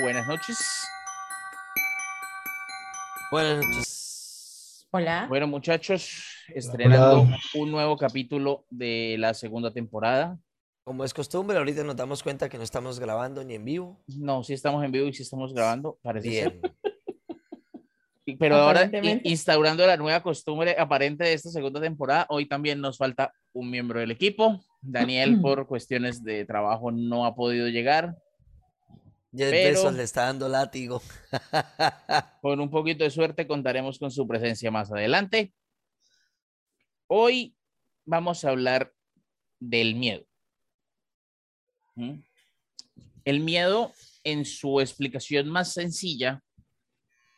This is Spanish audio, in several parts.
Buenas noches. Buenas noches. Hola. Bueno, muchachos, estrenando un nuevo capítulo de la segunda temporada. Como es costumbre, ahorita nos damos cuenta que no estamos grabando ni en vivo. No, sí estamos en vivo y sí estamos grabando, parece Bien. ser. Pero ahora, instaurando la nueva costumbre aparente de esta segunda temporada, hoy también nos falta un miembro del equipo. Daniel, por cuestiones de trabajo, no ha podido llegar. Jeff Pero- Bezos le está dando látigo. Con un poquito de suerte contaremos con su presencia más adelante. Hoy vamos a hablar del miedo. ¿Mm? El miedo, en su explicación más sencilla,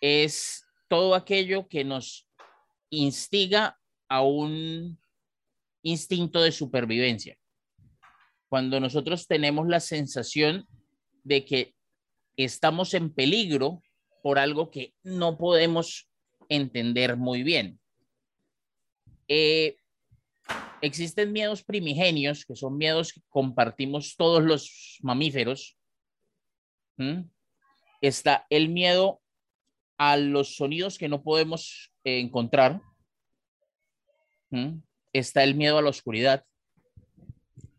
es todo aquello que nos instiga a un instinto de supervivencia. Cuando nosotros tenemos la sensación de que estamos en peligro por algo que no podemos entender muy bien. Eh, existen miedos primigenios, que son miedos que compartimos todos los mamíferos. ¿Mm? Está el miedo a los sonidos que no podemos eh, encontrar. ¿Mm? Está el miedo a la oscuridad.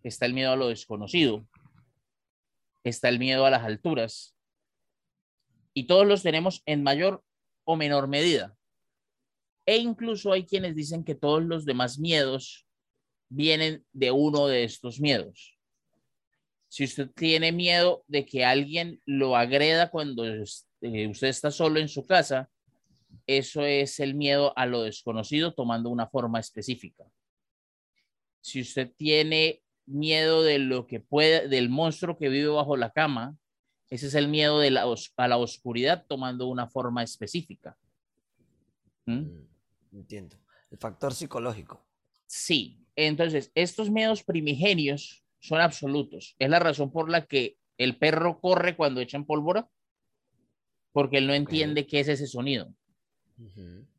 Está el miedo a lo desconocido. Está el miedo a las alturas y todos los tenemos en mayor o menor medida. E incluso hay quienes dicen que todos los demás miedos vienen de uno de estos miedos. Si usted tiene miedo de que alguien lo agreda cuando eh, usted está solo en su casa, eso es el miedo a lo desconocido tomando una forma específica. Si usted tiene miedo de lo que puede, del monstruo que vive bajo la cama, ese es el miedo de la os- a la oscuridad tomando una forma específica. ¿Mm? Mm, Entiendo. El factor psicológico. Sí, entonces estos miedos primigenios son absolutos. Es la razón por la que el perro corre cuando echan pólvora, porque él no entiende qué es ese sonido.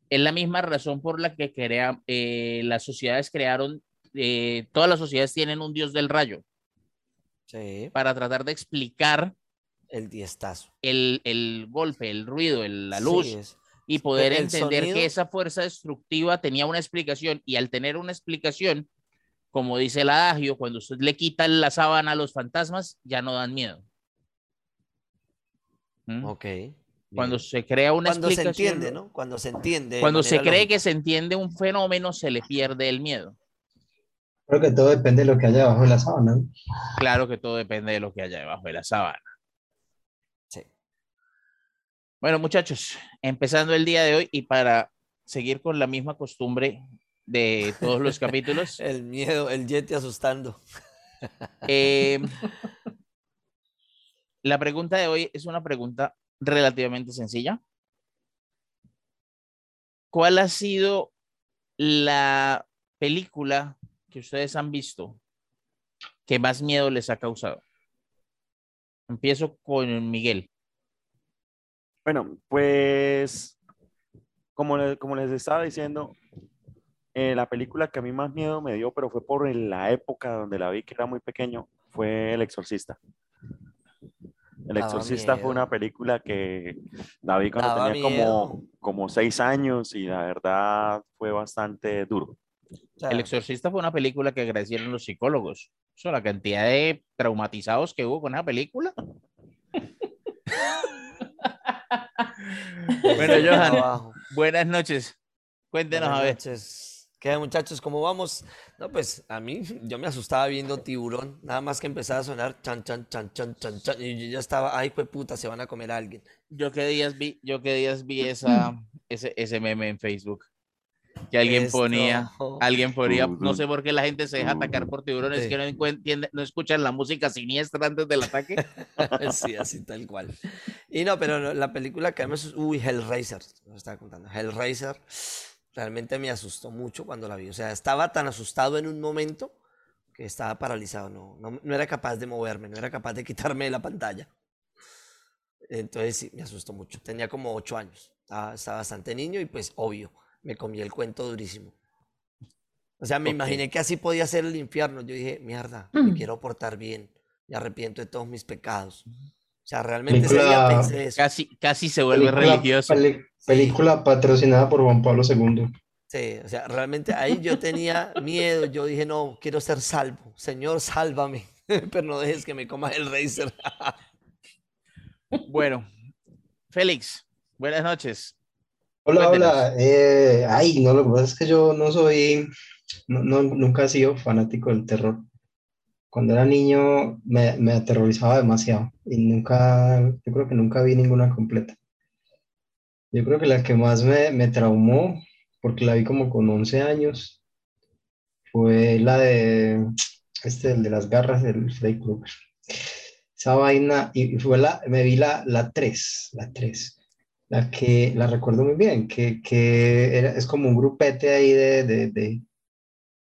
Es la misma razón por la que crea, eh, las sociedades crearon, eh, todas las sociedades tienen un dios del rayo Sí. para tratar de explicar El diestazo. el, el golpe, el ruido, el- la Sí, luz. es- y poder entender sonido- que esa fuerza destructiva tenía una explicación y al tener una explicación, como dice el adagio, cuando usted le quita la sábana a los fantasmas, ya no dan miedo. ¿Mm? Ok. Cuando bien. se crea una Cuando se explicación, entiende, ¿no? Cuando se entiende. de cuando se cree lógica. que se entiende un fenómeno, se le pierde el miedo. Creo que todo depende de lo que haya debajo de la sábana. Claro que todo depende de lo que haya debajo de la sábana. Bueno, muchachos, empezando el día de hoy y para seguir con la misma costumbre de todos los capítulos, El miedo, el yeti asustando. Eh, la pregunta de hoy es una pregunta relativamente sencilla. ¿Cuál ha sido la película que ustedes han visto que más miedo les ha causado? Empiezo con Miguel. Bueno, pues como, le- como les estaba diciendo, eh, la película que a mí más miedo me dio, pero fue por la época donde la vi, que era muy pequeño, fue El Exorcista. El Daba Exorcista fue una película que la vi cuando Daba tenía como, miedo. como seis años y la verdad fue bastante duro. El Exorcista fue una película que agradecieron los psicólogos. Eso, la cantidad de traumatizados que hubo con esa película. bueno, Johan, buenas noches. Cuéntenos Buenas a ver. noches. ¿Qué hay, muchachos? ¿Cómo vamos? No, pues a mí, yo me asustaba viendo tiburón, nada más que empezaba a sonar chan, chan, chan, chan, chan, chan, y yo ya estaba, ay, pues puta, se van a comer a alguien. Yo qué días vi, yo qué días vi esa, ese, ese meme en Facebook. Que alguien Esto. ponía, alguien ponía, no sé por qué la gente se deja atacar por tiburones, Sí. que no, entiende- no escuchan la música siniestra antes del ataque. Sí, así tal cual. Y no, pero no, la película que además, uy, Hellraiser, nos estaba contando, Hellraiser, realmente me asustó mucho cuando la vi. O sea, estaba tan asustado en un momento que estaba paralizado, no, no, no era capaz de moverme, no era capaz de quitarme de la pantalla. Entonces sí, me asustó mucho. Tenía como ocho años, estaba, estaba bastante niño y pues obvio, me comí el cuento durísimo. O sea, me imaginé que así podía ser el infierno. Yo dije, mierda, me quiero portar bien, me arrepiento de todos mis pecados. O sea, realmente ese día pensé eso. Casi, casi se vuelve Película, religioso. peli- película patrocinada por Juan Pablo II. Sí, o sea, realmente ahí yo tenía miedo. Yo dije, no, quiero ser salvo. Señor, sálvame. Pero no dejes que me coma el racer. Bueno, Félix, buenas noches. Hola, Cuéntenos. hola. Eh, ay, no, lo que pasa es que yo no soy, no, no- nunca he sido fanático del terror. Cuando era niño me, me aterrorizaba demasiado y nunca, yo creo que nunca vi ninguna completa. Yo creo que la que más me, me traumó, porque la vi como con 11 años, fue la de, este, el de las garras del Freddy Krueger. Esa vaina, y y fue la, me vi la, la 3, la 3 la que la recuerdo muy bien, que, que era, es como un grupete ahí de, de, de,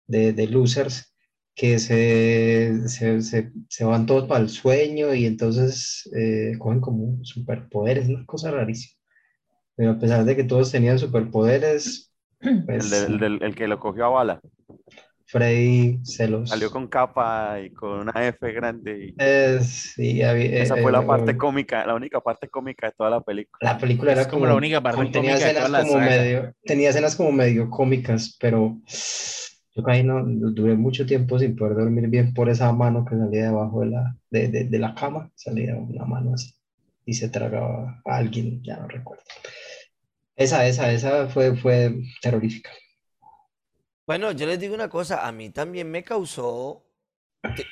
de, de losers que se, se, se, se van todos para el sueño y entonces eh, cogen como superpoderes, una cosa rarísima. Pero a pesar de que todos tenían superpoderes, El, pues del- el que lo cogió a bala. Freddy se los... Salió con capa y con una F grande. y Es- sí, había- esa eh, fue la eh, parte cómica, la única parte cómica de toda la película. La película era como la única parte como- tenía cómica de escenas toda como medio, tenía escenas como medio cómicas, pero yo ahí no duré mucho tiempo sin poder dormir bien por esa mano que salía debajo de la, de, de- de la cama, salía una mano así y se tragaba a alguien, ya no recuerdo. Esa, esa, esa fue, fue terrorífica. Bueno, yo les digo una cosa, a mí también me causó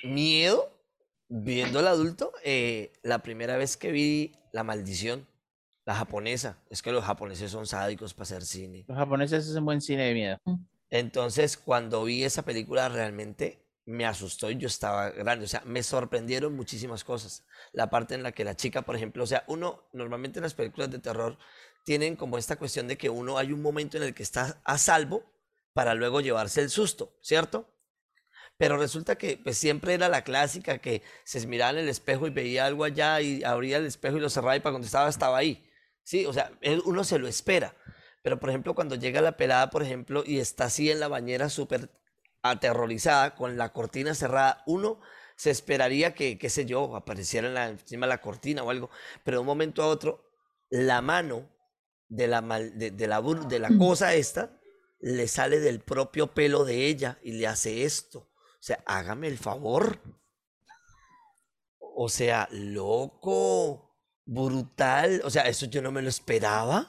miedo viendo el adulto eh, la primera vez que vi La Maldición, la japonesa. Es que los japoneses son sádicos para hacer cine. Los japoneses hacen buen cine de miedo. Entonces, cuando vi esa película realmente me asustó y yo estaba grande. O sea, me sorprendieron muchísimas cosas. La parte en la que la chica, por ejemplo, o sea, uno normalmente en las películas de terror tienen como esta cuestión de que uno hay un momento en el que está a salvo para luego llevarse el susto, ¿cierto? Pero resulta que pues, siempre era la clásica que se miraba en el espejo y veía algo allá y abría el espejo y lo cerraba y para cuando estaba estaba ahí. Sí, o sea, uno se lo espera. Pero por ejemplo, cuando llega la pelada, por ejemplo, y está así en la bañera súper aterrorizada, con la cortina cerrada, uno se esperaría que, qué sé yo, apareciera en la, encima de la cortina o algo. Pero de un momento a otro, la mano de la, mal- de, de la, de la cosa esta le sale del propio pelo de ella y le hace esto. O sea, hágame el favor. O sea, loco, brutal. O sea, eso yo no me lo esperaba.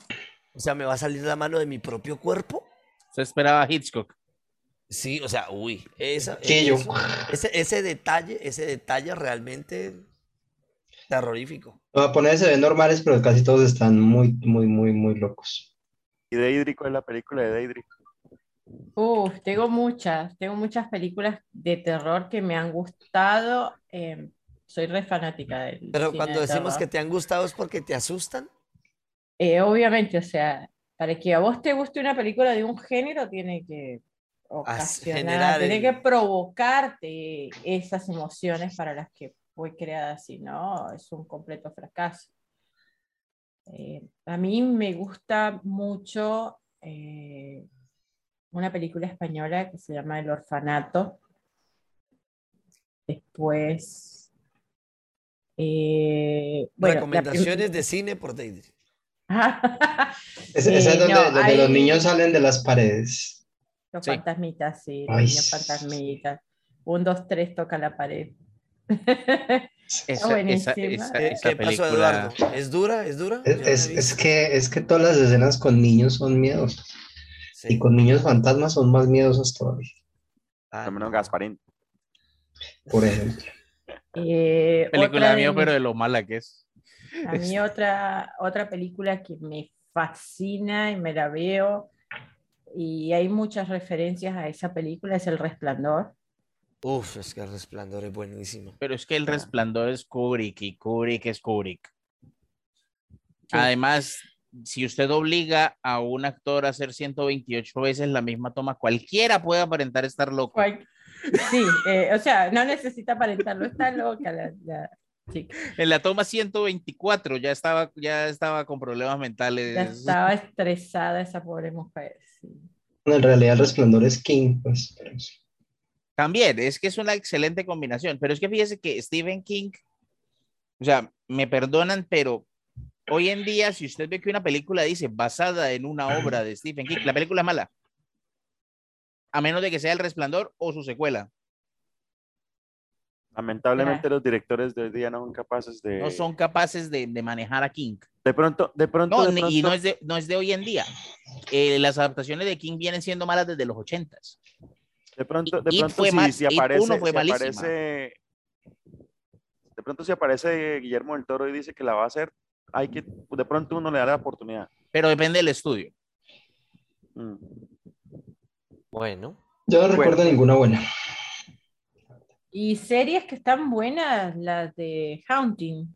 O sea, me va a salir la mano de mi propio cuerpo. Se esperaba Hitchcock. Sí, o sea, uy, esa, Sí, yo. eso- ese, ese detalle, ese detalle realmente terrorífico. Los japoneses se ven normales, pero casi todos están muy, muy, muy, muy locos. Y Deidre, ¿cuál es la película de Deidre? Uf, tengo muchas, tengo muchas películas de terror que me han gustado. eh, soy re fanática del Pero cine cuando de decimos que te han gustado es porque te asustan. Eh, obviamente, o sea, para que a vos te guste una película de un género, tiene que ocasionar, tiene el- que provocarte esas emociones para las que fue creada, si no, es un completo fracaso. Eh, a mí me gusta mucho eh, una película española que se llama El Orfanato. Después, eh, bueno, Recomendaciones de cine por Deidre. Es- esa es Eh, donde, no, donde los hay- niños salen de las paredes. Los Sí. fantasmitas, sí, los Ay, niños fantasmitas. Un, dos, tres, toca la pared. Esa, esa, buenísima. esa, ¿Qué, pasó, película. Eduardo? ¿Es dura? ¿Es dura? Es, es- es que, es que todas las escenas con niños son miedosas. Sí. Y con niños fantasmas son más miedosas todavía, Ah, Al menos Gasparín. por ejemplo. Eh, Película de miedo, pero de lo mala que es. A mí otra, otra película que me fascina y me la veo, y hay muchas referencias a esa película, es El Resplandor. Uf, es que el resplandor es buenísimo. Pero es que el Ah. resplandor es Kubrick y Kubrick es Kubrick. Sí. Además, si usted obliga a un actor a hacer 128 veces la misma toma, cualquiera puede aparentar estar loco. Cual- Sí, eh, o sea, no necesita aparentarlo, está loca la, la chica. En la toma 124 ya estaba, ya estaba con problemas mentales. Ya estaba estresada esa pobre mujer. sí. En realidad el resplandor es King, pues. sí. También, es que es una excelente combinación, pero es que fíjese que Stephen King, o sea, me perdonan, pero hoy en día, si usted ve que una película dice basada en una obra de Stephen King, la película es mala. A menos de que sea El Resplandor o su secuela. Lamentablemente los directores de hoy día no son capaces de... No son capaces de, de manejar a King. De pronto, de pronto... No, de y no es, de, no es de hoy en día. Eh, las adaptaciones de King vienen siendo malas desde los ochentas. De pronto, de It pronto fue si, mal- si aparece, uno fue si aparece- de pronto si aparece Guillermo del Toro y dice que la va a hacer, hay que, de pronto uno le da la oportunidad. Pero depende del estudio. Mm. Bueno, Yo no recuerdo ninguna buena. Y series que están buenas, las de Haunting.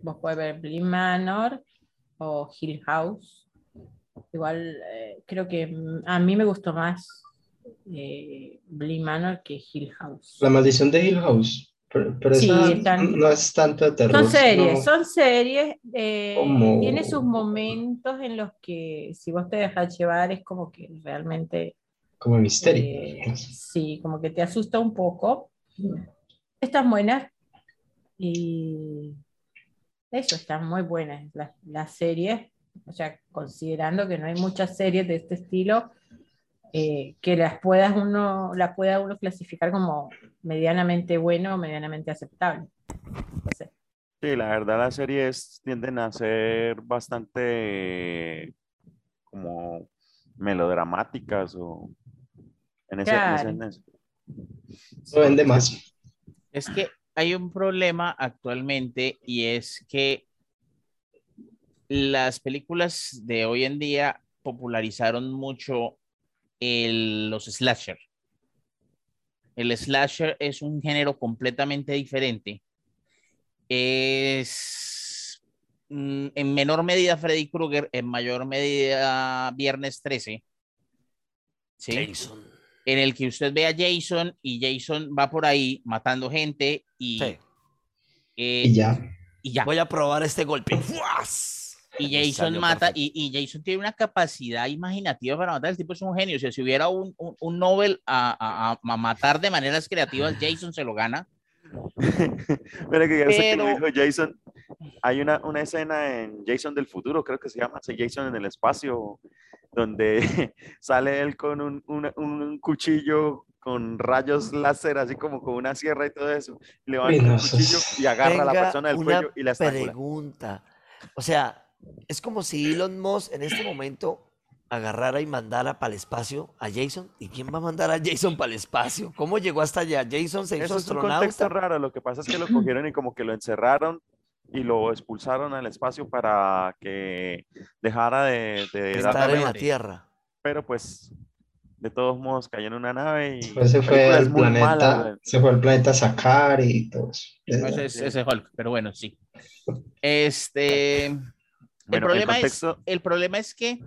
Vos puedes ver Bly Manor o Hill House. Igual eh, creo que a mí me gustó más eh, Manor que Hill House. La maldición de Hill House. Pero, pero Sí, esa están- no es tanto de terror. Son series, sino son series. eh, como- Tiene sus momentos en los que si vos te dejas llevar es como que realmente como misterio. Eh, sí, como que te asusta un poco. Están buenas. Y eso, están muy buenas las, las series. O sea, considerando que no hay muchas series de este estilo, eh, que las puedas uno, la pueda uno clasificar como medianamente bueno o medianamente aceptable. Entonces, Sí, la verdad las series tienden a ser bastante como melodramáticas o en ese, en ese- Eso vende más. Es que hay un problema actualmente y es que las películas de hoy en día popularizaron mucho el- los slasher. El slasher es un género completamente diferente. Es mm, en menor medida Freddy Krueger, en mayor medida Viernes 13. ¿sí? Jason. en el que usted ve a Jason y Jason va por ahí matando gente y, Sí. eh, Y ya. y ya. Voy a probar este golpe. ¡Fuas! Y Jason mata, y, y Jason tiene una capacidad imaginativa para matar. El tipo es un genio. O sea, si hubiera un, un, un Nobel a, a- matar de maneras creativas, Jason se lo gana. Mira que ya sé que lo Pero- dijo Jason. Hay una, una escena en Jason del futuro, creo que se llama Jason en el espacio, donde sale él con un, un cuchillo con rayos láser, así como con una sierra y todo eso. Levanta el cuchillo y agarra a la persona del cuello y la estrangula. pregunta. O sea, es como si Elon Musk en este momento agarrara y mandara para el espacio a Jason. ¿Y quién va a mandar a Jason para el espacio? ¿Cómo llegó hasta allá? ¿Jason se hizo Eso es un contexto astronauta? raro. Lo que pasa es que lo cogieron y como que lo encerraron y lo expulsaron al espacio para que dejara de, Estar en la. Tierra. pero pues de todos modos cayó en una nave y Pues se fue al planeta, mala, se fue al planeta a sacar y todo eso. Ese es, ese es Hulk, pero bueno, sí. Este, Bueno, el problema contexto- es, el problema es que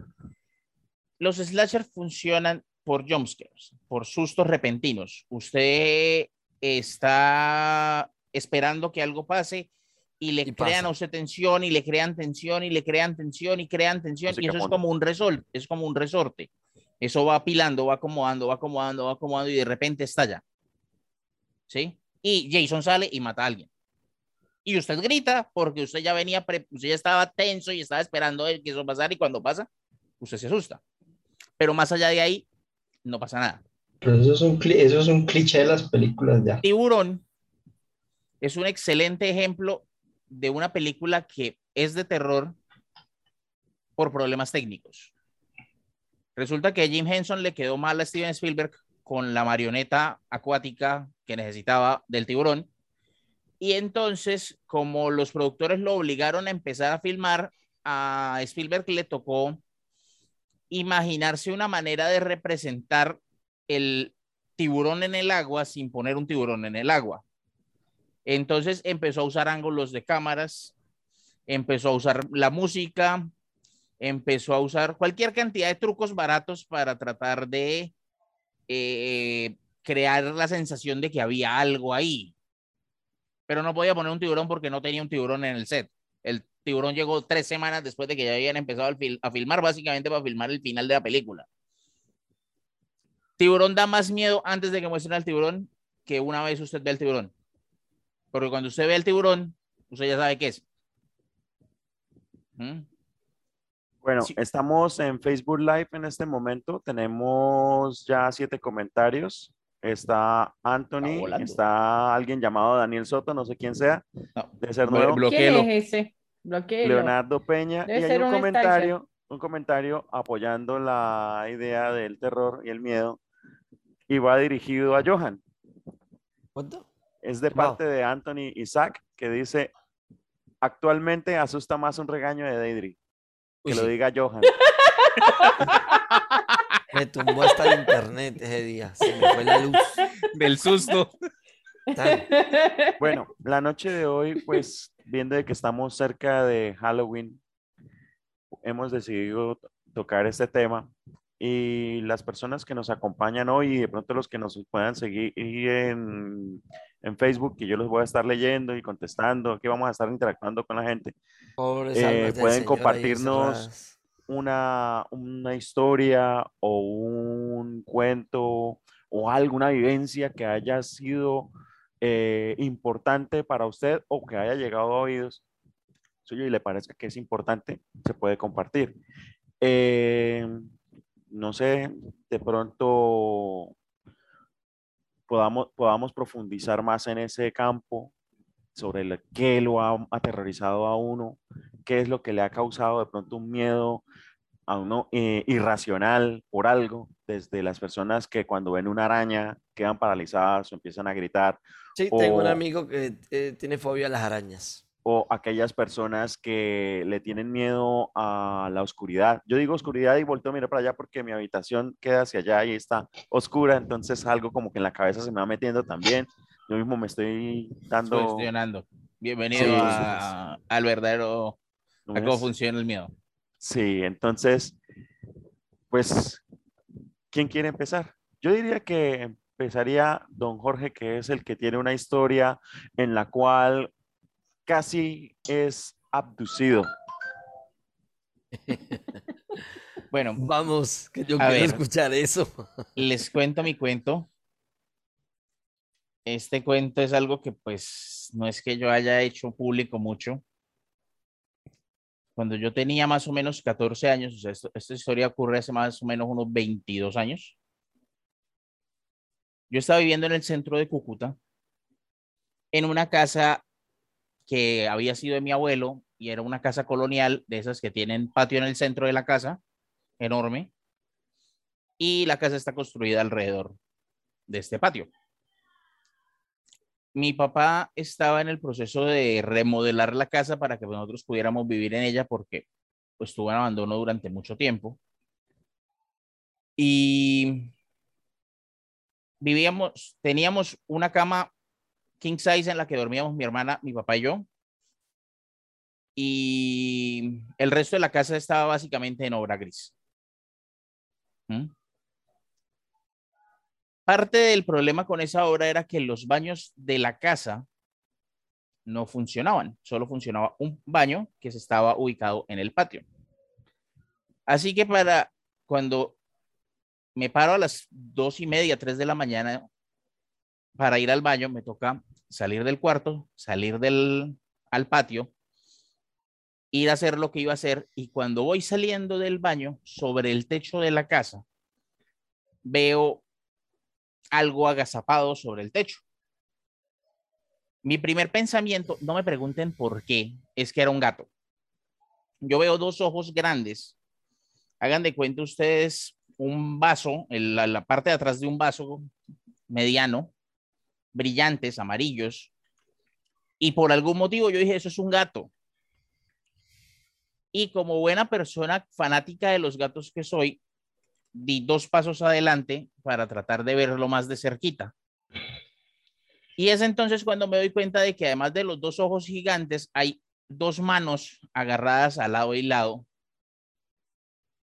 los slasher funcionan por jumpscares, por sustos repentinos. Usted está esperando que algo pase y le Y crean pasa. a usted tensión y le crean tensión y le crean tensión y crean tensión y eso es como un resol, es como un resorte. Eso va apilando, va acomodando, va acomodando, va acomodando y de repente estalla. ¿Sí? Y Jason sale y mata a alguien. Y usted grita porque usted ya venía, pre- usted ya estaba tenso y estaba esperando el que eso pasara y cuando pasa, usted se asusta. Pero más allá de ahí, no pasa nada. Pero eso es un, eso es un cliché de las películas ya. Tiburón es un excelente ejemplo de una película que es de terror por problemas técnicos. Resulta que a Jim Henson le quedó mal a Steven Spielberg con la marioneta acuática que necesitaba del tiburón. Y entonces, como los productores lo obligaron a empezar a filmar, a Spielberg le tocó imaginarse una manera de representar el tiburón en el agua sin poner un tiburón en el agua. Entonces empezó a usar ángulos de cámaras, empezó a usar la música, empezó a usar cualquier cantidad de trucos baratos para tratar de eh, crear la sensación de que había algo ahí. Pero no podía poner un tiburón porque no tenía un tiburón en el set. El tiburón llegó tres semanas después de que ya habían empezado a, fil- a filmar, básicamente para filmar el final de la película. Tiburón da más miedo antes de que muestren al tiburón que una vez usted ve el tiburón. Porque cuando usted ve el tiburón, usted ya sabe qué es. ¿Mm? Bueno, Sí. estamos en Facebook Live en este momento. Tenemos ya siete comentarios. Está Anthony, está alguien llamado Daniel Soto, no sé quién sea, No, debe ser nuevo. bloquéelo. ¿Quién es ese? Bloquéelo. Leonardo Peña, Debe y hay un un comentario, un comentario apoyando la idea del terror y el miedo, y va dirigido a Johan. ¿Cuánto? Es de Wow. parte de Anthony Isaac, que dice, actualmente asusta más un regaño de Deidre. Que Uy, lo sí. diga Johan. Me tumbó hasta el internet ese día. Se me fue la luz. Del susto. Bueno, la noche de hoy, pues viendo de que estamos cerca de Halloween, hemos decidido to- tocar este tema y las personas que nos acompañan hoy y de pronto los que nos puedan seguir en, en Facebook, que yo los voy a estar leyendo y contestando, que vamos a estar interactuando con la gente, Pobres Eh, pueden compartirnos. Una, una historia o un cuento o alguna vivencia que haya sido eh, importante para usted o que haya llegado a oídos suyo y le parezca que es importante, se puede compartir. Eh, no sé, de pronto podamos, podamos profundizar más en ese campo sobre el- qué lo ha aterrorizado a uno, qué es lo que le ha causado de pronto un miedo a uno eh, irracional por algo, desde las personas que cuando ven una araña quedan paralizadas o empiezan a gritar, Sí, tengo un o- amigo que eh, tiene fobia a las arañas. o aquellas personas que le tienen miedo a la oscuridad. Yo digo oscuridad y volteo a mirar para allá porque mi habitación queda hacia allá y está oscura, entonces algo como que en la cabeza se me va metiendo también. Yo mismo me estoy dando... Bienvenido Sí, sí, a- al verdadero, a ¿no cómo funciona el miedo. Sí, entonces, pues, ¿quién quiere empezar? Yo diría que empezaría don Jorge, que es el que tiene una historia en la cual casi es abducido. Bueno, Vamos, que yo A quiero ver. escuchar eso. les cuento mi cuento. Este cuento es algo que pues no es que yo haya hecho público mucho. Cuando yo tenía más o menos 14 años, o sea, esto- esta historia ocurre hace más o menos unos 22 años. Yo estaba viviendo en el centro de Cúcuta, en una casa que había sido de mi abuelo y era una casa colonial de esas que tienen patio en el centro de la casa, enorme y la casa está construida alrededor de este patio. Mi papá estaba en el proceso de remodelar la casa para que nosotros pudiéramos vivir en ella porque pues, estuvo en abandono durante mucho tiempo. Y vivíamos, teníamos una cama king size en la que dormíamos mi hermana, mi papá y yo. Y el resto de la casa estaba básicamente en obra gris. ¿Mm? Parte del problema con esa obra era que los baños de la casa no funcionaban, solo funcionaba un baño que se estaba ubicado en el patio. Así que para cuando me paro a las dos y media, tres de la mañana para ir al baño, me toca salir del cuarto, salir del al patio, ir a hacer lo que iba a hacer y cuando voy saliendo del baño sobre el techo de la casa veo algo agazapado sobre el techo. Mi primer pensamiento, no me pregunten por qué, es que era un gato. Yo veo dos ojos grandes. Hagan de cuenta ustedes un vaso, en la, la parte de atrás de un vaso mediano, brillantes, amarillos. Y por algún motivo yo dije, eso es un gato. Y como buena persona fanática de los gatos que soy, di dos pasos adelante para tratar de verlo más de cerquita. Y es entonces cuando me doy cuenta de que además de los dos ojos gigantes, hay dos manos agarradas al lado y lado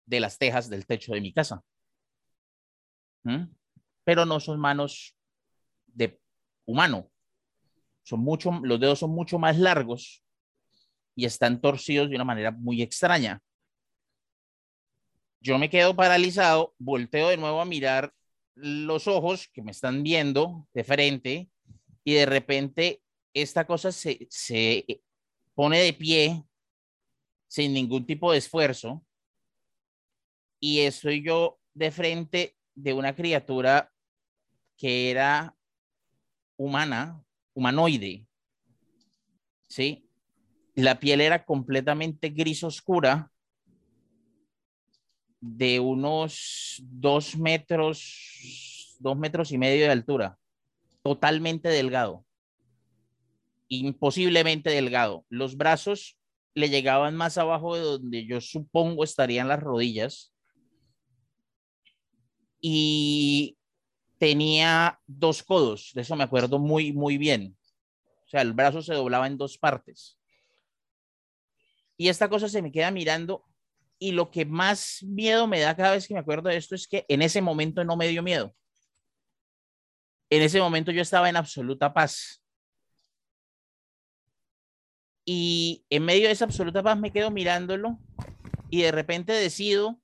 de las tejas del techo de mi casa. ¿Mm? Pero no son manos de humano. Son mucho, los dedos son mucho más largos y están torcidos de una manera muy extraña. Yo me quedo paralizado, volteo de nuevo a mirar los ojos que me están viendo de frente y de repente esta cosa se, se pone de pie sin ningún tipo de esfuerzo. Y estoy yo de frente de una criatura que era humana, humanoide. ¿Sí? La piel era completamente gris oscura, de unos dos metros, dos metros y medio de altura, totalmente delgado, imposiblemente delgado. Los brazos le llegaban más abajo de donde yo supongo estarían las rodillas. Y tenía dos codos, de eso me acuerdo muy, muy bien. O sea, el brazo se doblaba en dos partes. Y esta cosa se me queda mirando y lo que más miedo me da cada vez que me acuerdo de esto es que en ese momento no me dio miedo. En ese momento yo estaba en absoluta paz. Y en medio de esa absoluta paz me quedo mirándolo y de repente decido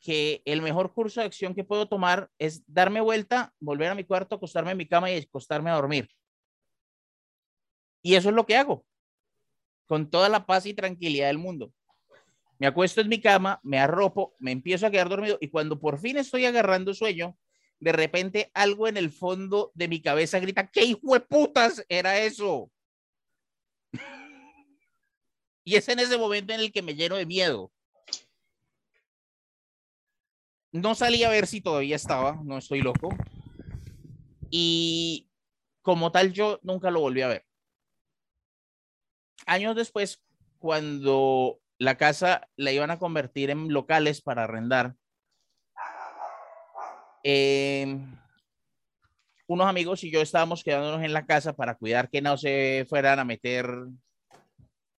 que el mejor curso de acción que puedo tomar es darme vuelta, volver a mi cuarto, acostarme en mi cama y acostarme a dormir. Y eso es lo que hago, con toda la paz y tranquilidad del mundo. Me acuesto en mi cama, me arropo, me empiezo a quedar dormido y cuando por fin estoy agarrando sueño, de repente algo en el fondo de mi cabeza grita, ¿qué hijo de putas era eso? y es en ese momento en el que me lleno de miedo. No salí a ver si todavía estaba, no estoy loco. Y como tal, yo nunca lo volví a ver. Años después, cuando la casa la iban a convertir en locales para arrendar, em, unos amigos y yo estábamos quedándonos en la casa para cuidar que no se fueran a meter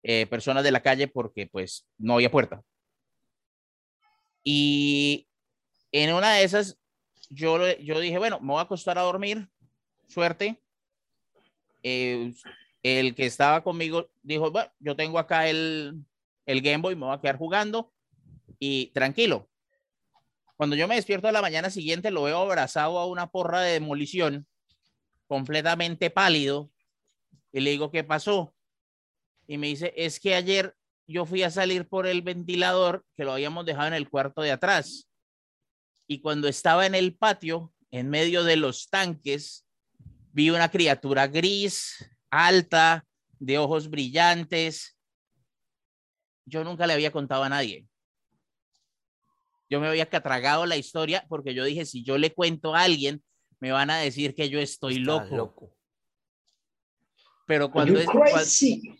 eh, personas de la calle porque pues no había puerta. Y en una de esas, yo, yo dije, bueno, me voy a acostar a dormir, suerte. Eh, el que estaba conmigo dijo, bueno, yo tengo acá el, el Game Boy, me voy a quedar jugando y tranquilo. Cuando yo me despierto a la mañana siguiente, lo veo abrazado a una porra de demolición, completamente pálido, y le digo, ¿qué pasó? Y me dice, es que ayer yo fui a salir por el ventilador que lo habíamos dejado en el cuarto de atrás y cuando estaba en el patio, en medio de los tanques, vi una criatura gris, alta, de ojos brillantes. Yo nunca le había contado a nadie. Yo me había catragado la historia porque yo dije, si yo le cuento a alguien, me van a decir que yo estoy loco. Pero cuando,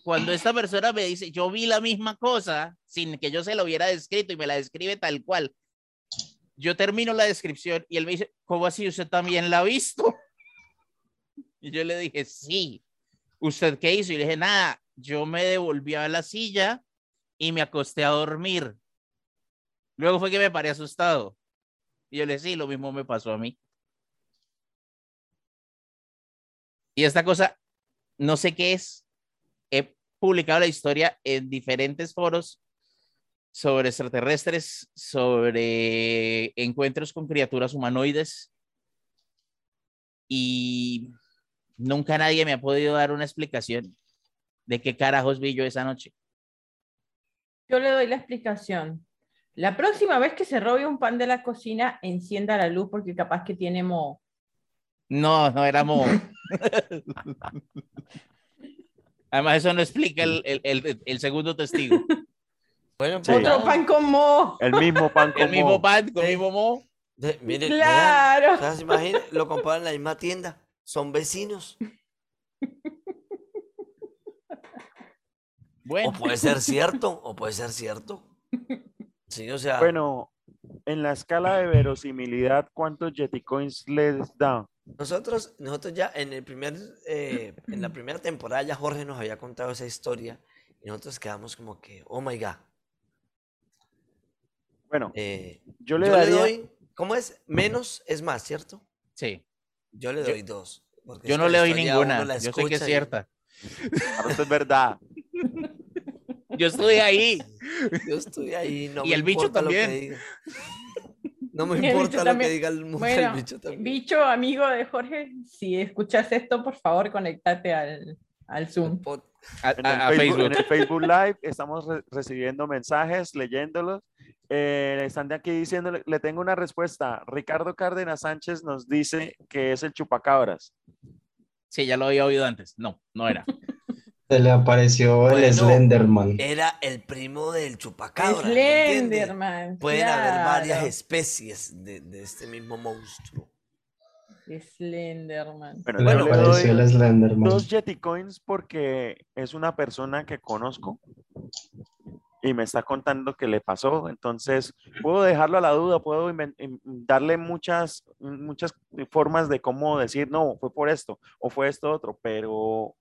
cuando, esta persona me dice, yo vi la misma cosa sin que yo se lo hubiera descrito y me la describe tal cual, yo termino la descripción y él me dice, ¿cómo así usted también la ha visto? Y yo le dije, sí. ¿Usted qué hizo? Y le dije, nada, yo me devolví a la silla y me acosté a dormir. Luego fue que me paré asustado. Y yo le sí, lo mismo me pasó a mí. Y esta cosa, no sé qué es. He publicado la historia en diferentes foros sobre extraterrestres, sobre encuentros con criaturas humanoides y nunca nadie me ha podido dar una explicación de qué carajos vi yo esa noche. Yo le doy la explicación. La próxima vez que se robe un pan de la cocina, encienda la luz porque capaz que tiene mo. No, no era mo. Además, eso no explica el, el, el segundo testigo. Bueno, Otro pan con mo. El mismo pan con El mismo pan con el mismo mo. claro. Lo comparan en la misma tienda. Son vecinos. Bueno. O puede ser cierto, o puede ser cierto. Sí, o sea. Bueno, en la escala de verosimilidad, ¿cuántos Coins les da? Nosotros, nosotros ya en el primer, eh, en la primera temporada ya Jorge nos había contado esa historia y nosotros quedamos como que, oh my god, bueno, eh, yo, le, doy, ¿cómo es? Menos es más, ¿cierto? Sí. Yo le doy dos. Yo no le doy ninguna, yo sé que es cierta. Eso es verdad. Yo estoy ahí. Yo estoy ahí. No y el bicho también. No me importa lo que diga el, mundo, el bicho también. Bicho, amigo de Jorge, si escuchas esto, por favor, conéctate al, al Zoom. A, En el, a- Facebook, Facebook. en el Facebook Live estamos re- recibiendo mensajes, leyéndolos. Eh, están de aquí diciéndole, le tengo una respuesta. Ricardo Cárdenas Sánchez nos dice que es el chupacabras. Sí, ya lo había oído antes. No, no era. Se le apareció el Bueno, Slenderman. Era el primo del chupacabra. Slenderman. Pueden haber varias especies de, de este mismo monstruo. Slenderman. Bueno, yo le doy el Slenderman. dos Yeti Coins porque es una persona que conozco y me está contando que le pasó. Entonces, puedo dejarlo a la duda, puedo darle muchas, muchas formas de cómo decir, no, fue por esto o fue esto otro, pero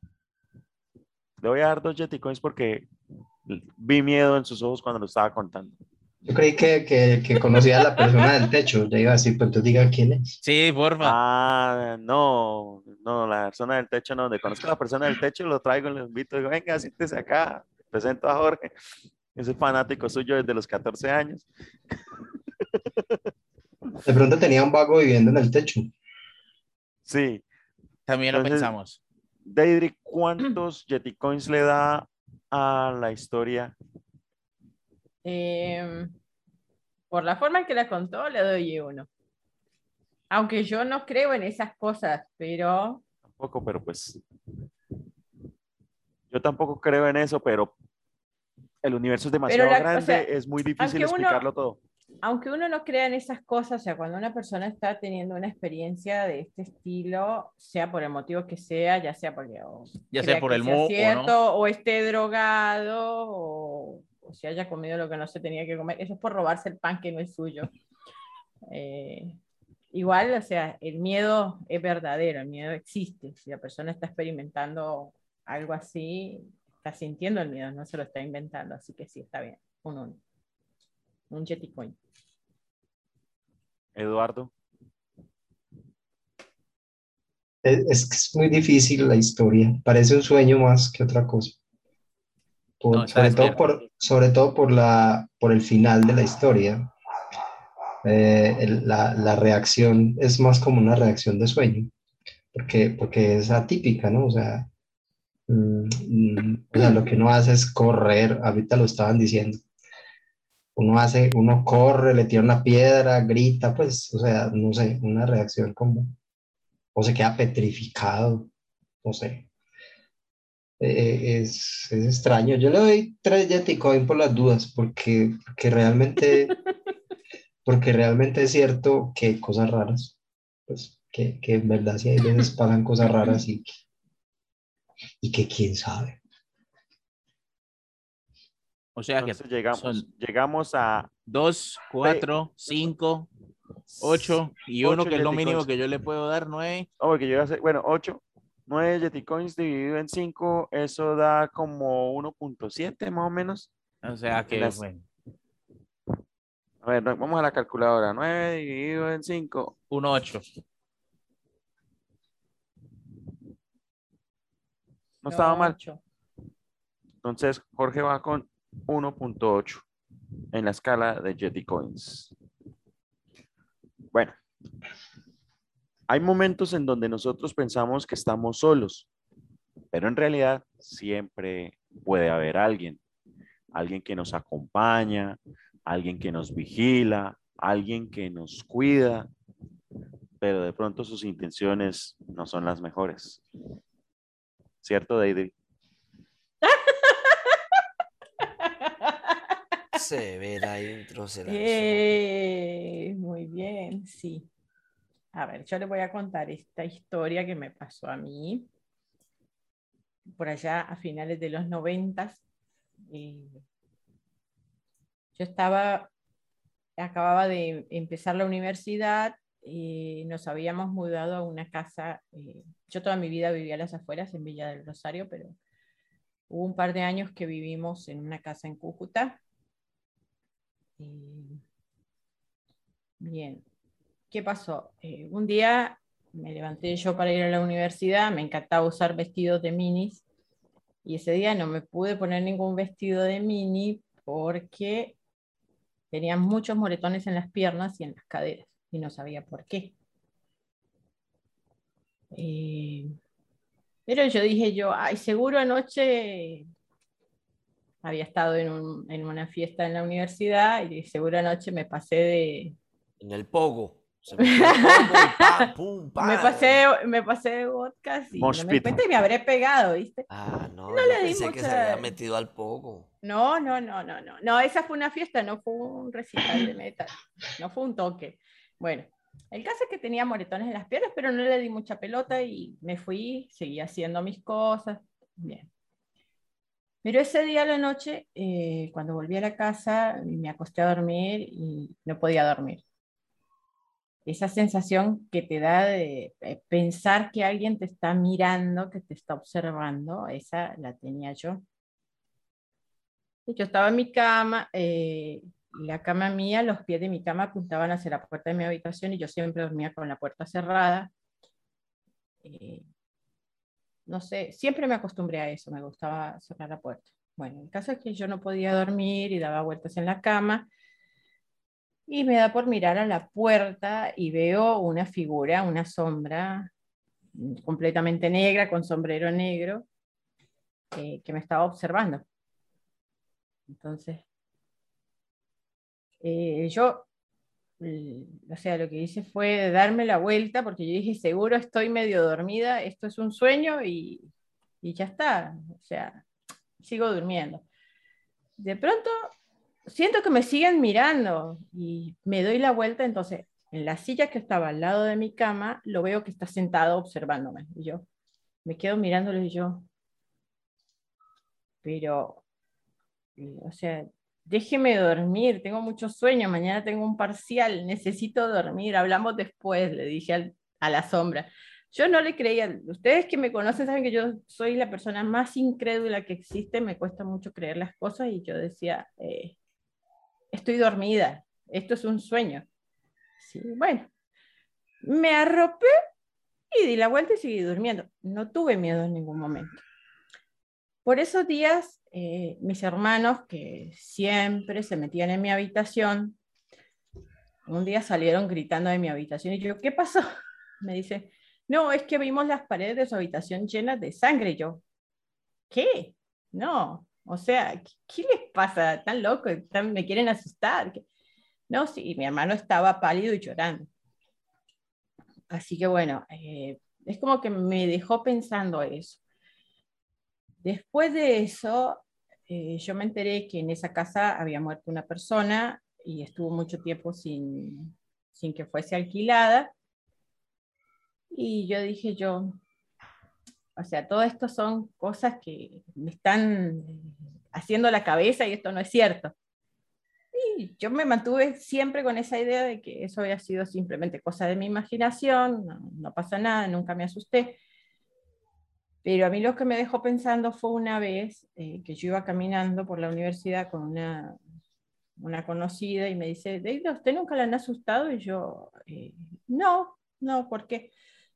le voy a dar dos Yeti Coins porque vi miedo en sus ojos cuando lo estaba contando. Yo creí que, que, que conocía a la persona del techo. Ya iba a decir, pues tú diga quién es. Sí, porfa. Ah, no, no, la persona del techo no. Donde conozco a la persona del techo, lo traigo, lo invito, digo, venga, siéntese acá. Presento a Jorge. Soy fanático suyo desde los 14 años. De pronto tenía un vago viviendo en el techo. Sí. También lo entonces- pensamos. Deidre, ¿cuántos Yeti Coins le da a la historia? Em, por la forma en que la contó, le doy uno. Aunque yo no creo en esas cosas, pero Tampoco, pero pues. Yo tampoco creo en eso, pero el universo es demasiado la- o grande, sea, es muy difícil uno- explicarlo todo. Aunque uno no crea en esas cosas, o sea, cuando una persona está teniendo una experiencia de este estilo, sea por el motivo que sea, ya sea porque o Ya sea por el sea o no. o esté drogado, o, o se haya comido lo que no se tenía que comer, eso es por robarse el pan que no es suyo. Eh, igual, o sea, el miedo es verdadero, el miedo existe. Si la persona está experimentando algo así, está sintiendo el miedo, no se lo está inventando, así que sí, está bien, un uno. Un Yeti Coin. Eduardo. Es, es que es muy difícil la historia. Parece un sueño más que otra cosa. Por- No, sobre, todo por, sobre todo por, la, por el final de la historia. Eh, el- la, la reacción es más como una reacción de sueño, porque, porque es atípica, ¿no? O sea, mm, mm, o sea, lo que uno hace es correr, ahorita lo estaban diciendo. Uno hace, uno corre, le tira una piedra, grita, pues, o sea, no sé, una reacción como, o se queda petrificado, no sé. Eh, es, es extraño. Yo le doy tres Yeticoin por las dudas, porque, porque realmente, porque realmente es cierto que hay cosas raras, pues que, que en verdad sí hay veces pasan cosas raras y que, y que quién sabe. O sea que Entonces llegamos, son- llegamos a 2, 4, 5, 8 y Ocho uno que es lo mínimo Coins. que yo le puedo dar, 9. Oh, porque yo hacer, bueno, 8, 9 Yeti Coins dividido en 5, eso da como 1.7 más o menos. O sea que, Las- bueno, A ver, vamos a la calculadora. 9 dividido en 5. 1, 8. No estaba mal. Entonces, Jorge va con 1.8 en la escala de Yeti Coins. Bueno, hay momentos en donde nosotros pensamos que estamos solos, pero en realidad siempre puede haber alguien. Alguien que nos acompaña, alguien que nos vigila, alguien que nos cuida, pero de pronto sus intenciones no son las mejores. ¿Cierto, Deidre? Severa intro se la hizo. Eh, muy bien, sí. A ver, yo le voy a contar esta historia que me pasó a mí por allá a finales de los noventas. eh, yo estaba, acababa de empezar la universidad y nos habíamos mudado a una casa. eh, yo toda mi vida vivía a las afueras, en Villa del Rosario, pero hubo un par de años que vivimos en una casa en Cúcuta. Bien, ¿qué pasó? Eh, un día me levanté yo para ir a la universidad, me encantaba usar vestidos de minis y ese día no me pude poner ningún vestido de mini porque tenía muchos moretones en las piernas y en las caderas y no sabía por qué. Eh, Pero yo dije yo, ay, seguro anoche había estado en, un- en una fiesta en la universidad y seguro anoche me pasé de, En el pogo. Se pogo pam, pum, pam. me pasé, me pasé de vodka y Mosh no me cuenta y me habré pegado, ¿viste? Ah, no, No le di pensé que se mucha- había metido al pogo. No, no, no, no, no. No, esa fue una fiesta, no fue un recital de metal. No fue un toque. Bueno, el caso es que tenía moretones en las piernas, pero no le di mucha pelota y me fui, seguí haciendo mis cosas. Bien. Pero ese día a la noche, eh, cuando volví a la casa, me acosté a dormir y no podía dormir. Esa sensación que te da de eh, pensar que alguien te está mirando, que te está observando, esa la tenía yo. Yo estaba en mi cama, eh, la cama mía, los pies de mi cama apuntaban hacia la puerta de mi habitación y yo siempre dormía con la puerta cerrada. Eh, no sé, siempre me acostumbré a eso, me gustaba cerrar la puerta. Bueno, el caso es que yo no podía dormir y daba vueltas en la cama y me da por mirar a la puerta y veo una figura, una sombra completamente negra, con sombrero negro, eh, que me estaba observando. Entonces, eh, yo, o sea, lo que hice fue darme la vuelta porque yo dije, seguro estoy medio dormida, esto es un sueño y, y ya está. O sea, sigo durmiendo. De pronto, siento que me siguen mirando y me doy la vuelta, entonces, en la silla que estaba al lado de mi cama, lo veo que está sentado observándome. Y yo me quedo mirándolo y yo, pero, o sea, déjeme dormir, tengo mucho sueño, mañana tengo un parcial, necesito dormir, hablamos después, le dije a la sombra. Yo no le creía, ustedes que me conocen saben que yo soy la persona más incrédula que existe, me cuesta mucho creer las cosas y yo decía, eh, estoy dormida, esto es un sueño. Sí, bueno, me arropé y di la vuelta y seguí durmiendo. No tuve miedo en ningún momento. Por esos días, eh, mis hermanos, que siempre se metían en mi habitación, un día salieron gritando de mi habitación y yo, ¿qué pasó? Me dice, no, es que vimos las paredes de su habitación llenas de sangre. Yo, ¿qué? No, o sea, ¿qué, les pasa? ¿Tan loco? ¿Tan- ¿Me quieren asustar? No, sí, mi hermano estaba pálido y llorando. Así que bueno, eh, es como que me dejó pensando eso. Después de eso, eh, yo me enteré que en esa casa había muerto una persona y estuvo mucho tiempo sin, que fuese alquilada. Y yo dije yo, o sea, todo esto son cosas que me están haciendo la cabeza y esto no es cierto. Y yo me mantuve siempre con esa idea de que eso había sido simplemente cosa de mi imaginación, no, no pasa nada, nunca me asusté. Pero a mí lo que me dejó pensando fue una vez eh, que yo iba caminando por la universidad con una, una conocida y me dice, Deida, ¿usted nunca la han asustado? Y yo, eh, no, no, ¿por qué?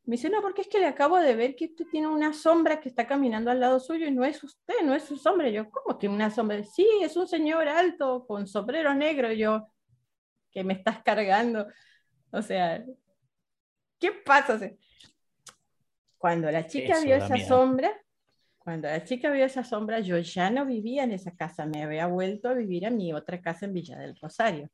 Me dice, no, porque es que le acabo de ver que usted tiene una sombra que está caminando al lado suyo y no es usted, no es su sombra. Yo, ¿cómo que una sombra? Sí, es un señor alto con sombrero negro. Yo, que me estás cargando. O sea, ¿qué pasa? Cuando la chica Eso vio esa miedo. sombra, cuando la chica vio esa sombra, yo ya no vivía en esa casa, me había vuelto a vivir a mi otra casa en Villa del Rosario.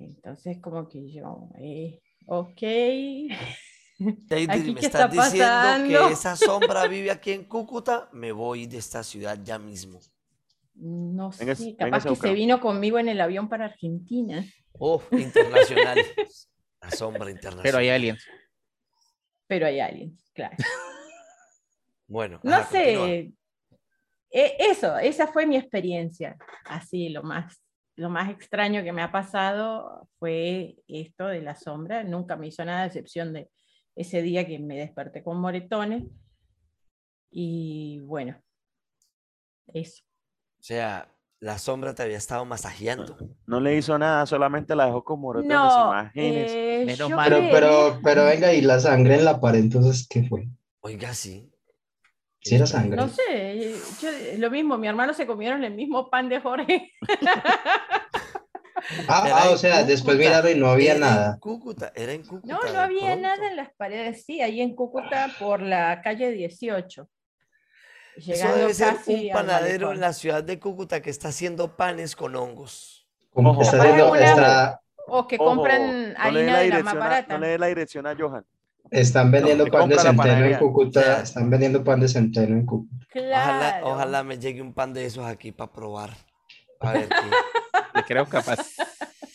Entonces, como que yo, eh, ok. David, me ¿qué estás está diciendo pasando? que esa sombra vive aquí en Cúcuta, me voy de esta ciudad ya mismo. No sé, capaz que se vino conmigo en el avión para Argentina. Oh, internacional. La sombra internacional. Pero hay aliens. Pero hay aliens, claro. Bueno, No ajá, sé. E- Eso, esa fue mi experiencia. Así, lo más, lo más extraño que me ha pasado fue esto de la sombra. Nunca me hizo nada, a excepción de ese día que me desperté con moretones. Y bueno, eso. O sea, la sombra te había estado masajeando. No le hizo nada, solamente la dejó con moretones, No, imagínese. eh, Menos mal. Pero, pero, pero venga, y la sangre en la pared, entonces, ¿qué fue? Oiga, sí. Si era sangre. No sé, yo, lo mismo, mi hermano se comieron el mismo pan de Jorge. Ah, Era ah, o sea, después miraron y no había era nada. En Cúcuta, era en Cúcuta. No, no había pronto. nada en las paredes, sí, ahí en Cúcuta por la calle 18. Eso debe ser un panadero en la ciudad de Cúcuta que está haciendo panes con hongos. Que está haciendo, una- está, O que compran no harina de la más a- barata. No le dé la dirección a Johan. están vendiendo que pan de centeno en panadería. Cúcuta, sea, están vendiendo pan de centeno en Cúcuta. Ojalá, Claro. ojalá me llegue un pan de esos aquí para probar. A ver qué. Le creo capaz.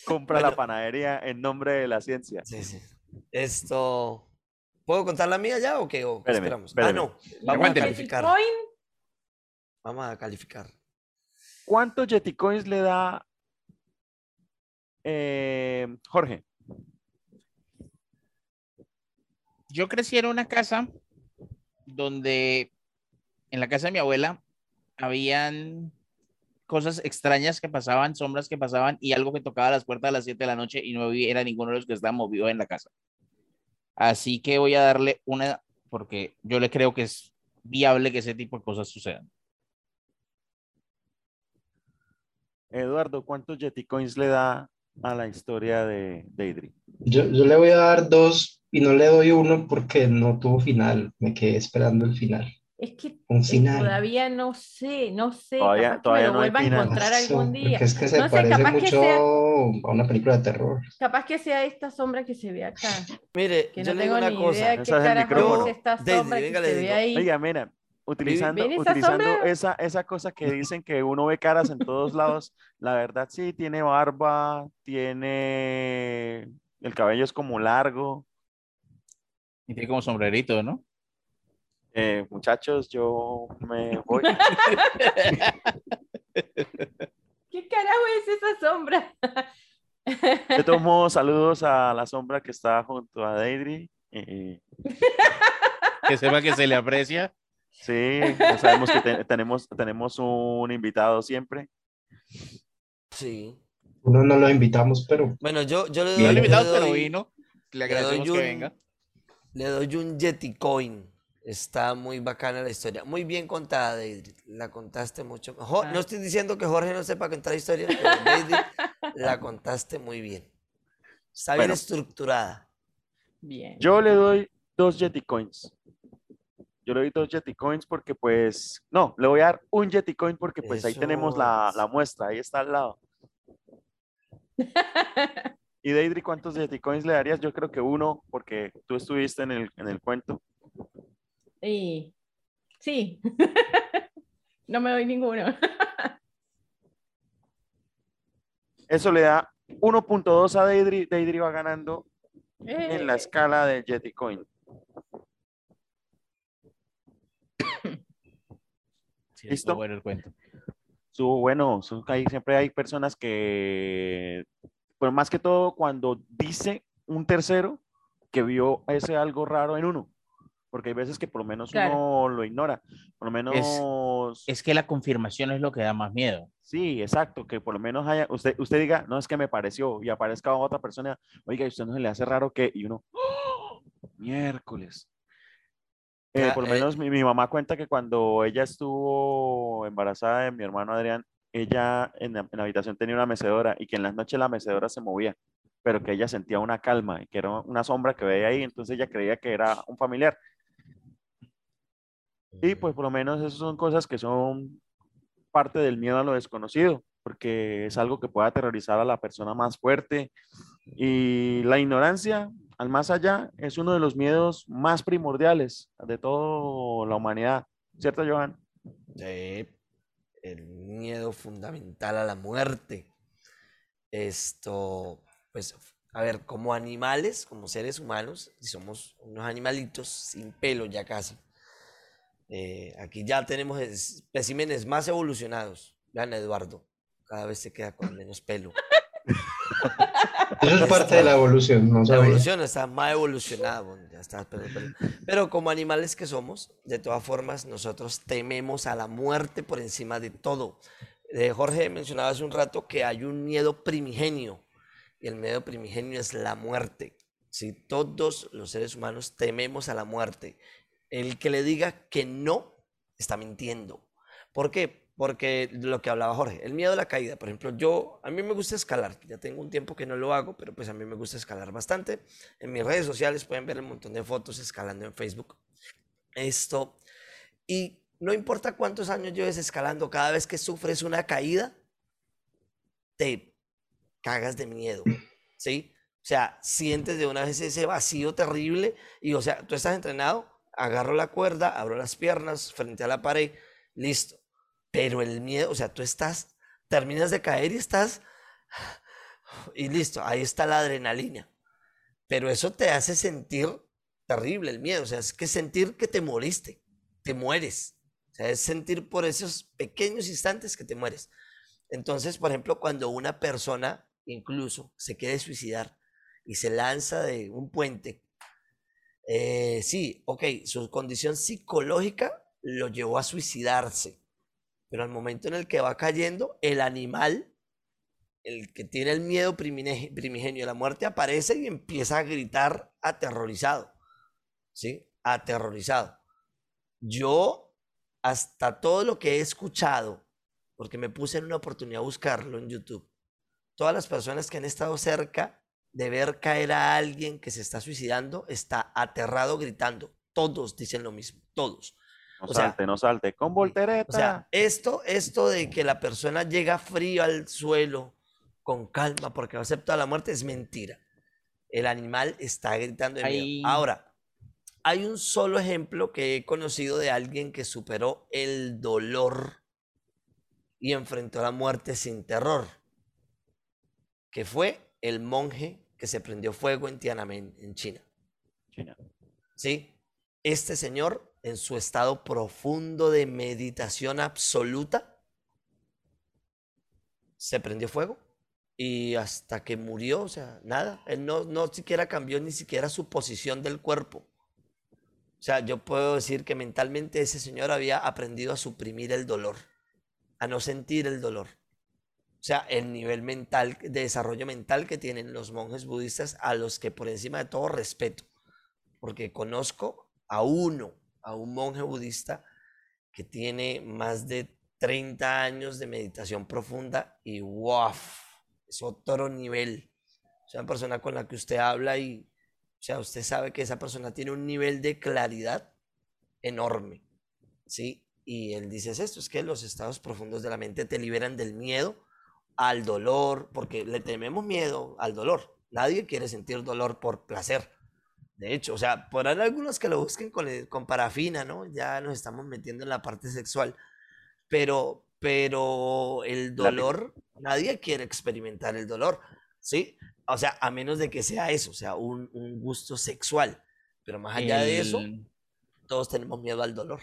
Compra Bueno. la panadería en nombre de la ciencia. Sí, sí. Esto. ¿Puedo contar la mía ya o qué? ¿O Espéreme, esperamos? espéreme. Ah, no. Vamos a calificar. Bitcoin, Vamos a calificar. ¿Cuántos Yeti Coins le da eh, Jorge? Yo crecí en una casa donde en la casa de mi abuela habían cosas extrañas que pasaban, sombras que pasaban y algo que tocaba las puertas a las 7 de la noche y no era ninguno de los que estaban movidos en la casa. Así que voy a darle una, porque yo le creo que es viable que ese tipo de cosas sucedan. Eduardo, ¿cuántos Yeti Coins le da a la historia de Deidre? Yo, yo le voy a dar dos y no le doy uno porque no tuvo final. Me quedé esperando el final. es que Un eh, final. todavía no sé, no sé. Todavía- capaz que todavía me lo no hay vuelva a final. encontrar Eso, algún día. es que se No sé, parece que mucho sea- a una película de terror. Capaz que sea esta sombra que se ve acá. Mire, Que yo no le digo tengo una ni cosa. idea qué es el carajo es esta Daisy, sombra que venga, se ve ahí. Oiga, mira, utilizando, ¿Ven esa utilizando sombra? esa, esa cosa que dicen que uno ve caras en todos lados, la verdad sí, tiene barba, tiene... El cabello es como largo. Y tiene como sombrerito, ¿no? Eh, muchachos, yo me voy. ¿Qué carajo es esa sombra? De todos modos, saludos a la sombra que está junto a Deidre. Eh, Que sepa que se le aprecia. Sí, ya sabemos que te- tenemos, tenemos un invitado siempre. Sí. Uno no lo invitamos, pero Bueno, yo, yo le No lo invitamos, pero vino. Le le agradecemos doy que un- venga. Le doy un Yeti Coin. Está muy bacana la historia. Muy bien contada, Deidre. La contaste mucho. Jo- Ah. No estoy diciendo que Jorge no sepa contar historias, pero Deidre la contaste muy bien. Está bien Bueno. estructurada. Bien. Yo le doy dos Yeti Coins. Yo le doy dos Yeti Coins porque pues, no, le voy a dar un Yeti Coin porque pues ahí tenemos la, la es. muestra, ahí está al lado. Y Deidre, ¿cuántos Yeti Coins le darías? Yo creo que uno, porque tú estuviste en el, en el cuento. Y sí. no me doy ninguno. Eso le da 1.2 a Deidre. Deidre va ganando en la Eh, escala de Yeti Coin. Sí, ¿Listo? bueno el cuento. Estuvo bueno, son- hay- siempre hay personas que, pero más que todo cuando dice un tercero que vio ese algo raro en uno, porque hay veces que por lo menos Claro. uno lo ignora, por lo menos, Es que la confirmación es lo que da más miedo. sí, exacto, que por lo menos haya, usted, usted diga, no es que me pareció y aparezca otra persona, oiga, ¿y usted no se le hace raro que, y uno, ¡Oh! miércoles. Eh, Ya, por lo eh, menos mi, mi mamá cuenta que cuando ella estuvo embarazada de mi hermano Adrián, ella en la, en la habitación tenía una mecedora y que en las noches la mecedora se movía, pero que ella sentía una calma y que era una sombra que veía ahí, entonces ella creía que era un familiar. Y pues por lo menos esas son cosas que son parte del miedo a lo desconocido, porque es algo que puede aterrorizar a la persona más fuerte. Y la ignorancia, al más allá, es uno de los miedos más primordiales de toda la humanidad. ¿Cierto, Johan? Sí, el miedo fundamental a la muerte. Esto, pues, a ver, como animales, como seres humanos, y somos unos animalitos sin pelo ya casi. eh, aquí ya tenemos especímenes más evolucionados. Vean, Eduardo, cada vez se queda con menos pelo. eso es parte de la evolución, no La sabía. evolución está más evolucionada, ya está, pero, pero- pero como animales que somos, de todas formas, nosotros tememos a la muerte por encima de todo. Eh, Jorge mencionaba hace un rato que hay un miedo primigenio, y el miedo primigenio es la muerte. Si todos los seres humanos tememos a la muerte, el que le diga que no está mintiendo. ¿Por qué? Porque lo que hablaba Jorge, el miedo a la caída. Por ejemplo, yo, a mí me gusta escalar. Ya tengo un tiempo que no lo hago, pero pues a mí me gusta escalar bastante. En mis redes sociales pueden ver un montón de fotos escalando en Facebook. Esto. Y no importa cuántos años lleves escalando, cada vez que sufres una caída, te cagas de miedo. ¿Sí? O sea, sientes de una vez ese vacío terrible y, o sea, tú estás entrenado, agarro la cuerda, abro las piernas frente a la pared, listo. Pero el miedo, o sea, tú estás, terminas de caer y estás, y listo, ahí está la adrenalina. Pero eso te hace sentir terrible el miedo, o sea, es que sentir que te moriste, te mueres. O sea, es sentir por esos pequeños instantes que te mueres. Entonces, por ejemplo, cuando una persona incluso se quiere suicidar y se lanza de un puente, eh, sí, ok, su condición psicológica lo llevó a suicidarse, pero al momento en el que va cayendo, el animal, el que tiene el miedo primigenio a la muerte, aparece y empieza a gritar aterrorizado, ¿sí? Aterrorizado. Yo, hasta todo lo que he escuchado, porque me puse en una oportunidad a buscarlo en YouTube, todas las personas que han estado cerca de ver caer a alguien que se está suicidando, está aterrado gritando. Todos dicen lo mismo, todos. No salte, no salte, con voltereta. O sea, esto, esto de que la persona llega frío al suelo, con calma, porque no acepta la muerte, es mentira. El animal está gritando de miedo. Ahora, hay un solo ejemplo que he conocido de alguien que superó el dolor y enfrentó la muerte sin terror, que fue el monje que se prendió fuego en Tiananmen, en China. China. ¿Sí? Este señor, en su estado profundo de meditación absoluta, se prendió fuego y hasta que murió, o sea, nada, él no, no siquiera cambió ni siquiera su posición del cuerpo. O sea, yo puedo decir que mentalmente ese señor había aprendido a suprimir el dolor, a no sentir el dolor. O sea, el nivel mental, de desarrollo mental que tienen los monjes budistas, a los que por encima de todo respeto. Porque conozco a uno, a un monje budista que tiene más de 30 años de meditación profunda y wow, es otro nivel. Sea, una persona con la que usted habla y, o sea, usted sabe que esa persona tiene un nivel de claridad enorme, ¿sí? Y él dice esto, es que los estados profundos de la mente te liberan del miedo, al dolor, porque le tememos miedo al dolor. Nadie quiere sentir dolor por placer. De hecho, o sea, podrán algunos que lo busquen con, con parafina, ¿no? Ya nos estamos metiendo en la parte sexual. Pero, pero el dolor, nadie quiere experimentar el dolor, ¿sí? O sea, a menos de que sea eso, o sea, un, un gusto sexual. Pero más allá de eso, todos tenemos miedo al dolor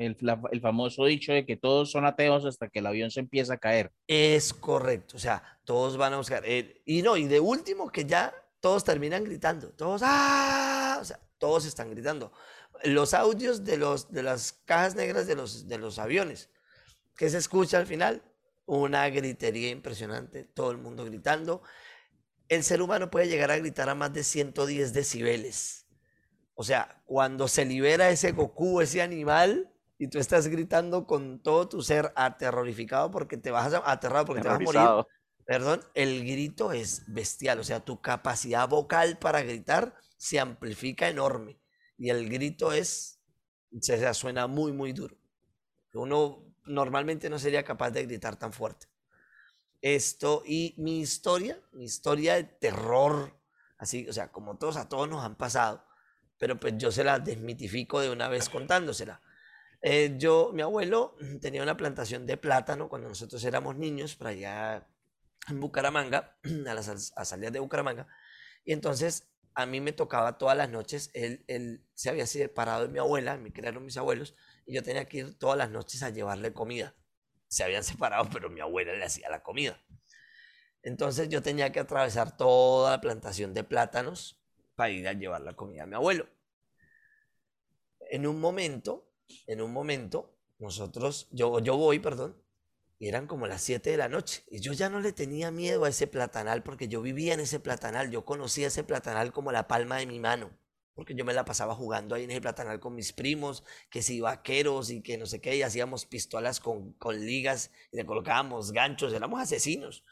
el, famoso dicho de que todos son ateos hasta que el avión se empieza a caer. Es correcto, o sea, todos van a buscar. Eh, y no, y de último que ya todos terminan gritando, todos, ¡ah! O sea, todos están gritando. Los audios de, los, de las cajas negras de los, de los aviones, ¿qué se escucha al final? Una gritería impresionante, todo el mundo gritando. El ser humano puede llegar a gritar a más de 110 decibeles. O sea, cuando se libera ese Goku, ese animal, y tú estás gritando con todo tu ser aterrorificado porque te vas a aterrado porque te vas a morir. Perdón, el grito es bestial, o sea, tu capacidad vocal para gritar se amplifica enorme y el grito es se suena muy muy duro. Uno normalmente no sería capaz de gritar tan fuerte. Esto y mi historia, mi historia de terror, así, o sea, como todos a todos nos han pasado, pero pues yo se la desmitifico de una vez contándosela. Eh, yo, mi abuelo tenía una plantación de plátano cuando nosotros éramos niños, para allá en Bucaramanga, a las de Bucaramanga. Y entonces a mí me tocaba todas las noches, él, él se había separado de mi abuela, me crearon mis abuelos, y yo tenía que ir todas las noches a llevarle comida. Se habían separado, pero mi abuela le hacía la comida. Entonces yo tenía que atravesar toda la plantación de plátanos para ir a llevar la comida a mi abuelo. En un momento en un momento, nosotros, yo, yo voy, perdón, y eran como las 7 de la noche. Y yo ya no le tenía miedo a ese platanal porque yo vivía en ese platanal. Yo conocía ese platanal como la palma de mi mano. porque yo me la pasaba jugando ahí en el platanal con mis primos, que si vaqueros y que no sé qué, y hacíamos pistolas con, con ligas y le colocábamos ganchos, éramos asesinos.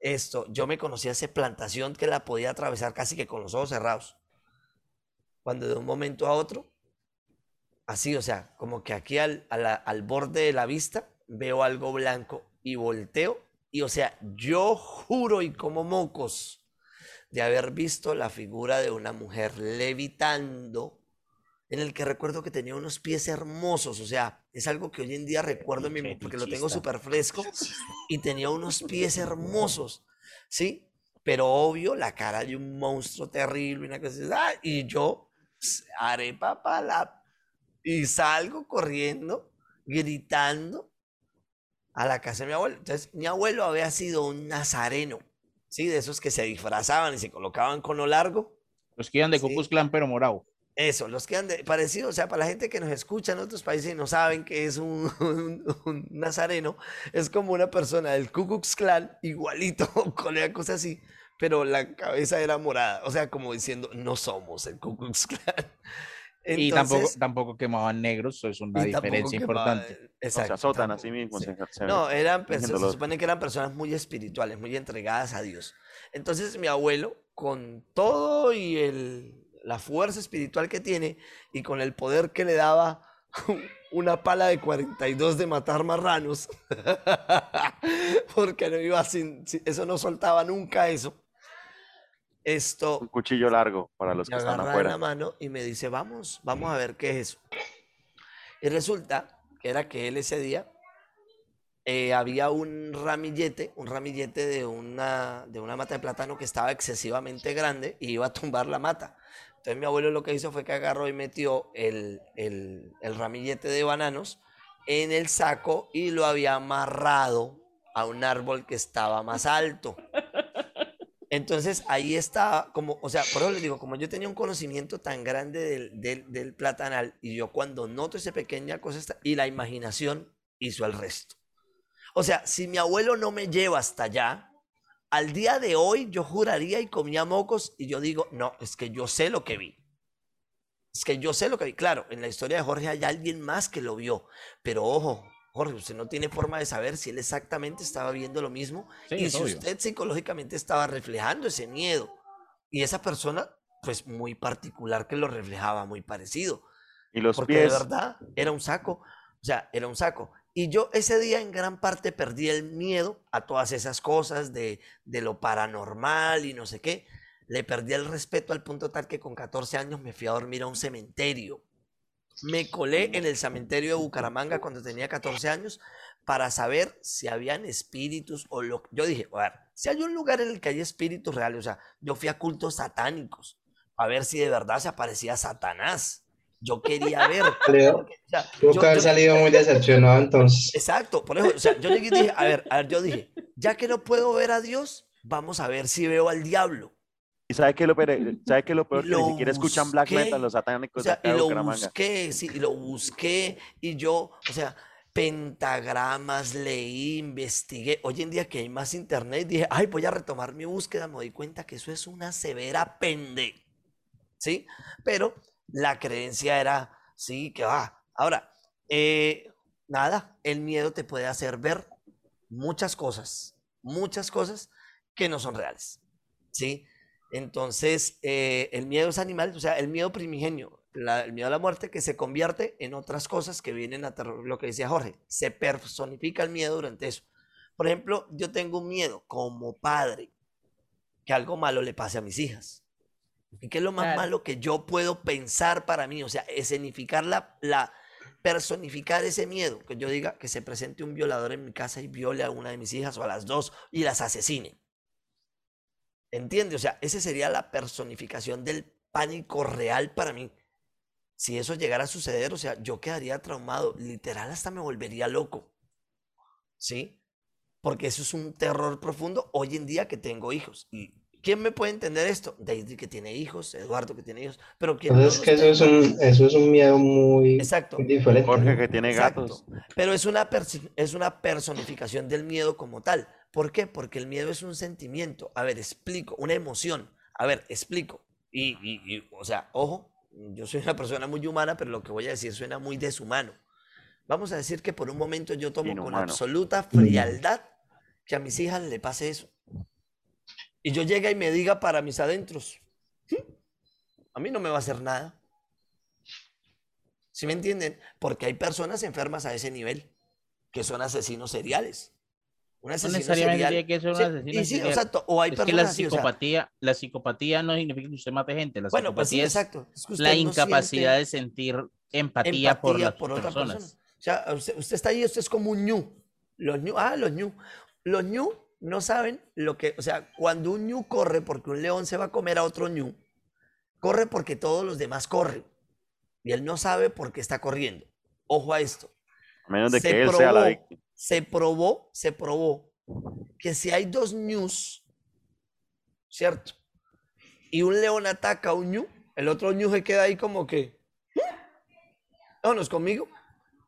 Esto, yo me conocía esa plantación que la podía atravesar casi que con los ojos cerrados. Cuando de un momento a otro, así, o sea, como que aquí al, al borde de la vista veo algo blanco y volteo, y o sea, yo juro y como mocos de haber visto la figura de una mujer levitando, en el que recuerdo que tenía unos pies hermosos, o sea, es algo que hoy en día recuerdo porque lo tengo súper fresco, y tenía unos pies hermosos, ¿sí? Pero obvio, la cara de un monstruo terrible, una cosa, ¡ah! y yo haré papá la... Y salgo corriendo, gritando a la casa de mi abuelo. Entonces, mi abuelo había sido un nazareno. ¿sí? De esos que se disfrazaban y se colocaban con lo largo. Los que iban de Cucus Clan, pero morado. Eso, los que han de, parecido, o sea, para la gente que nos escucha en otros países y no saben que es un, nazareno, es como una persona del Ku Klux Klan, igualito, con una cosa así, pero la cabeza era morada, o sea, como diciendo, no somos el Ku Klux Klan y tampoco, tampoco quemaban negros, eso es una diferencia importante. Exacto, se azotan a sí mismos. no, eran, se supone que eran personas muy espirituales, muy entregadas a Dios. Entonces mi abuelo, con todo y el, la fuerza espiritual que tiene y con el poder que le daba una pala de 42 de matar marranos, porque no iba sin, eso no soltaba nunca eso esto. Un cuchillo largo para los que están afuera. la mano y me dice, vamos, vamos a ver qué es eso. Y resulta que era que él ese día eh, había un ramillete, un ramillete de una, de una mata de plátano que estaba excesivamente grande y iba a tumbar la mata. Entonces mi abuelo lo que hizo fue que agarró y metió el, el, el ramillete de bananos en el saco y lo había amarrado a un árbol que estaba más alto. Entonces ahí está, como, o sea, por eso les digo, como yo tenía un conocimiento tan grande del, del, platanal y yo cuando noto esa pequeña cosa y la imaginación hizo el resto. O sea, si mi abuelo no me lleva hasta allá, al día de hoy yo juraría y comía mocos y yo digo, no, es que yo sé lo que vi. Es que yo sé lo que vi. Claro, en la historia de Jorge hay alguien más que lo vio, pero ojo, Jorge, usted no tiene forma de saber si él exactamente estaba viendo lo mismo y si usted psicológicamente estaba reflejando ese miedo. Y esa persona, pues muy particular que lo reflejaba, muy parecido. Y los Porque de verdad era un saco, o sea, era un saco. Y yo ese día en gran parte perdí el miedo a todas esas cosas de, de lo paranormal y no sé qué. Le perdí el respeto al punto tal que con 14 años me fui a dormir a un cementerio me colé en el cementerio de Bucaramanga cuando tenía 14 años para saber si habían espíritus o lo Yo dije, a ver, si hay un lugar en el que hay espíritus reales, o sea, yo fui a cultos satánicos a ver si de verdad se aparecía Satanás. Yo quería ver. Tuvo que haber salido muy decepcionado entonces. Exacto, por eso, o sea, yo llegué y dije, a ver, a ver, yo dije, ya que no puedo ver a Dios, vamos a ver si veo al diablo. ¿Y sabe qué lo peor? ¿Sabe qué lo peor? que ni siquiera escuchan black metal los satánicos o sea, y lo busqué, sí, y lo busqué y yo, o sea, pentagramas, leí, investigué. Hoy en día que hay más internet, dije, ay, voy a retomar mi búsqueda, me doy cuenta que eso es una severa pende. ¿Sí? Pero la creencia era, sí, que va. Ahora, eh, nada, el miedo te puede hacer ver muchas cosas, muchas cosas que no son reales. ¿Sí? Entonces, eh, el miedo es animal, o sea, el miedo primigenio, el miedo a la muerte que se convierte en otras cosas que vienen a lo que decía Jorge, se personifica el miedo durante eso. Por ejemplo, yo tengo un miedo como padre que algo malo le pase a mis hijas. ¿Y qué es lo más malo que yo puedo pensar para mí? O sea, escenificar la, la, personificar ese miedo, que yo diga que se presente un violador en mi casa y viole a una de mis hijas o a las dos y las asesine. ¿Entiende? O sea, esa sería la personificación del pánico real para mí. Si eso llegara a suceder, o sea, yo quedaría traumado, literal hasta me volvería loco. ¿Sí? Porque eso es un terror profundo hoy en día que tengo hijos. ¿Y quién me puede entender esto? David que tiene hijos, Eduardo que tiene hijos, pero ¿quién es que eso es, un, eso es un miedo muy, Exacto. diferente. Jorge que tiene gatos. Pero es una, es una personificación del miedo como tal. ¿Por qué? Porque el miedo es un sentimiento. A ver, explico, una emoción. A ver, explico. Y, y- y, o sea, ojo, yo soy una persona muy humana, pero lo que voy a decir suena muy deshumano. Vamos a decir que por un momento yo tomo con absoluta frialdad que a mis hijas le pase eso. Y yo llegue y me diga para mis adentros, "¿Mm? a mí no me va a hacer nada. ¿Sí me entienden? Porque hay personas enfermas a ese nivel, que son asesinos seriales. Un No necesariamente serial. tiene que ser un Sí, asesino y sí, serial. exacto. O hay Es que la así, o sea, psicopatía, la psicopatía no significa que usted mate gente. La bueno, pues sí, psicopatía es exacto. Es que usted la no incapacidad de sentir empatía, por las por otra personas. persona. O sea, usted, usted está ahí, usted es como un ñu. Los ñu, ah, los ñu. Los ñu no saben lo que, o sea, cuando un ñu corre porque un león se va a comer a otro ñu, corre porque todos los demás corren. Y él no sabe por qué está corriendo. Ojo a esto. A menos de Se que él sea la víctima. Se probó, se probó que si hay dos ñus, ¿cierto? Y un león ataca a un ñu, el otro ñu se queda ahí como que, vámonos conmigo.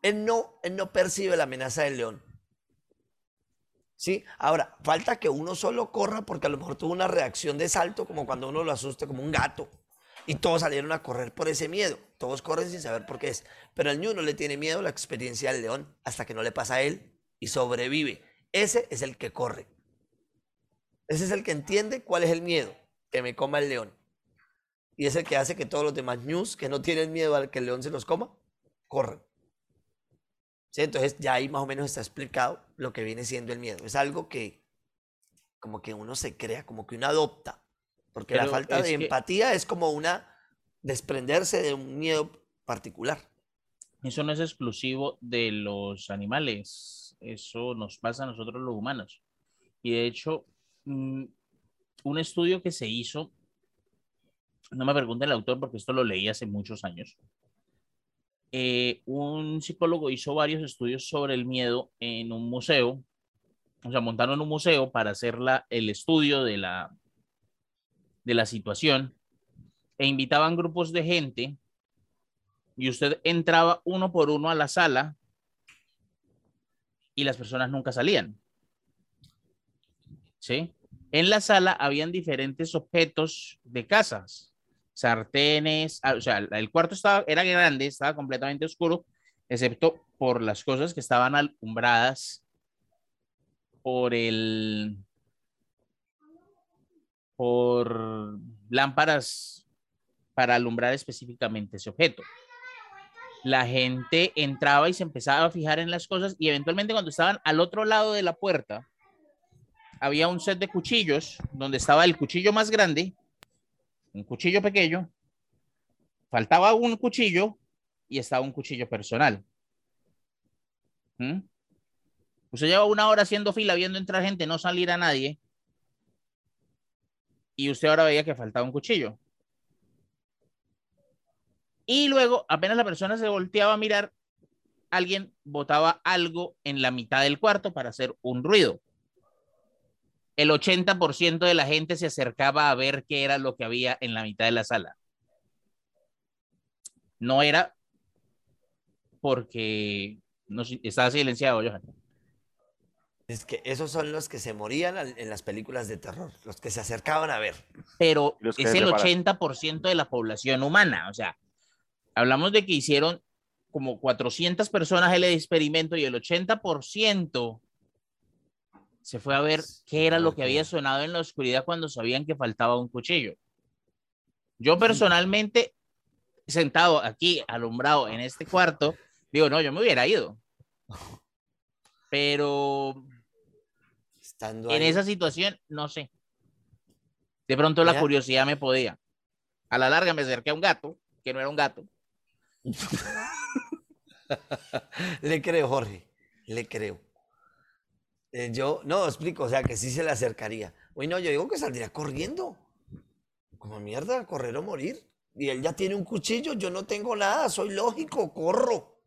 Él no, él no percibe la amenaza del león. ¿Sí? Ahora, falta que uno solo corra porque a lo mejor tuvo una reacción de salto, como cuando uno lo asusta, como un gato. Y todos salieron a correr por ese miedo. Todos corren sin saber por qué es. Pero al ñu no le tiene miedo la experiencia del león hasta que no le pasa a él y sobrevive. Ese es el que corre. Ese es el que entiende cuál es el miedo, que me coma el león. Y es el que hace que todos los demás ñus que no tienen miedo al que el león se los coma, corran. ¿Sí? Entonces ya ahí más o menos está explicado lo que viene siendo el miedo. Es algo que como que uno se crea, como que uno adopta. Porque la falta de que- empatía es como una desprenderse de un miedo particular. Eso no es exclusivo de los animales. Eso nos pasa a nosotros los humanos. Y de hecho, mm, un estudio que se hizo, no me pregunte el autor porque esto lo leí hace muchos años. eh, un psicólogo hizo varios estudios sobre el miedo en un museo. O sea, montaron un museo para hacer la- el estudio de la, de la situación e invitaban grupos de gente y usted entraba uno por uno a la sala y las personas nunca salían. ¿Sí? En la sala habían diferentes objetos de casas, sartenes, ah, o sea, el cuarto estaba, era grande, estaba completamente oscuro, excepto por las cosas que estaban alumbradas por el por lámparas para alumbrar específicamente ese objeto. La gente entraba y se empezaba a fijar en las cosas y eventualmente cuando estaban al otro lado de la puerta había un set de cuchillos donde estaba el cuchillo más grande, un cuchillo pequeño, faltaba un cuchillo y estaba un cuchillo personal. ¿Mm? Usted lleva una hora haciendo fila viendo entrar gente, no salir a nadie. Y usted ahora veía que faltaba un cuchillo. Y luego, apenas la persona se volteaba a mirar, alguien botaba algo en la mitad del cuarto para hacer un ruido. El 80% de la gente se acercaba a ver qué era lo que había en la mitad de la sala. No era porque no, estaba silenciado, Johan. Es que esos son los que se morían en las películas de terror, los que se acercaban a ver. pero es el reparan. 80% de la población humana. O sea, hablamos de que hicieron como 400 personas el experimento y el 80% se fue a ver qué era lo que había sonado en la oscuridad cuando sabían que faltaba un cuchillo. Yo personalmente, sentado aquí, alumbrado en este cuarto, digo, no, yo me hubiera ido. Pero Estando en ahí. esa situación, no sé. De pronto la Mira. curiosidad me podía. A la larga me acerqué a un gato, que no era un gato. Le creo, Jorge, le creo. Eh, yo, no, explico, o sea, que sí se le acercaría. Uy, no, yo digo que saldría corriendo. Como mierda, correr o morir. Y él ya tiene un cuchillo, yo no tengo nada, soy lógico, corro.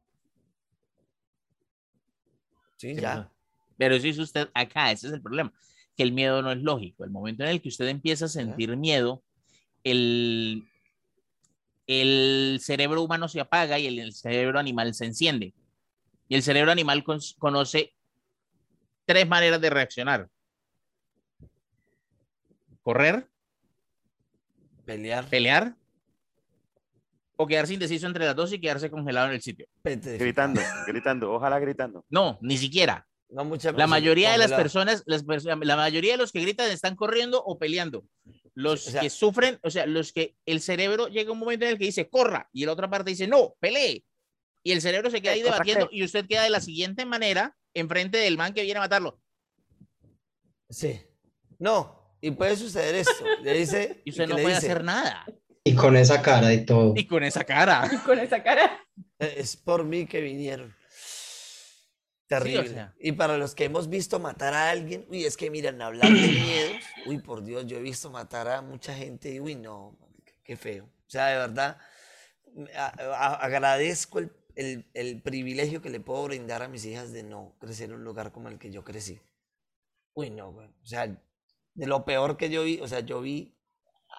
Sí, Sí, ya. no. Pero eso hizo usted acá, ese es el problema, que el miedo no es lógico. El momento en el que usted empieza a sentir miedo, el, el cerebro humano se apaga y el, el cerebro animal se enciende. Y el cerebro animal con- conoce tres maneras de reaccionar. Correr, Pelear. ¿Pelear? ¿O quedarse indeciso entre las dos y quedarse congelado en el sitio? Gritando, gritando, ojalá gritando. No, ni siquiera. No, mucha La mayoría de las personas, las la mayoría de los que gritan están corriendo o peleando. Los Sí, o sea- que sufren, o sea, los que el cerebro llega un momento en el que dice corra y la otra parte dice no, pelee. Y el cerebro se queda ahí debatiendo que- y usted queda de la siguiente manera enfrente del man que viene a matarlo. Sí. No, y puede suceder esto. Le dice. Y usted no le puede dice, hacer nada. Y con esa cara y todo. Y con esa cara. Con esa cara. "Eh, Es por mí que vinieron. Terrible. sea. Y para los que hemos visto matar a alguien, uy, es que miren, hablar de miedos, uy, por Dios, yo he visto matar a mucha gente y uy, no, qué feo. O sea, de verdad, a- a- agradezco el, el- el privilegio que le puedo brindar a mis hijas de no crecer en un lugar como el que yo crecí. Uy, no, güey. O sea, de lo peor que yo vi, o sea, yo vi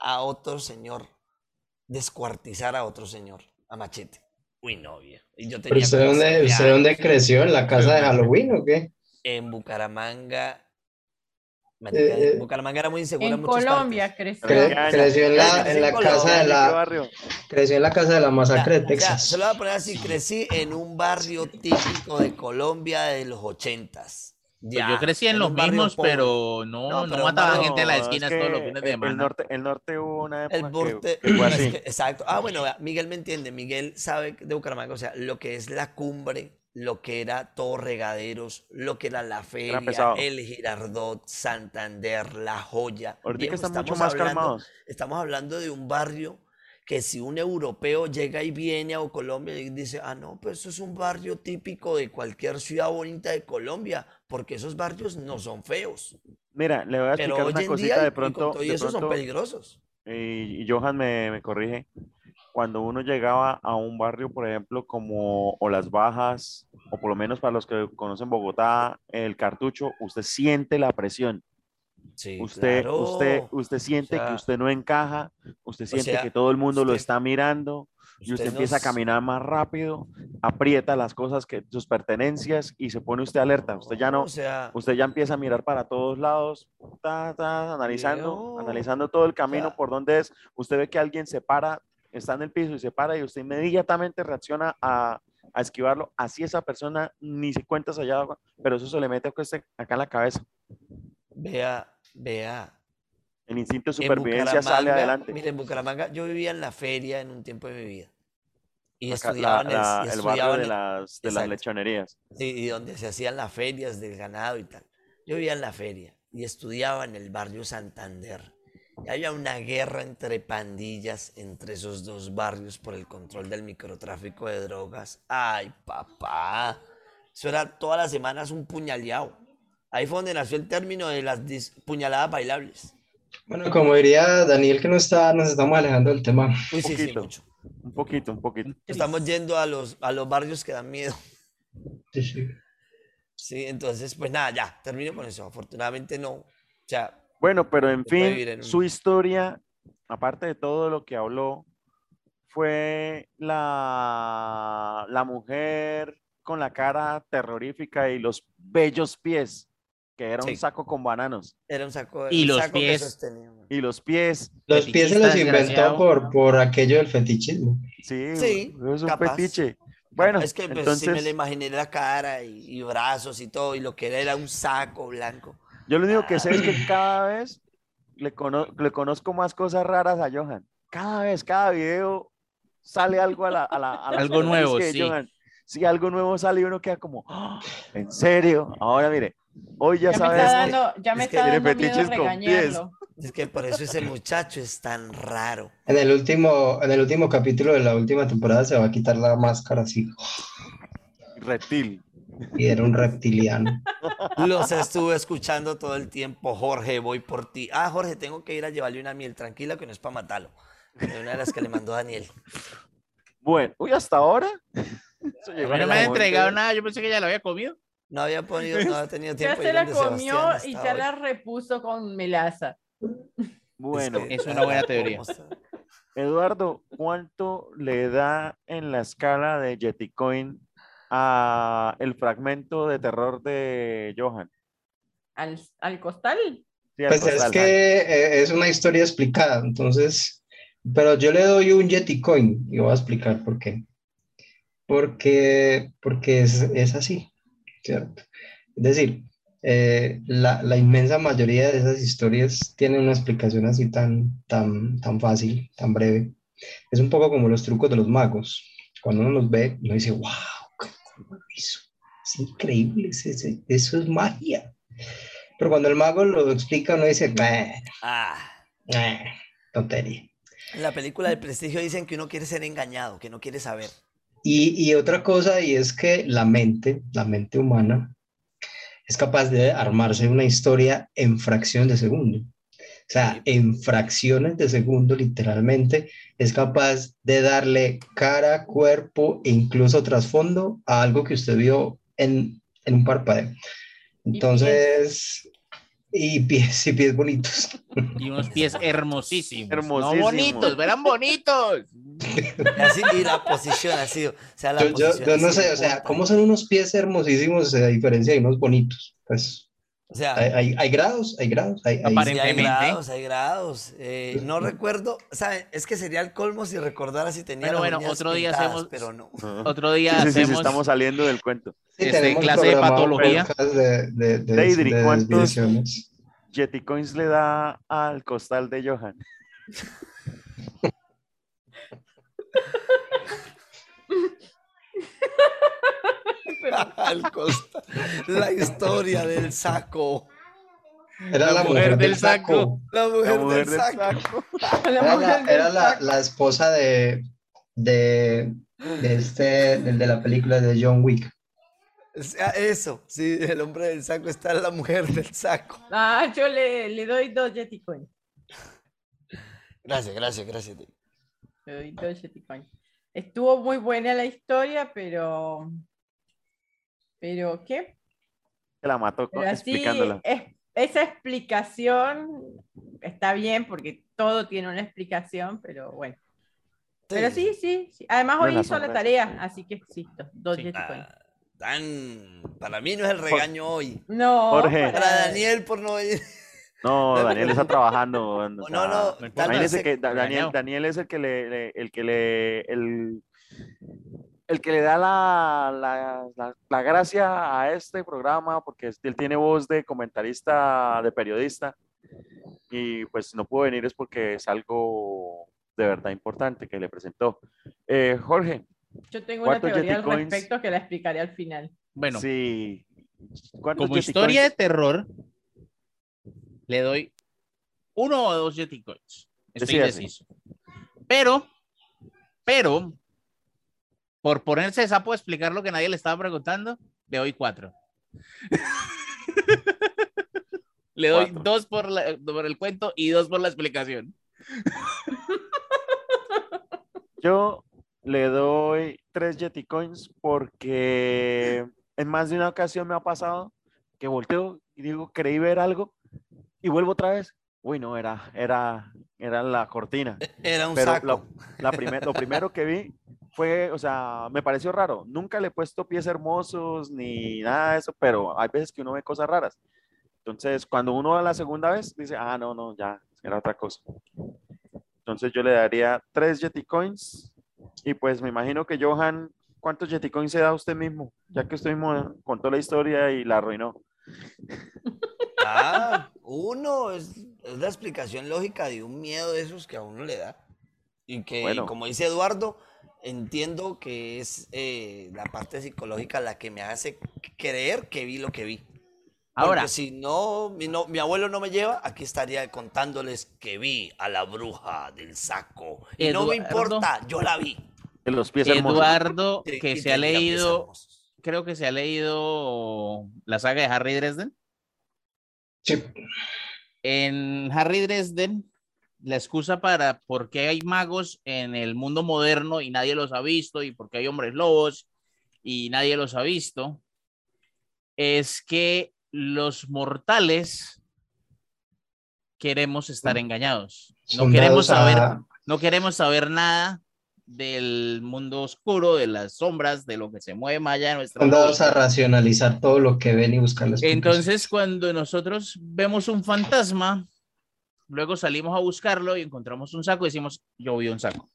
a otro señor descuartizar a otro señor a machete. Uy, no, viejo. Y yo ¿Pero tenía usted dónde, usted creció? ¿En la casa de Halloween o qué? En Bucaramanga. Marica, Eh, eh. Bucaramanga era muy insegura en En muchas Colombia creció. Creció en ¿Qué la, en casa de ¿Qué la creció en la casa de la O sea, masacre de o sea, Texas. se lo voy a poner así, crecí en un barrio típico de Colombia de los ochentas. Pues Ya, yo crecí en los mismos, pobre. pero no, No, no, pero un mataban barrio- gente en las No, es esquinas que todos los fines de el- semana. El norte, el norte hubo una época El norte, que fue es así. que- exacto. Ah, bueno, Miguel me entiende. Miguel sabe de Bucaramanga, o sea, lo que es la cumbre, lo que era todo regaderos, lo que era la feria, el Girardot, Santander, La Joya. Ahorita Viejo, están mucho estamos más hablando- calmados. Estamos hablando de un barrio que si un europeo llega y viene a Colombia y dice, ah, no, pues eso es un barrio típico de cualquier ciudad bonita de Colombia, porque esos barrios no son feos. Mira, le voy a Pero explicar hoy una cosita día, de pronto. y de eso son peligrosos. y, y Johan me, me corrige. Cuando uno llegaba a un barrio, por ejemplo, como o Las Bajas, o por lo menos para los que conocen Bogotá, el Cartucho, usted siente la presión. Sí, Usted, usted, claro. usted siente sea, que usted no encaja, usted siente sea, que todo el mundo lo usted- está mirando y usted Usted empieza a caminar más rápido, aprieta las cosas que sus pertenencias y se pone usted alerta. Usted ya no, O sea, usted ya empieza a mirar para todos lados, ta, ta, analizando, analizando todo el camino sea- por donde es. Usted ve que alguien se para, está en el piso y se para y usted inmediatamente reacciona a, a esquivarlo. Así esa persona ni se cuenta allá, pero eso se le mete acá en la cabeza. vea, vea. El instinto de en supervivencia sale Bucaramanga- adelante. Mire, en Bucaramanga yo vivía en la feria en un tiempo de mi vida. Y Acá, estudiaba la- en el, la- y el barrio de las, de las lechonerías. Sí, y donde se hacían las ferias del ganado y tal. Yo vivía en la feria y estudiaba en el barrio Santander. Y había una guerra entre pandillas entre esos dos barrios por el control del microtráfico de drogas. Ay, papá. Eso era todas las semanas un puñaleado. Ahí fue donde nació el término de las puñaladas bailables. Bueno, como diría Daniel que no está, nos estamos alejando del tema. Uy, sí, sí, poquito. mucho. Un poquito, un poquito. Estamos yendo a los, a los barrios que dan miedo. Sí, sí. Sí, entonces, pues nada, ya, termino con eso. Afortunadamente no. O sea, Bueno, pero en fin, en un- su historia, aparte de todo lo que habló, fue la, la mujer con la cara terrorífica y los bellos pies, que era un Sí. saco con bananos. era un saco, Y un los saco pies. Y los pies, Los pies se los inventó por, por aquello del fetichismo. sí, Sí, es un capaz. fetiche. Bueno, es que pues, entonces, sí me le imaginé la cara y, y brazos y todo, y lo que era era un saco blanco. yo lo único que sé es que cada vez le, cono- le conozco más cosas raras a Johan. Cada vez, cada video sale algo a la... A la- a Algo nuevo, que sí. Johan- sí, algo nuevo sale y uno queda como, "Ah, ¿en serio? Ahora mire, hoy ya, Ya me sabes dando, ya me es que está tiene dando miedo regañarlo. Es que por eso ese muchacho es tan raro. En el último, en el último capítulo de la última temporada se va a quitar la máscara así. reptil. Y era un reptiliano. Los estuve escuchando todo el tiempo. Jorge, voy por ti. Ah, Jorge, tengo que ir a llevarle una miel. Tranquila, que no es para matarlo. De una de las que le mandó Daniel. Bueno, uy, hasta ahora. No me ha entregado nada, yo pensé que ya lo había comido. No había podido, no había tenido Ya tiempo. de se la comió Sebastián y ya hoy. la repuso con melaza. Bueno, que- es una buena teoría. Eduardo, ¿cuánto le da en la escala de Yeticoin a el fragmento de terror de Johan? Al, al costal. Sí, al Pues es que eh, es una historia explicada, entonces pero yo le doy un Yeti Coin y voy a explicar por qué. Porque, porque es, es así, ¿cierto? Es decir, eh, la, la, inmensa mayoría de esas historias tienen una explicación así tan, tan, tan fácil, tan breve. Es un poco como los trucos de los magos. Cuando uno los ve, uno dice, wow, ¿cómo lo hizo? Es increíble, eso es magia. Pero cuando el mago lo explica, uno dice, ah, tontería. En la película del prestigio dicen que uno quiere ser engañado, que no quiere saber. Y, y otra cosa, y es que la mente, la mente humana, es capaz de armarse una historia en fracción de segundo. O sea, en fracciones de segundo, literalmente, es capaz de darle cara, cuerpo e incluso trasfondo a algo que usted vio en, en un parpadeo. Entonces, y pies, y pies bonitos. Y unos pies hermosísimos. hermosísimos. No bonitos, verán bonitos. Así, y la posición así. O sea, la yo, posición yo, no sé, o sea, ¿cómo son unos pies hermosísimos a diferencia de unos bonitos? Pues. O sea, hay, hay, grados, hay grados. Hay, hay grados, hay grados. Eh, no recuerdo, ¿saben? Es que sería el colmo si recordara si tenía. Bueno, bueno, otro día hacemos. Pero no. Otro día sí, hacemos. Sí, estamos saliendo del cuento. Sí, este, clase de patología. De, de, de, Deidre, ¿cuántos Coins le da al costal de Johan? al costal. La historia del saco. Era la, mujer, del saco. La mujer, del, saco. Era, la, era la, la, esposa de, de, de este, del de la película de John Wick. Eso, sí, el hombre del saco está la mujer del saco. Ah, yo le, le doy dos Jetty Gracias, gracias, gracias. Le doy dos Estuvo muy buena la historia, pero. ¿Pero qué? Se la mató explicándola. esa explicación está bien porque todo tiene una explicación, pero bueno. Pero sí, sí, sí. Además, hoy hizo la tarea, así que sí, dos sí. Tan, para mí no es el regaño hoy. No. Jorge. Para Daniel por no. No, Daniel está trabajando. no, no, que Daniel, Daniel es el que le, el que le, el, el que le da la, la, la, gracia a este programa, porque él tiene voz de comentarista, de periodista, y pues no pudo venir es porque es algo de verdad importante que le presentó. Eh, Jorge, yo tengo una teoría al respecto que la explicaré al final. Bueno, sí. como historia de terror, le doy uno o dos Yeti Coins. Estoy indeciso. Pero, pero, por ponerse sapo a explicar lo que nadie le estaba preguntando, le doy cuatro. le doy dos por, por el cuento y dos por la explicación. Yo le doy tres Yeti Coins porque en más de una ocasión me ha pasado que volteo y digo, creí ver algo y vuelvo otra vez. Uy, no, era, era, era la cortina. Era un saco. Lo, la lo primero que vi fue, o sea, me pareció raro. Nunca le he puesto pies hermosos ni nada de eso, pero hay veces que uno ve cosas raras. Entonces, cuando uno va la segunda vez, dice, ah, no, no, ya, era otra cosa. Entonces, yo le daría tres Yeti Coins y pues me imagino que Johan, ¿cuántos Yeticoin se da usted mismo? Ya que usted mismo contó la historia y la arruinó. Ah, uno es, la explicación lógica de un miedo de esos que a uno le da. Y que, como dice Eduardo, entiendo que es eh, la parte psicológica la que me hace creer que vi lo que vi. Ahora, si no mi, no, mi abuelo no me lleva, aquí estaría contándoles que vi a la bruja del saco. Y no me importa, yo la vi. En los pies Eduardo, que se ha leído, creo que se ha leído la saga de Harry Dresden. Sí. En Harry Dresden, la excusa para por qué hay magos en el mundo moderno y nadie los ha visto, y por qué hay hombres lobos y nadie los ha visto, es que los mortales queremos estar engañados. No queremos saber, no queremos saber nada del mundo oscuro, de las sombras, de lo que se mueve más allá de nuestra Vamos a racionalizar todo lo que ven y buscar Entonces, cuando nosotros vemos un fantasma, luego salimos a buscarlo y encontramos un saco y decimos, yo vi un saco.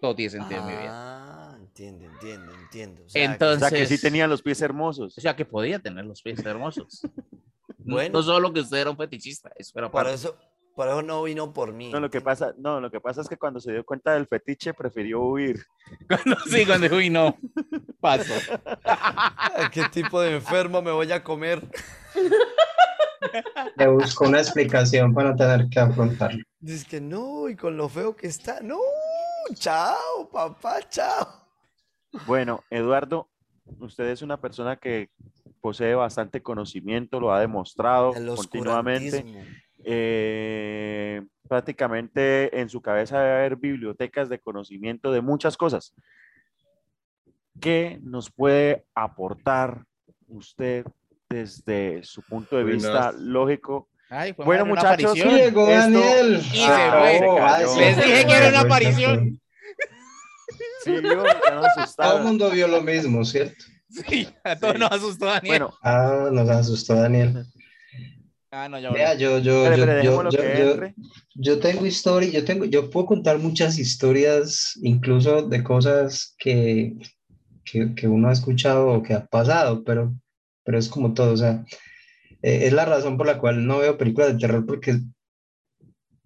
Todo tiene sentido en mi vida. Ah, entiendo, entiendo, entiendo. O sea, que- O Entonces, sea, que sí tenían los pies hermosos. o sea, que podía tener los pies hermosos. No- Bueno. No solo que usted era un fetichista, eso era parte. eso, por eso no vino por mí. No, lo que pasa, no, lo que pasa es que cuando se dio cuenta del fetiche prefirió huir. Cuando, sí, cuando dijo, "Uy, no, paso. ¿Qué tipo de enfermo me voy a comer? Le busco una explicación para tener que afrontarlo. Dice que no, y con lo feo que está. No, chao, papá, chao. Bueno, Eduardo, usted es una persona que posee bastante conocimiento, lo ha demostrado continuamente. Eh, prácticamente en su cabeza debe haber bibliotecas de conocimiento de muchas cosas. ¿Qué nos puede aportar usted desde su punto de vista Buenas. lógico? Ay, fue Bueno, una muchachos, aparición. Llegó Esto- Daniel. Y se Ah, fue. oh, ay, Les dije que era una aparición. Sí, yo, Todo el mundo vio lo mismo, ¿cierto? Sí, a todos Sí. nos asustó Daniel. Bueno, Ah, nos asustó Daniel. ah, no, ya Vea, yo, yo, espere, yo, yo, yo tengo historia, yo tengo, yo puedo contar muchas historias, incluso de cosas que, que, que uno ha escuchado o que ha pasado, pero, pero es como todo, o sea, eh, es la razón por la cual no veo películas de terror porque,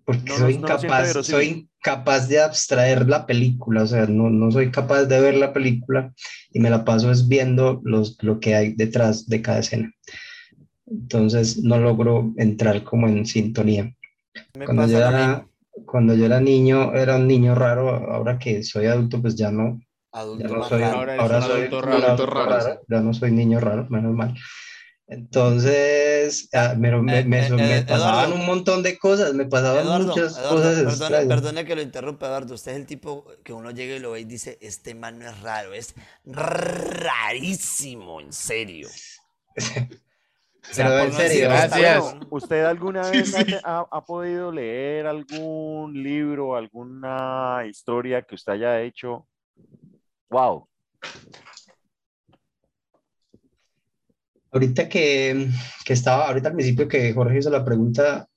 porque No, soy no lo siento incapaz, soy incapaz de abstraer la película, o sea, no, no soy capaz de ver la película y me la paso es viendo los, lo que hay detrás de cada escena. Entonces no logro entrar como en sintonía. Me Cuando yo, era, cuando yo era niño, era un niño raro. Ahora que soy adulto, pues ya no, Adulto no más soy, raro. Ahora ahora soy adulto raro. adulto raro, raro, ya no soy niño raro, menos mal. Entonces, ah, pero me, Eh, me- eh, me eh, pasaban Eduardo. un montón de cosas, me pasaban Eduardo, muchas Eduardo, cosas perdone, perdone que lo interrumpa, Eduardo. Usted es el tipo que uno llega y lo ve y dice, este man no es raro, es rarísimo, en serio. O Pero en serio, gracias. ¿Usted alguna Sí, vez sí. ha, ha podido leer algún libro, alguna historia que usted haya hecho? Wow. Ahorita que, que estaba, ahorita al principio que Jorge hizo la pregunta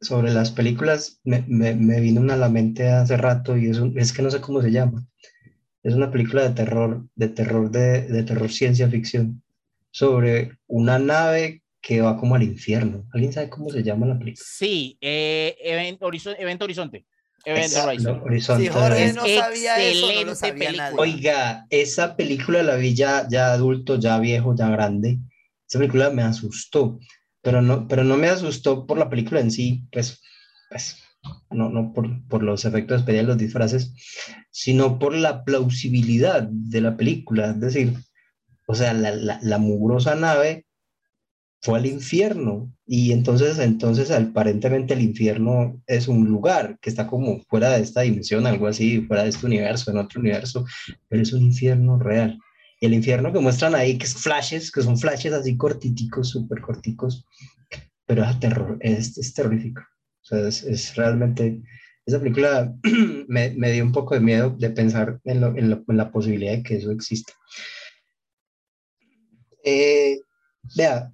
sobre las películas, me, me, me vino una a la mente hace rato y es, un- es que no sé cómo se llama. Es una película de terror, de terror, de, de terror ciencia ficción, sobre una nave que va como al infierno. ¿Alguien sabe cómo se llama la película? Sí, eh, evento, Horizo- Evento Horizonte. Event Horizon. Si Jorge no sabía eso, no lo excelente sabía película. nadie. Oiga, esa película la vi ya, ya adulto, ya viejo, ya grande. Esa película me asustó, pero no, pero no me asustó por la película en sí, pues, pues no, no por, por los efectos especiales, los disfraces, sino por la plausibilidad de la película. Es decir, o sea, la, la, la mugrosa nave fue al infierno y entonces, entonces aparentemente el infierno es un lugar que está como fuera de esta dimensión, algo así, fuera de este universo, en otro universo, pero es un infierno real. Y el infierno que muestran ahí, que es flashes, que son flashes así cortiticos, súper corticos, pero es, terror, es, es terrorífico. O sea, es, es realmente, esa película me, me, dio un poco de miedo de pensar en, lo, en, lo, en la posibilidad de que eso exista. Eh, vea,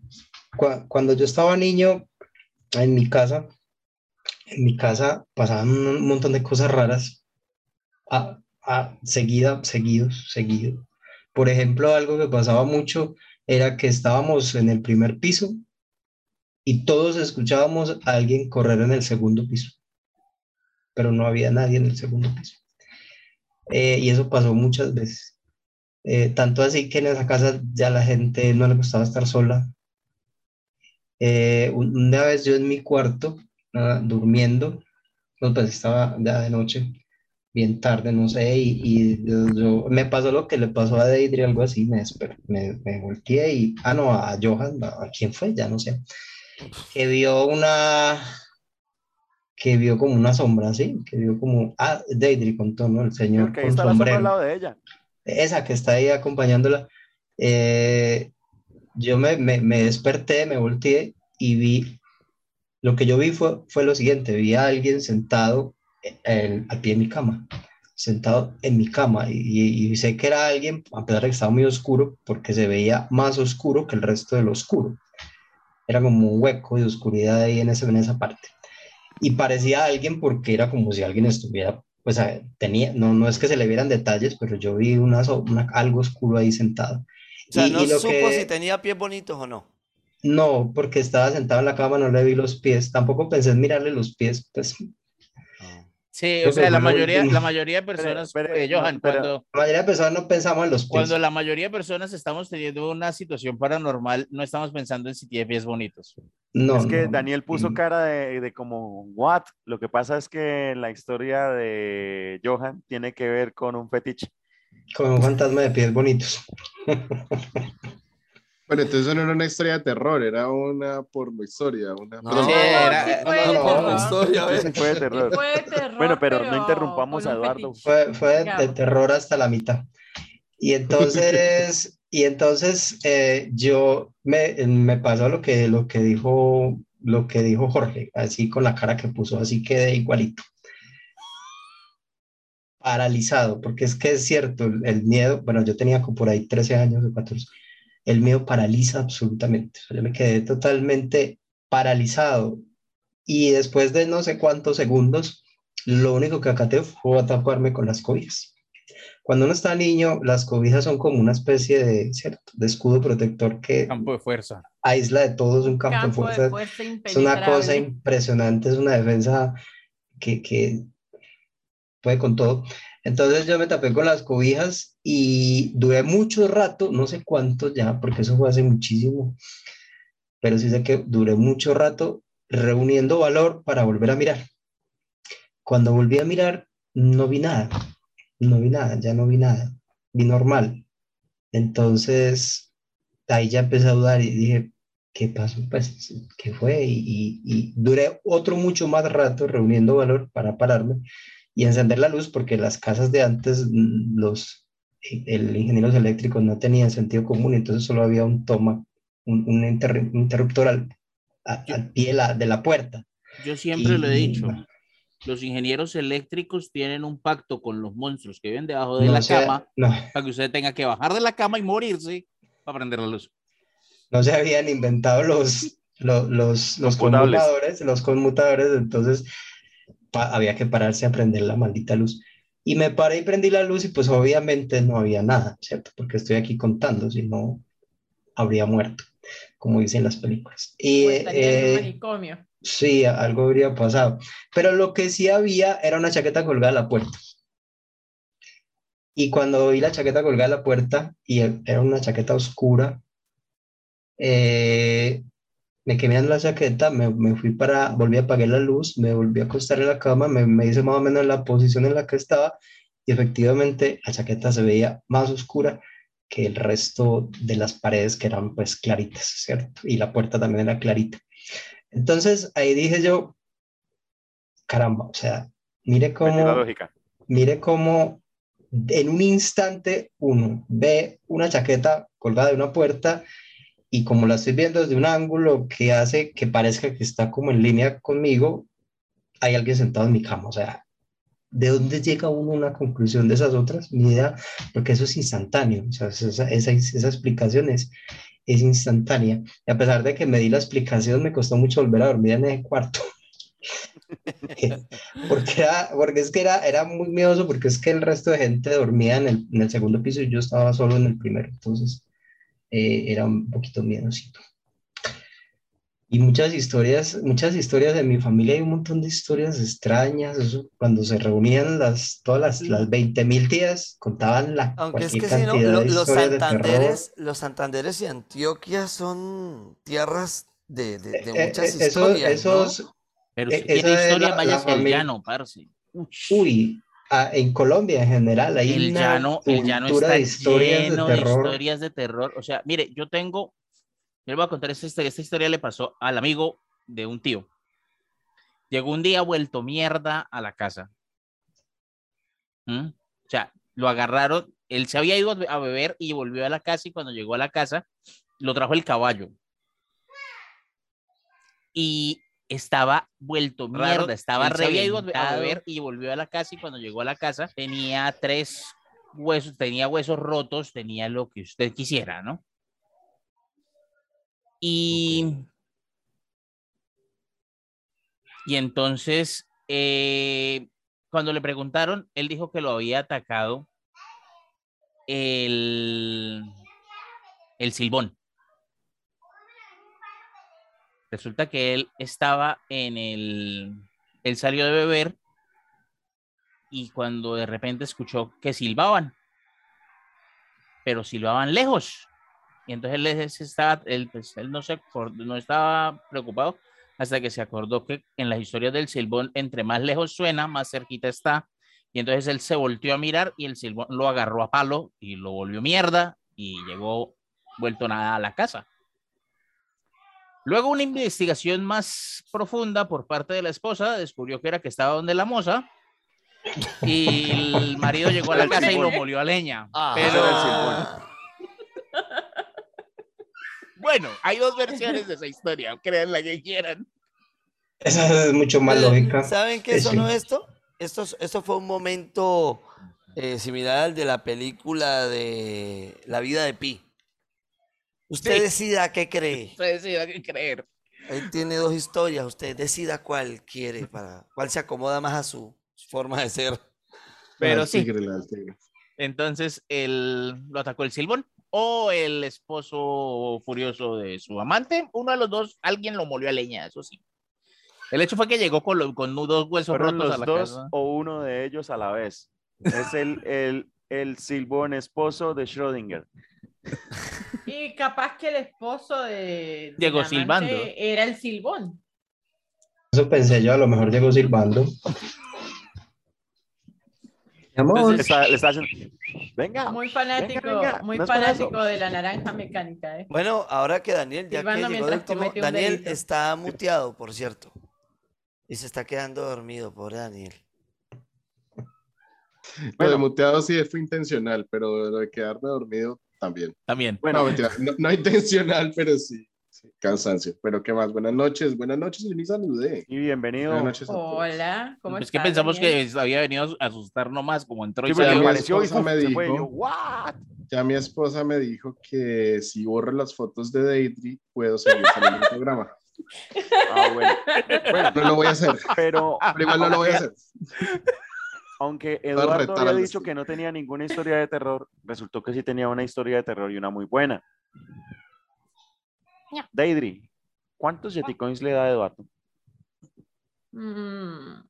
cuando yo estaba niño, en mi casa, en mi casa pasaban un montón de cosas raras, a, a, seguida, seguidos, seguidos. Por ejemplo, algo que pasaba mucho era que estábamos en el primer piso y todos escuchábamos a alguien correr en el segundo piso, pero no había nadie en el segundo piso. Eh, y eso pasó muchas veces. Eh, tanto así que en esa casa ya la gente no le gustaba estar sola. Eh, una vez yo en mi cuarto, durmiendo, pues, pues estaba ya de noche, bien tarde, no sé, y, y yo, yo, me pasó lo que le pasó a Deidre, algo así, me, me, me volteé y, ah, no, a Johan, ¿a quién fue? Ya no sé, que vio una, que vio como una sombra, ¿sí? Que vio como, ah, Deidre contó, ¿no? El señor Porque ahí con está sombrero. la sombra al lado de ella. Esa que está ahí acompañándola. Eh, yo me, me, desperté, me volteé y vi, lo que yo vi fue, fue lo siguiente, vi a alguien sentado el, al pie de mi cama, sentado en mi cama y, y, sé que era alguien, a pesar de que estaba muy oscuro, porque se veía más oscuro que el resto del oscuro. Era como un hueco de oscuridad ahí en, ese, en esa parte. y parecía alguien porque era como si alguien estuviera, pues tenía, no, no es que se le vieran detalles, pero yo vi una algo oscuro ahí sentado. O sea, no supo si tenía pies bonitos o no. No, porque estaba sentado en la cama, no le vi los pies. Tampoco pensé en mirarle los pies, pues Sí, o sea, la mayoría, la mayoría de personas, eh, Johan, cuando... La mayoría de personas no pensamos en los pies. Cuando la mayoría de personas estamos teniendo una situación paranormal, no estamos pensando en si tiene pies bonitos. No. Es que Daniel puso mm. cara de, de, como, what? Lo que pasa es que la historia de Johan tiene que ver con un fetiche. Con un fantasma de pies bonitos. Bueno, entonces no era una historia de terror, era una porno historia. Una... No, sí, era, una porno historia. fue de terror. Fue de terror. Bueno, pero, no interrumpamos a Eduardo. Fue, fue de terror hasta la mitad. Y entonces, y entonces eh, yo me, me pasó lo que, lo que dijo lo que dijo Jorge, así con la cara que puso, así quedé igualito. Paralizado, porque es que es cierto, el, el miedo, bueno, yo tenía por ahí 13 años o 14 el miedo paraliza absolutamente. yo me quedé totalmente paralizado y después de no sé cuántos segundos, lo único que acaté fue taparme con las cobijas. Cuando uno está niño, las cobijas son como una especie de, ¿cierto? de escudo protector que campo de fuerza. aísla de todo, es un campo, de fuerza. es una cosa impresionante, es una defensa que, que puede con todo. Entonces yo me tapé con las cobijas y duré mucho rato, no sé cuánto ya, porque eso fue hace muchísimo, pero sí sé que duré mucho rato reuniendo valor para volver a mirar. Cuando volví a mirar, no vi nada, no vi nada, ya no vi nada, vi normal. Entonces, ahí ya empecé a dudar y dije, ¿qué pasó? Pues, ¿qué fue? Y, y duré otro mucho más rato reuniendo valor para pararme y encender la luz porque las casas de antes, mm, los el ingenieros eléctricos no tenían sentido común, entonces solo había un toma, un, un interruptor al, al pie de la, puerta. Yo siempre lo he dicho. Los ingenieros eléctricos tienen un pacto con los monstruos que viven debajo de la cama para que usted tenga que bajar de la cama y morirse para prender la luz. No se habían inventado los, los, los, los conmutadores, los conmutadores, entonces había que pararse a prender la maldita luz. Y me paré y prendí la luz y pues obviamente no había nada, ¿cierto? Porque estoy aquí contando, si no, habría muerto, como dicen las películas. Y, eh, sí, algo habría pasado. Pero lo que sí había era una chaqueta colgada a la puerta. Y cuando vi la chaqueta colgada a la puerta, y era una chaqueta oscura, eh, me quemé en la chaqueta, me, me, fui para, volví a apagar la luz, me volví a acostar en la cama, me, me hice más o menos la posición en la que estaba y efectivamente la chaqueta se veía más oscura que el resto de las paredes que eran pues claritas, ¿cierto? Y la puerta también era clarita. Entonces ahí dije yo, caramba, o sea, mire cómo, mire cómo en un instante uno ve una chaqueta colgada de una puerta y como la estoy viendo desde un ángulo que hace que parezca que está como en línea conmigo, hay alguien sentado en mi cama. O sea, ¿de dónde llega uno a una conclusión de esas otras? Ni idea, porque eso es instantáneo. O sea, esa, esa, explicación es, es instantánea. Y a pesar de que me di la explicación, me costó mucho volver a dormir en el cuarto. porque, era, porque es que era, era muy miedoso, porque es que el resto de gente dormía en el, en el segundo piso y yo estaba solo en el primero. Entonces, eh, era un poquito miedosito. Y muchas historias, muchas historias de mi familia, hay un montón de historias extrañas, eso, cuando se reunían las, todas las, las 20 mil tías, contaban la Aunque es que si no, los, Santanderes, los Santanderes y Antioquia son tierras de, de, de eh, muchas eh, historias, esos, Pero si tiene historia, vaya hacia el llano, parce. Uy, en Colombia en general. Hay el llano, el llano está historias lleno de, terror. historias de terror. O sea, mire, yo tengo, yo le voy a contar esta historia. Esta historia le pasó al amigo de un tío. Llegó un día vuelto mierda a la casa. ¿Mm? O sea, lo agarraron. Él se había ido a beber y volvió a la casa y cuando llegó a la casa lo trajo el caballo. Y estaba vuelto mierda, estaba reventado a ver y volvió a la casa y cuando llegó a la casa tenía tres huesos, tenía huesos rotos, tenía lo que usted quisiera, ¿no? Y Y entonces, eh, cuando le preguntaron, él dijo que lo había atacado el, el silbón. Resulta que él estaba en el, él salió de beber y cuando de repente escuchó que silbaban, pero silbaban lejos. Y entonces él, estaba, él, pues, él no, se, no estaba preocupado hasta que se acordó que en las historias del silbón, entre más lejos suena, más cerquita está. Y entonces él se volteó a mirar y el silbón lo agarró a palo y lo volvió mierda y llegó vuelto nada a la casa. Luego una investigación más profunda por parte de la esposa descubrió que era que estaba donde la moza y el marido llegó a la casa y lo molió a leña. Ah. pero bueno, hay dos versiones de esa historia, crean la que quieran. Esa es mucho más lógica. ¿Saben qué sonó esto? esto? Esto fue un momento eh, similar al de la película de La vida de Pi. Usted Sí. decida qué cree. Usted decida qué creer. Él tiene dos historias. Usted decida cuál quiere, para cuál se acomoda más a su forma de ser. Pero sí. Entonces él lo atacó el silbón o el esposo furioso de su amante. Uno de los dos, alguien lo molió a leña, eso sí. El hecho fue que llegó con, lo- con dos huesos ¿Fueron rotos a los la dos casa. o uno de ellos a la vez? Es el, el, el silbón esposo de Schrödinger. Y capaz que el esposo de, amante silbando. Era el silbón. Eso pensé yo, a lo mejor llegó silbando. Está, está haciendo, venga, Muy fanático, venga, muy no fanático de la naranja mecánica. ¿eh? Bueno, ahora que Daniel, ya que llegó de mientras último, comete un Daniel delito. está muteado, por cierto. Y se está quedando dormido, pobre Daniel. Lo de Bueno. muteado sí fue intencional, pero lo de quedarme dormido también. También. Bueno, No, mentira, no, no intencional, pero sí, sí, Cansancio. Pero qué más, buenas noches, buenas noches, y ni saludé. y bienvenido. Buenas noches. Hola, ¿cómo Es que pensamos Daniel? que había venido a asustar nomás, como entró y Sí, mi apareció y me se fue. dijo- yo, ¿what? Ya mi esposa me dijo que si borro las fotos de Deidre, puedo seguir saliendo en el programa. Ah, bueno. Bueno, No lo voy a hacer, pero, pero igual no lo voy a hacer. aunque Eduardo había dicho que no tenía ninguna historia de terror, resultó que sí tenía una historia de terror y una muy buena. Deidre, ¿cuántos Yeticoins le da a Eduardo? Mm.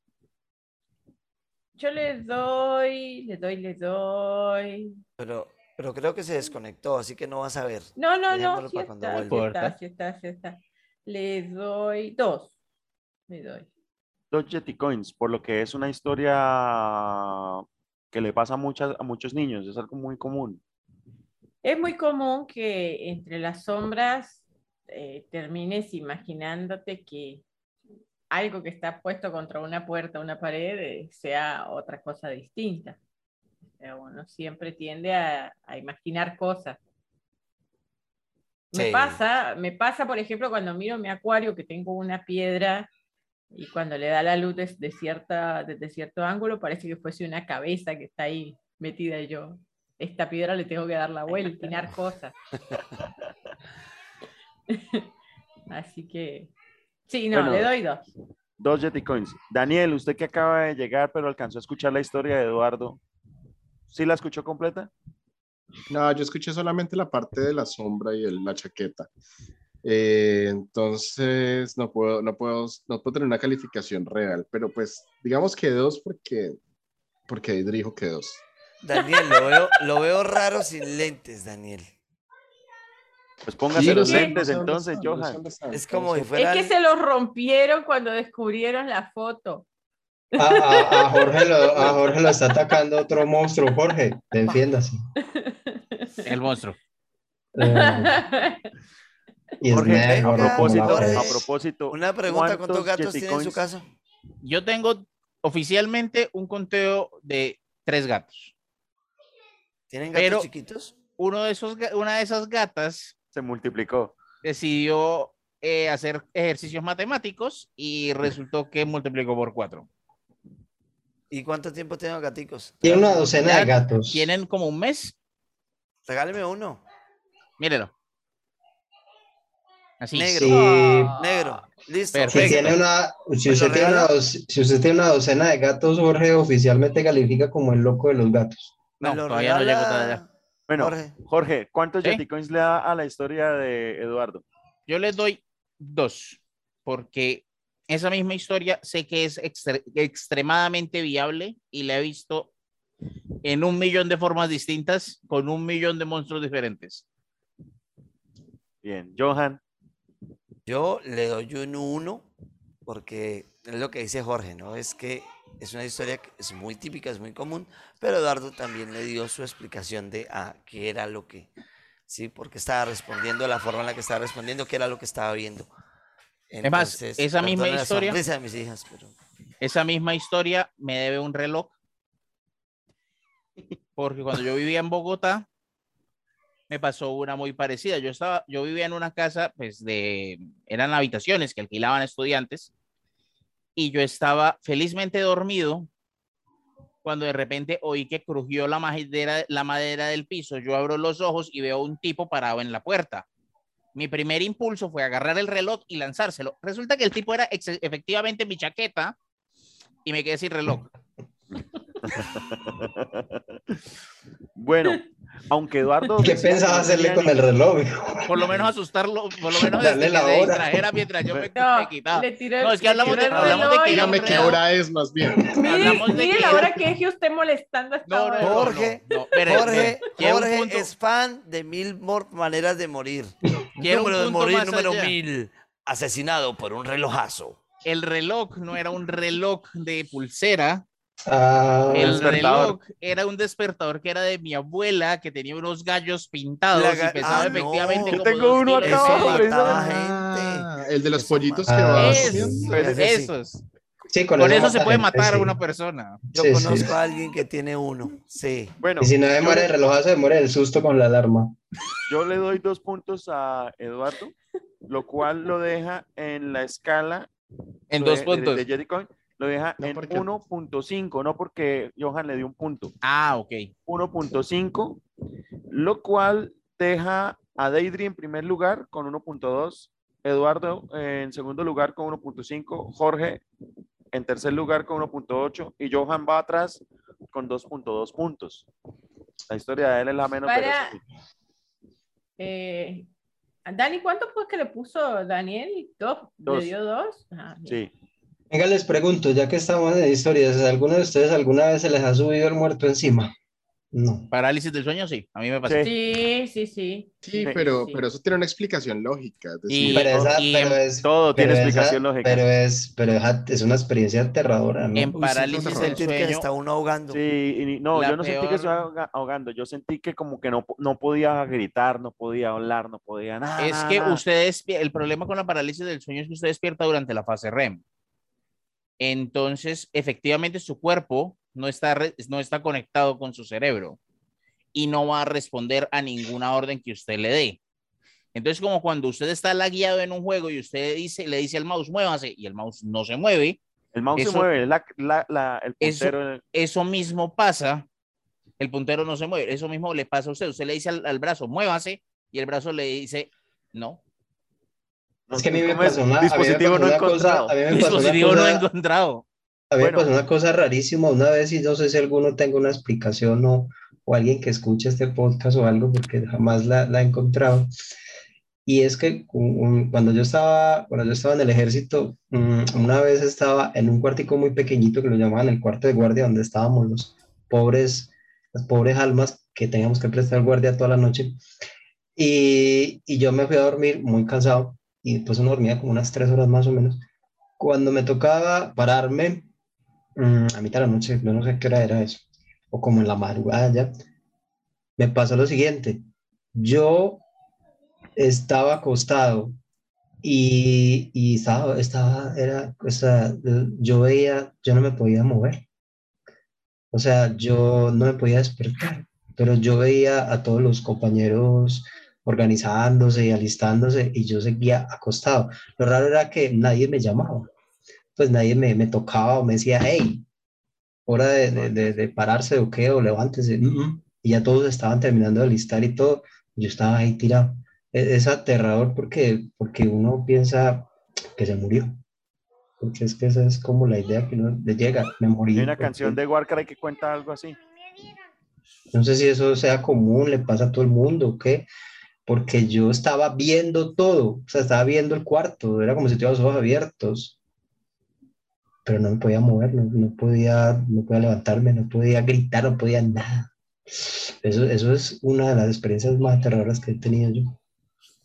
Yo le doy, le doy, le doy. Pero, pero creo que se desconectó, así que no vas a ver. No, no, Dejémoslo no, sí está, sí está, sí está, sí está. Le doy dos. Le doy. Dos Yeticoins, por lo que es una historia que le pasa a, muchas, a muchos niños, es algo muy común. Es muy común que entre las sombras eh, termines imaginándote que algo que está puesto contra una puerta, una pared, eh, sea otra cosa distinta. O sea, uno siempre tiende a, a imaginar cosas. Me Sí. pasa, me pasa, por ejemplo, cuando miro mi acuario que tengo una piedra y cuando le da la luz desde, cierta, desde cierto ángulo parece que fuese una cabeza que está ahí metida y yo. Esta piedra le tengo que dar la vuelta, tirar cosas. Así que, sí, no, Bueno. le doy dos. Dos Yeticoins. Daniel, usted que acaba de llegar, pero alcanzó a escuchar la historia de Eduardo, ¿sí la escuchó completa? No, yo escuché solamente la parte de la sombra y el- la chaqueta. Eh, entonces no puedo, no puedo, no puedo tener una calificación real, pero pues digamos que dos porque, porque dijo que dos. Daniel, lo veo, lo veo raro sin lentes, Daniel. Pues póngase Sí, los lentes entonces, Johan. dónde están, Es como si fuera. Es que se los rompieron cuando descubrieron la foto. a, a- a Jorge lo, a Jorge lo está atacando otro monstruo. Jorge, defiéndase. El monstruo. Eh, Jorge, a propósito, Jorge, a propósito, Una pregunta: ¿cuántos ¿cuántos gatos tiene en su casa? Yo tengo oficialmente un conteo de tres gatos. ¿Tienen gatos Pero- chiquitos? Uno de esos, una de esas gatas se multiplicó. decidió eh, hacer ejercicios matemáticos y resultó que multiplicó por cuatro. ¿Y cuánto tiempo tienen los gaticos? Tiene una docena de gatos. Tienen como un mes. Regáleme uno. Mírelo. Así. Negro. Sí. Negro. Listo. Perfecto. Si, tiene una, si, ¿Me usted tiene una, regala? doc- si usted tiene una docena de gatos, Jorge oficialmente califica como el loco de los gatos. ¿Me No, lo todavía no llego todavía. Bueno, Jorge? Jorge, ¿cuántos ¿Sí? Yeticoins le da a la historia de Eduardo? Yo les doy dos, porque esa misma historia sé que es extre- extremadamente viable y la he visto en un millón de formas distintas con un millón de monstruos diferentes. Bien, Johan, Yo le doy un 1 porque es lo que dice Jorge, ¿no? Es que es una historia que es muy típica, es muy común, pero Eduardo también le dio su explicación de a qué era lo que, sí, porque estaba respondiendo la forma en la que estaba respondiendo, qué era lo que estaba viendo. más, Entonces, esa misma historia- sonrisa de mis hijas, pero Esa misma historia me debe un reloj, porque cuando yo vivía en Bogotá, me pasó una muy parecida. Yo estaba, yo vivía en una casa, pues de, eran habitaciones que alquilaban estudiantes, y yo estaba felizmente dormido cuando de repente oí que crujió la madera, la madera del piso. Yo abro los ojos y veo un tipo parado en la puerta. Mi primer impulso fue agarrar el reloj y lanzárselo. Resulta que el tipo era efectivamente mi chaqueta y me quedé sin reloj. Bueno, aunque Eduardo... ¿Qué pensaba no hacerle con el reloj? Por lo menos asustarlo, por lo menos Darle desde la que se hora. distrajera mientras yo me, No, me quitaba. le tiré, No, es que le hablamos tiré de- hablamos que Dígame qué hora es más bien. Mire, la hora que deje usted molestando a esta No, no, hora. no, Jorge, no, no, espere, Jorge, Jorge punto- es fan de mil maneras de morir. quiero número de morir número allá. mil, asesinado por un relojazo. El reloj no era un reloj de pulsera, Ah, el despertador. reloj era un despertador que era de mi abuela, que tenía unos gallos pintados La y ga- pesaba ah, no. efectivamente Yo como tengo dos uno acá Eso Ah, el de los Eso pollitos que va Es- comiendo. Ese sí. esos. sí, Con eso se puede matar a una persona. Yo Sí, sí. conozco a alguien que tiene uno. Sí. Bueno, Y si no se yo el relojazo, se muere el susto con la alarma. Yo le doy dos puntos a Eduardo, lo cual lo deja en la escala En de- dos de- puntos. de Jeticoin, lo deja No, en porque- 1.5, no porque Johan le dio un punto, Ah, ok. 1.5, lo cual deja a Deidre en primer lugar con 1.2, Eduardo en segundo lugar con 1.5, Jorge en tercer lugar con 1.8 y Johan va atrás con 2.2 puntos. La historia de él es la menos Para-. Eh, Dani, ¿cuánto fue que le puso Daniel? ¿Dos? Dos. ¿Le dio dos? Ah. Sí. Venga, les pregunto, ya que estamos en historias, ¿alguno de ustedes alguna vez se les ha subido el muerto encima? No. Parálisis del sueño, sí. A mí me pasó. Sí. Sí, sí, sí. Sí, Sí. pero, Sí. pero eso tiene una explicación lógica. Y- Pero, esa, y pero es, Todo tiene pero esa- explicación lógica. Pero es, pero esa- es una experiencia aterradora, ¿no? En Uy, parálisis del sentir que sueño. está uno ahogando. Sí, y no, La yo no sentí que peor- ahoga- ahogando, yo sentí que como que no, no podía gritar, no podía hablar, no podía nada. Es que nada. usted despi- el problema con la parálisis del sueño es que usted despierta durante la fase REM. Entonces, efectivamente, su cuerpo no está, no está conectado con su cerebro y no va a responder a ninguna orden que usted le dé. Entonces, como cuando usted está laguiado en un juego y usted dice, le dice al mouse, muévase, y el mouse no se mueve, El mouse eso- se mueve, la, la- la- el eso- puntero. eso mismo pasa, el puntero no se mueve, eso mismo le pasa a usted. Usted le dice al, al brazo, muévase, y el brazo le dice, no. Es que a mí me pasó una, dispositivo no encontrado. a mí me pasó una Dispositivo no cosa- encontrado. A mí me pasó una cosa rarísima una vez y no sé si alguno tenga una explicación o, o alguien que escuche este podcast o algo porque jamás la, la he encontrado. Y es que un- un- cuando yo estaba, cuando yo estaba en el ejército, mm, una vez estaba en un cuartico muy pequeñito que lo llamaban el cuarto de guardia donde estábamos los pobres, las pobres almas que teníamos que prestar guardia toda la noche. Y, y yo me fui a dormir muy cansado y después uno dormía como unas tres horas más o menos. Cuando me tocaba pararme, mm, a mitad de la noche, yo no sé qué hora era eso, o como en la madrugada ya, me pasó lo siguiente. Yo estaba acostado y, y estaba, estaba, era, o sea, yo veía, yo no me podía mover. O sea, yo no me podía despertar, pero yo veía a todos los compañeros organizándose y alistándose y yo seguía acostado. Lo raro era que nadie me llamaba, pues nadie me, me tocaba o me decía, hey, hora de, de, de, de pararse o qué, o levántese. Mm, mm. Y ya todos estaban terminando de alistar y todo. y Yo estaba ahí tirado. e- es aterrador porque, porque uno piensa que se murió. Porque es que esa es como la idea que uno le llega, me morí. Hay una porque- canción de Warcry que cuenta algo así. No sé si eso sea común, le pasa a todo el mundo o qué, porque yo estaba viendo todo, o sea, estaba viendo el cuarto, era como si tuviera los ojos abiertos, pero no me podía mover, no, no podía, no podía levantarme, no podía gritar, no podía nada. Eso, eso es una de las experiencias más aterradoras que he tenido yo.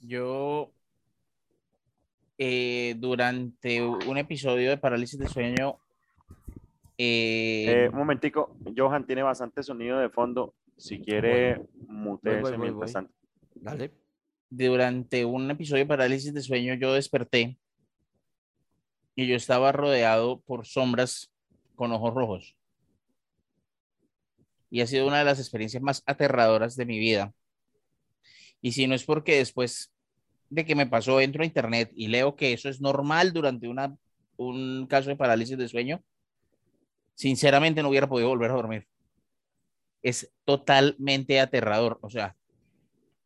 Yo, eh, durante un episodio de parálisis de sueño, eh, Eh, un momentico, Johan tiene bastante sonido de fondo. Si quiere, muteese voy, voy, mientras tanto. Dale. durante un episodio de parálisis de sueño, yo desperté y yo estaba rodeado por sombras con ojos rojos. Y ha sido una de las experiencias más aterradoras de mi vida. Y si no es porque después de que me pasó, entro a internet y leo que eso es normal durante una, un caso de parálisis de sueño, sinceramente no hubiera podido volver a dormir. Es totalmente aterrador. O sea,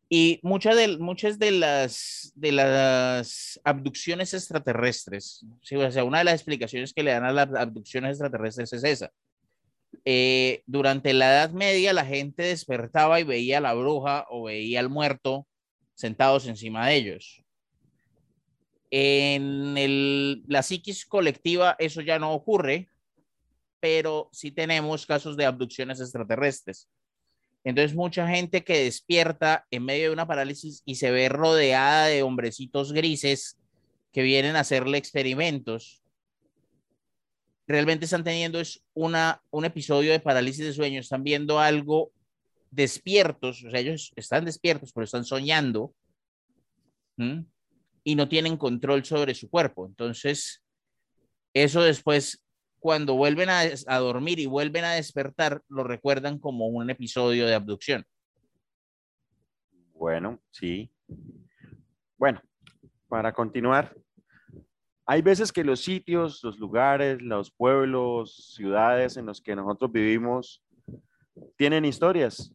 y muchas de, muchas de las, de las abducciones extraterrestres, sí, o sea, una de las explicaciones que le dan a las abducciones extraterrestres es esa. Eh, durante la Edad Media la gente despertaba y veía a la bruja o veía al muerto sentados encima de ellos. En el, la psiquis colectiva eso ya no ocurre, pero sí tenemos casos de abducciones extraterrestres. Entonces, mucha gente que despierta en medio de una parálisis y se ve rodeada de hombrecitos grises que vienen a hacerle experimentos, realmente están teniendo es una, un episodio de parálisis de sueño, están viendo algo despiertos, o sea, ellos están despiertos, pero están soñando y no tienen control sobre su cuerpo. Entonces, eso después cuando vuelven a, dormir y vuelven a despertar, lo recuerdan como un episodio de abducción. Bueno, sí. Bueno, para continuar, hay veces que los sitios, los lugares, los pueblos, ciudades en los que nosotros vivimos tienen historias,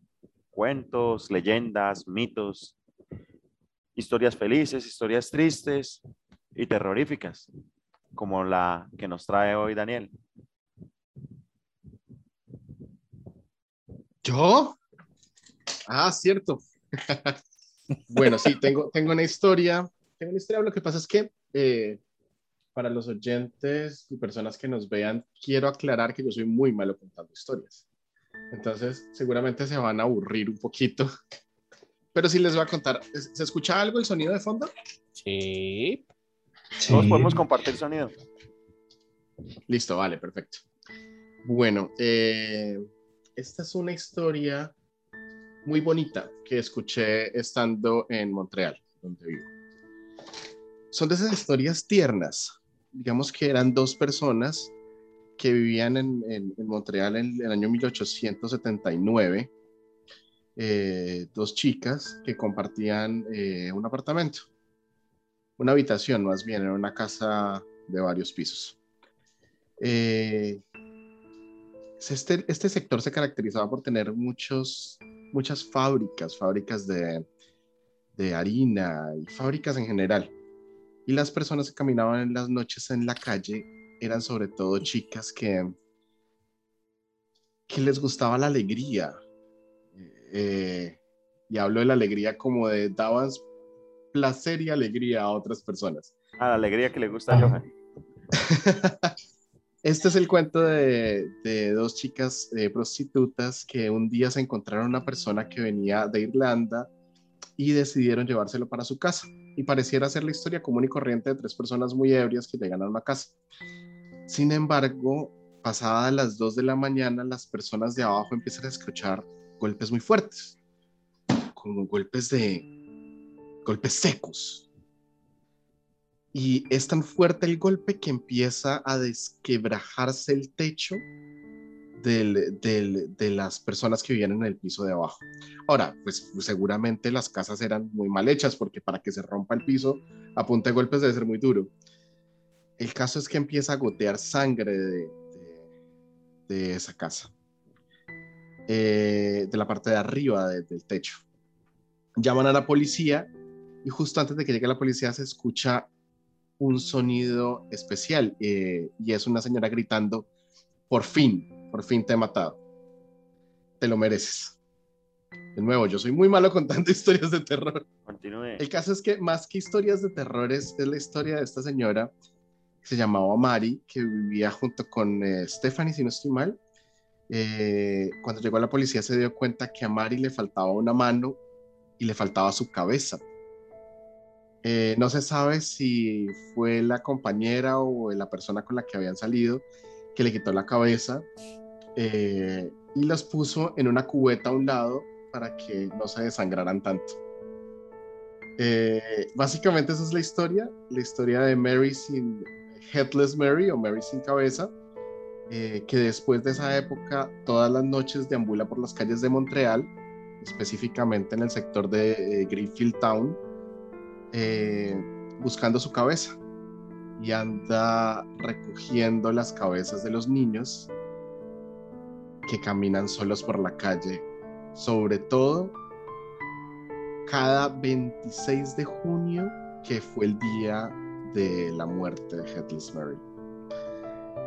cuentos, leyendas, mitos, historias felices, historias tristes y terroríficas como la que nos trae hoy Daniel. ¿Yo? Ah, cierto. bueno, sí, tengo, tengo una historia. Tengo una historia. Lo que pasa es que eh, para los oyentes y personas que nos vean, quiero aclarar que yo soy muy malo contando historias. Entonces, seguramente se van a aburrir un poquito. Pero sí les voy a contar. ¿Se escucha algo el sonido de fondo? Sí. Sí. Todos podemos compartir sonido. Listo, vale, perfecto. Bueno, eh, esta es una historia muy bonita que escuché estando en Montreal, donde vivo. Son de esas historias tiernas. Digamos que eran dos personas que vivían en, en, en Montreal en el año 1879. Eh, dos chicas que compartían eh, un apartamento una habitación más bien, era una casa de varios pisos. Eh, este, este sector se caracterizaba por tener muchos, muchas fábricas, fábricas de, de harina y fábricas en general. Y las personas que caminaban en las noches en la calle eran sobre todo chicas que, que les gustaba la alegría. Eh, y hablo de la alegría como de daban placer y alegría a otras personas. A la alegría que le gusta a Johan. Este es el cuento de, de dos chicas eh, prostitutas que un día se encontraron una persona que venía de Irlanda y decidieron llevárselo para su casa. Y pareciera ser la historia común y corriente de tres personas muy ebrias que llegan a una casa. Sin embargo, pasadas las 2 de la mañana, las personas de abajo empiezan a escuchar golpes muy fuertes, como golpes de, golpes secos. Y es tan fuerte el golpe que empieza a desquebrajarse el techo del, de las personas que vivían en el piso de abajo. Ahora, pues seguramente las casas eran muy mal hechas porque para que se rompa el piso a punta de golpes debe ser muy duro. El caso es que empieza a gotear sangre de, de, esa casa, eh, de la parte de arriba de, del techo. Llaman a la policía y justo antes de que llegue la policía se escucha un sonido especial eh, y es una señora gritando, por fin, por fin te he matado. Te lo mereces. De nuevo, yo soy muy malo contando historias de terror. Continúe. El caso es que más que historias de terrores es la historia de esta señora que se llamaba Mari, que vivía junto con eh, Stephanie, si no estoy mal. Eh, cuando llegó a la policía se dio cuenta que a Mari le faltaba una mano y le faltaba su cabeza. Eh, no se sabe si fue la compañera o la persona con la que habían salido que le quitó la cabeza eh, y las puso en una cubeta a un lado para que no se desangraran tanto. Eh, básicamente esa es la historia, la historia de Mary sin Headless Mary o Mary sin cabeza, que después de esa época todas las noches deambula por las calles de Montreal, específicamente en el sector de Greenfield Town, eh, buscando su cabeza y anda recogiendo las cabezas de los niños que caminan solos por la calle, sobre todo cada 26 de junio, que fue el día de la muerte de Headless Mary.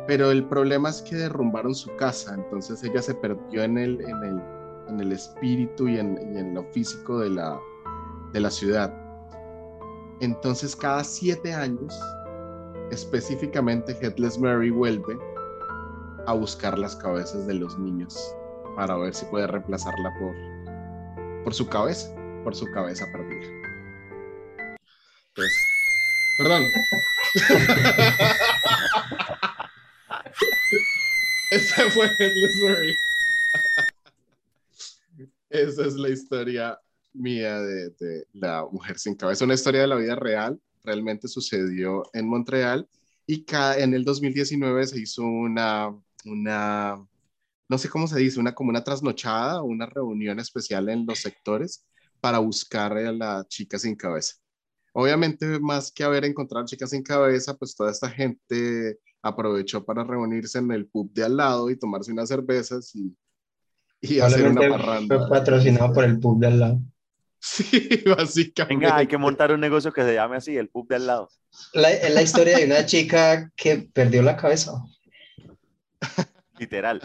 Pero el problema es que derrumbaron su casa, entonces ella se perdió en el, en el, en el espíritu y en, y en, lo físico de la, de la ciudad. Entonces cada siete años, específicamente Headless Mary vuelve a buscar las cabezas de los niños para ver si puede reemplazarla por, por su cabeza, por su cabeza perdida. Pues, perdón. Esa fue Headless Mary. Esa es la historia mía de, de, La Mujer Sin Cabeza. Una historia de la vida real, realmente sucedió en Montreal y cada, en el 2019 se hizo una, una, no sé cómo se dice, una como una trasnochada, una reunión especial en los sectores para buscar a la chica sin cabeza. Obviamente, más que haber encontrado chicas sin cabeza, pues toda esta gente aprovechó para reunirse en el pub de al lado y tomarse unas cervezas y, y hacer una parranda. Fue patrocinado por el pub de al lado. Sí, básicamente. Venga, hay que montar un negocio que se llame así, el pub de al lado. La, es la historia de una chica que perdió la cabeza. Literal.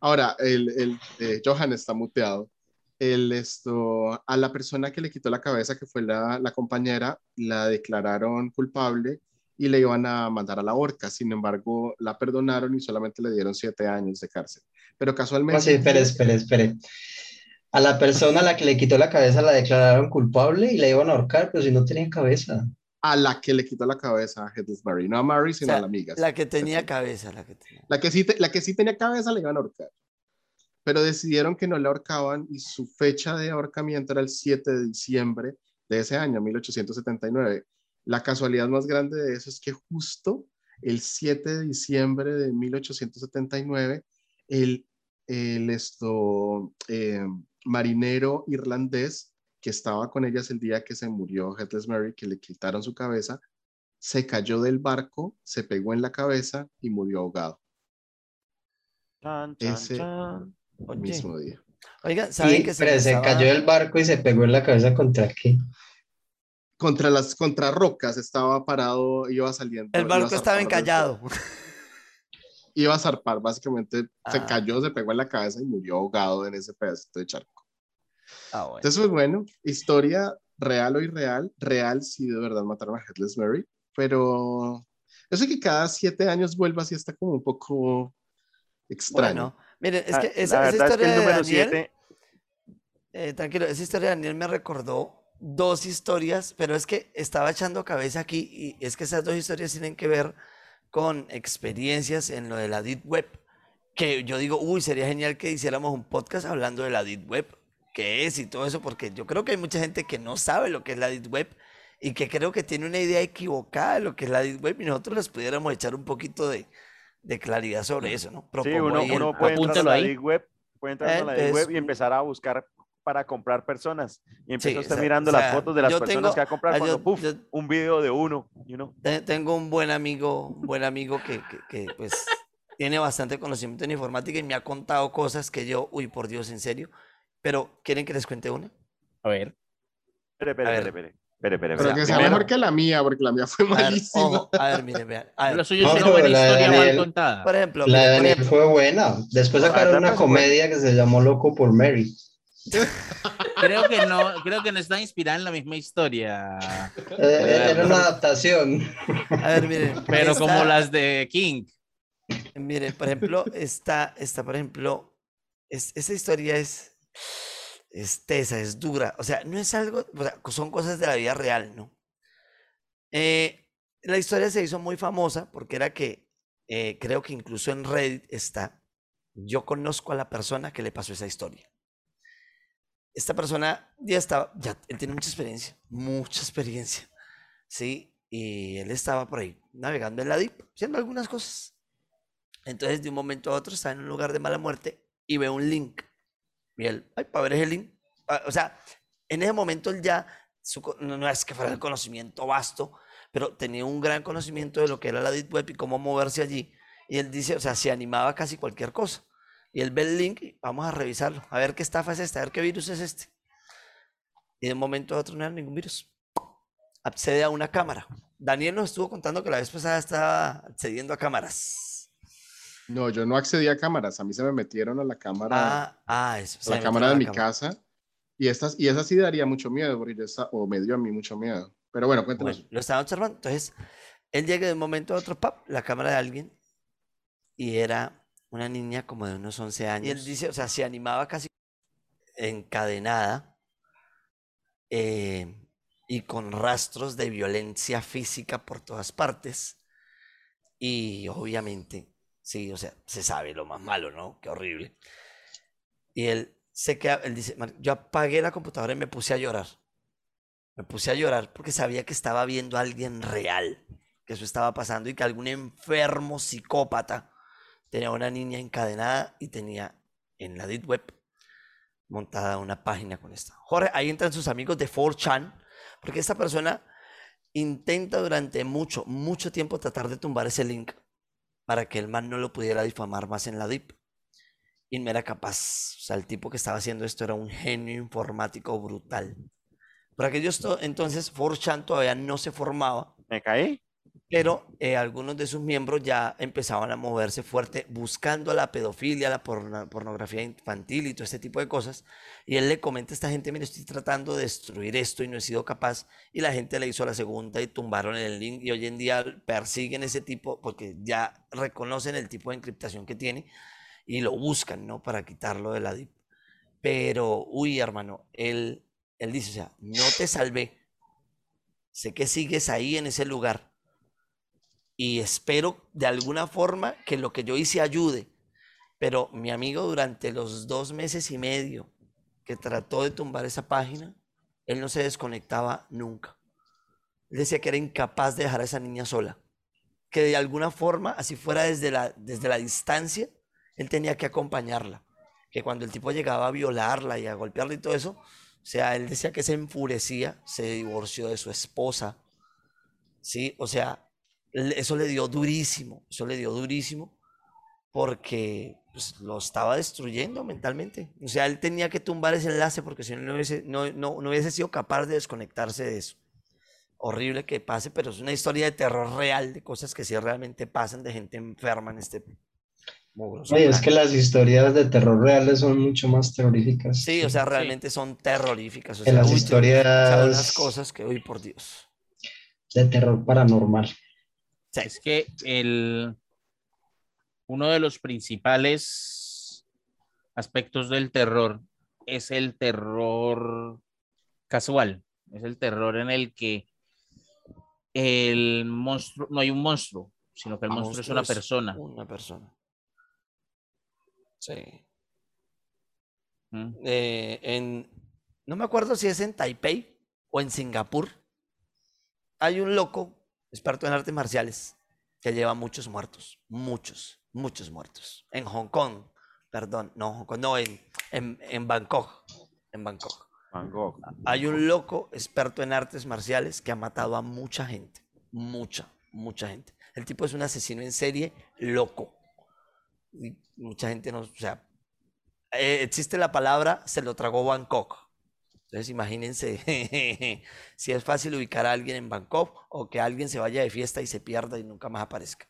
Ahora, el, el eh, Johan está muteado. El, esto, a la persona que le quitó la cabeza, que fue la, la, compañera, la declararon culpable y le iban a mandar a la horca. Sin embargo, la perdonaron y solamente le dieron siete años de cárcel. Pero casualmente... Oh, sí, espere, espere, espere a la persona a la que le quitó la cabeza la declararon culpable y la iban a ahorcar, pero si no tenía cabeza. A la que le quitó la cabeza a Mary, no a Mary, sino O sea, a la amiga. La que tenía cabeza, la que tenía. La que, sí te- la que sí tenía cabeza la iban a ahorcar. Pero decidieron que no la ahorcaban y su fecha de ahorcamiento era el 7 de diciembre de ese año, 1879. La casualidad más grande de eso es que justo el 7 de diciembre de 1879, el, el esto, eh, marinero irlandés que estaba con ellas el día que se murió Headless Mary, que le quitaron su cabeza, se cayó del barco, se pegó en la cabeza y murió ahogado Chan, chan, Ese- mismo día. oiga, ¿saben Y, que se pero se cayó del barco y se pegó en la cabeza contra qué. Contra las contra rocas estaba parado, iba saliendo. El barco estaba zarpar encallado. Iba a zarpar, básicamente se Ah. cayó, se pegó en la cabeza y murió ahogado en ese pedacito de charco. Ah, bueno. Entonces, pues bueno, historia real o irreal, real si de verdad mataron a Headless Mary, pero eso que cada siete años vuelva así está como un poco extraño. Bueno, miren, es Ah, que esa, la esa verdad es que historia el de Daniel, 7, eh, tranquilo, esa historia de Daniel me recordó dos historias, pero es que estaba echando cabeza aquí y es que esas dos historias tienen que ver con experiencias en lo de la Deep Web, que yo digo, uy, sería genial que hiciéramos un podcast hablando de la Deep Web, qué es y todo eso, porque yo creo que hay mucha gente que no sabe lo que es la Deep Web y que creo que tiene una idea equivocada de lo que es la Deep Web y nosotros les pudiéramos echar un poquito de, de claridad sobre eso, ¿no? sí, Propongo uno, ahí el- uno puede entrar a la. Deep Web, puede entrar a la Deep es- Web y empezar a buscar para comprar personas. Y empieza Sí, o sea- mirando o sea, las fotos de las personas tengo- que va a comprar cuando, yo- puf, yo- un video de uno, you know. Te- Tengo un buen amigo, un buen amigo que, que, que, pues tiene bastante conocimiento en informática y me ha contado cosas que yo, uy, por Dios, en serio. Pero, ¿quieren que les cuente una? A ver. Espere, espere, espere, espere. Pero que sea Primero- mejor que la mía, porque la mía fue A ver, malísima. ojo, a ver, miren, vean. A ver, Lo suyo No, es una pero buena la de historia mal Daniel- contada. por ejemplo, La de miren, por Daniel ejemplo, fue buena. Después Ah, sacaron una comedia que se llamó Loco por Mary. Creo que no, creo que no está inspirada en la misma historia. Eh, Era una adaptación. a ver, miren. Pero esta- como las de King. Miren, por ejemplo, esta, esta por ejemplo, es, esta historia es, es tesa, es dura. O sea, no es algo, o son cosas de la vida real, ¿no? Eh, la historia se hizo muy famosa porque era que, eh, creo que incluso en Reddit está, yo conozco a la persona que le pasó esa historia. Esta persona ya estaba, ya, él tiene mucha experiencia, mucha experiencia, ¿sí? Y él estaba por ahí navegando en la Deep, haciendo algunas cosas. Entonces, de un momento a otro, está en un lugar de mala muerte y ve un link. Él, ay, ese link. Ah, O sea, en ese momento él ya, su no, es que fuera el conocimiento vasto, pero tenía un gran conocimiento de lo que era la Deep Web y cómo moverse allí. Y él dice, o sea, se animaba casi cualquier cosa. Y él ve el link vamos a revisarlo, a ver qué estafa es esta, a ver qué virus es este. Y de un momento a otro no era ningún virus. Accede a una cámara. Daniel nos estuvo contando que la vez pasada estaba accediendo a cámaras. No, yo no accedí a cámaras. A mí se me metieron a la cámara, Ah, ah, eso. a la cámara de la mi cámara. casa. Y, estas, y esa sí daría mucho miedo, porque yo o me dio a mí mucho miedo. Pero bueno, cuéntanos. Bueno, lo estaba observando. Entonces, él llega de un momento a otro, pap, la cámara de alguien, y era una niña como de unos 11 años. Y él dice, o sea, se animaba casi encadenada eh, y con rastros de violencia física por todas partes. Y obviamente, sí, o sea, se sabe lo más malo, ¿no? Qué horrible. Y él se queda, él dice, "Mar- yo apagué la computadora y me puse a llorar. Me puse a llorar porque sabía que estaba viendo a alguien real, que eso estaba pasando y que algún enfermo psicópata tenía una niña encadenada y tenía en la Deep Web montada una página con esta. Jorge, ahí entran sus amigos de 4chan, porque esta persona intenta durante mucho, mucho tiempo tratar de tumbar ese link para que el man no lo pudiera difamar más en la Deep. Y no era capaz. O sea, el tipo que estaba haciendo esto era un genio informático brutal. Por aquellos to- entonces, 4chan todavía no se formaba, ¿Me caí? Pero eh, algunos de sus miembros ya empezaban a moverse fuerte buscando la pedofilia, la porno- pornografía infantil y todo este tipo de cosas. Y él le comenta a esta gente, mire, estoy tratando de destruir esto y no he sido capaz. Y la gente le hizo la segunda y tumbaron el link y hoy en día persiguen ese tipo porque ya reconocen el tipo de encriptación que tiene y lo buscan, ¿no? Para quitarlo de la DIP. Pero, uy, hermano, él, él dice, o sea, no te salvé. Sé que sigues ahí en ese lugar y espero de alguna forma que lo que yo hice ayude. Pero mi amigo durante los dos meses y medio que trató de tumbar esa página, él no se desconectaba nunca. Él decía que era incapaz de dejar a esa niña sola. Que de alguna forma, así fuera desde la, desde la distancia, él tenía que acompañarla. Que cuando el tipo llegaba a violarla y a golpearla y todo eso, o sea, él decía que se enfurecía, se divorció de su esposa. Sí, o sea, eso le dio durísimo, eso le dio durísimo porque pues, lo estaba destruyendo mentalmente. O sea, él tenía que tumbar ese enlace porque si no, no hubiese, no, no, no hubiese sido capaz de desconectarse de eso. Horrible que pase, pero es una historia de terror real, de cosas que sí realmente pasan, de gente enferma en este mugroso Oye, es que las historias de terror reales son mucho más terroríficas Sí, o sea, realmente son terroríficas. O sea, las uy, yo he escuchado unas historias cosas que, uy, por Dios. de terror paranormal. Sí. Es que el, uno de los principales aspectos del terror es el terror casual, es el terror en el que el monstruo, no hay un monstruo, sino que el monstruo es una persona. Una persona. Sí. ¿Mm? eh, en, no me acuerdo si es en Taipei o en Singapur, hay un loco experto en artes marciales que lleva muchos muertos, muchos, muchos muertos. En Hong Kong, perdón, no, Hong Kong, no, en, en, en Bangkok, en Bangkok. Gogh. Hay un loco experto en artes marciales que ha matado a mucha gente, mucha, mucha gente. El tipo es un asesino en serie loco. Y mucha gente no, o sea, eh, existe la palabra se lo tragó Bangkok. Entonces imagínense si es fácil ubicar a alguien en Bangkok o que alguien se vaya de fiesta y se pierda y nunca más aparezca.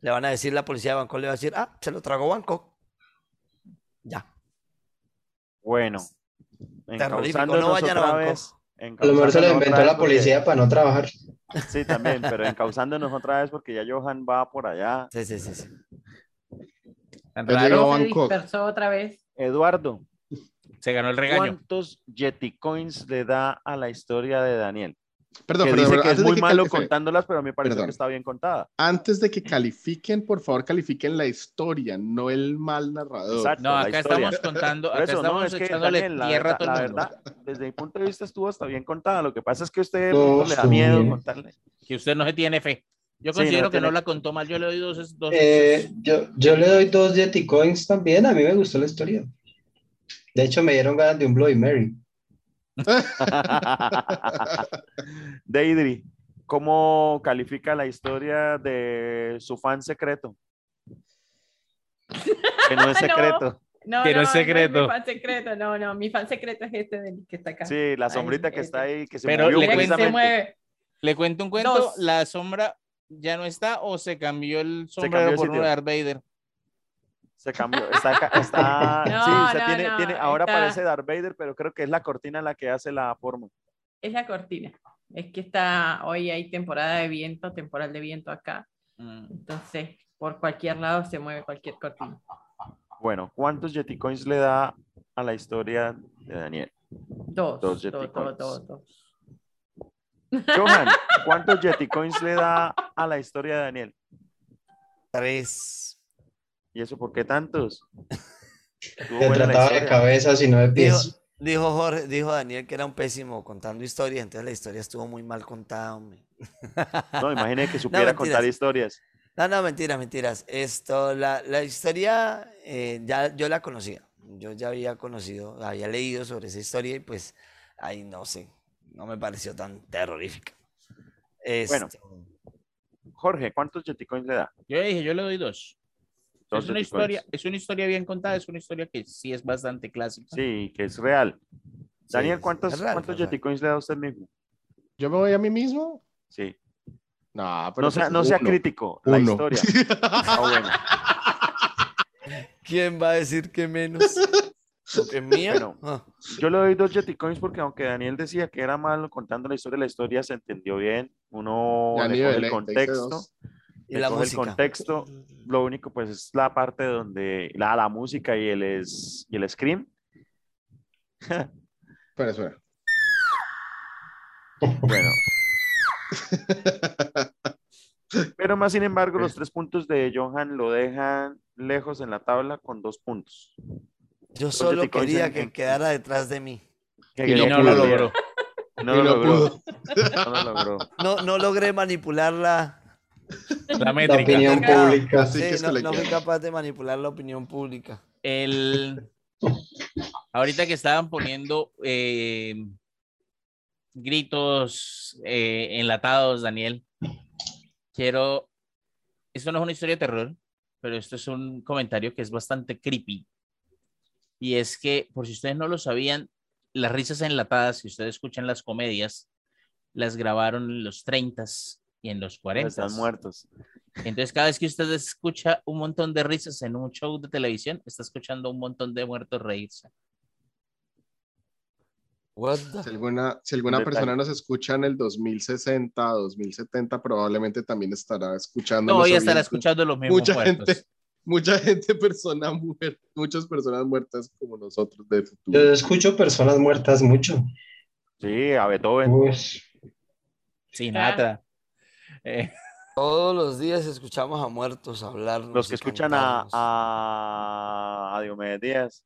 Le van a decir, la policía de Bangkok le va a decir, ah, se lo tragó Bangkok. Ya. Bueno. Terrorífico, no vayan a Bangkok. vez, A lo mejor se lo inventó la porque- policía para no trabajar. Sí, también, pero encauzándonos otra vez porque ya Johan va por allá. Sí, sí, sí. sí. Raro. llegó Se dispersó otra vez. Eduardo, Se ganó el regaño. ¿cuántos Yeti Coins le da a la historia de Daniel? Perdón, que perdón, dice perdón, que es muy malo califique- contándolas, pero a mí me parece Perdón. que está bien contada. Antes de que califiquen, por favor, califiquen la historia, no el mal narrador. Exacto. No, la acá historia. estamos contando, acá eso, no, estamos es que echándole Daniel, la tierra a verdad, todo la el mundo. verdad, desde mi punto de vista estuvo hasta bien contada. Lo que pasa es que a usted de No, le da miedo bien. contarle. Que usted no se tiene fe. Yo Sí, no considero que tiene- no la contó mal. Yo le doy dos. dos Eh, yo, yo le doy dos Yeti Coins también. A mí me gustó la historia. De hecho, me dieron ganas de un Bloody Mary. Deidre, ¿cómo califica la historia de su fan secreto? Que no es No. secreto. No, Que no es secreto. mi fan secreto, no, no, mi fan secreto es este del que está acá. Sí, la Ahí, sombrita que ese. está ahí, que se Pero movió le cuento- se mueve. Le cuento un cuento. Dos. La sombra ya no está o se cambió el cambió sombrero de por de Darth Vader. Se cambió. Está, está No, sí, o sea, no, tiene, no, tiene, ahora está- parece Darth Vader, pero creo que es la cortina la que hace la forma. Es la cortina. Es que está, hoy hay temporada de viento, temporal de viento acá. Mm. Entonces, por cualquier lado se mueve cualquier cortina. Bueno, ¿cuántos Yeti Coins le da a la historia de Daniel? Dos, Dos dos, Yeti dos, Coins. dos, dos. Johan, ¿cuántos Yeti Coins le da a la historia de Daniel? Tres. ¿Y eso por qué tantos? Se trataba de cabezas y no de Dijo, pies. dijo Jorge, dijo Daniel que era un pésimo contando historias, entonces la historia estuvo muy mal contada, hombre. No, imagine que supiera contar historias. No, no, mentiras, mentiras. Esto, la, la historia, eh, ya yo la conocía. Yo ya había conocido, había leído sobre esa historia y pues, ahí no sé, no me pareció tan terrorífica. Bueno. Esto, Jorge, ¿cuántos Yeti Coins le da? Yo le dije, yo le doy dos. Dos es una Yeti Coins. historia, es una historia bien contada, es una historia que sí es bastante clásica. Sí, que es real. Daniel, ¿cuántos, es real, ¿cuántos es real. Yeti Coins le da a usted mismo? ¿Yo me voy a mí mismo? Sí. No, pero No sea, no sea uno. crítico, la Uno. historia. Ah, bueno. ¿Quién va a decir que menos? ¿O que mía? Bueno. Ah, Yo le doy dos Yeti Coins porque aunque Daniel decía que era malo contando la historia, la historia se entendió bien. Uno le el contexto. dos. Y la coge el música. contexto. Lo único pues es la parte donde la, la música y el, es, y el scream. Espera, espera. Bueno. Pero más sin embargo, los tres puntos de Johan lo dejan lejos en la tabla con dos puntos. Yo solo quería que en- quedara detrás de mí. Que Y Y no no lo logró. No lo no logró. No lo logró. No, no logré manipular la... La La métrica. opinión pública. Así que Sí, es que no, no fui capaz de manipular la opinión pública. El... Ahorita que estaban poniendo eh, gritos eh, enlatados, Daniel, quiero... Esto no es una historia de terror, pero esto es un comentario que es bastante creepy. Y es que, por si ustedes no lo sabían, las risas enlatadas, si ustedes escuchan las comedias, las grabaron en los 30s y en los 40s. Están muertos. Entonces, cada vez que usted escucha un montón de risas en un show de televisión, está escuchando un montón de muertos reírse. What the- Si alguna, si alguna persona nos escucha en el 2060, 2070, probablemente también estará escuchando. No, ya estará escuchando los mismos Mucha muertos. gente, mucha gente, persona muerta, muchas personas muertas como nosotros de Yo futuro. escucho personas muertas mucho. Sí, a Beethoven. Uy, Sin Claro. nada. Eh, Todos los días escuchamos a muertos hablar. Los que escuchan a, a, a Diomedes Díaz,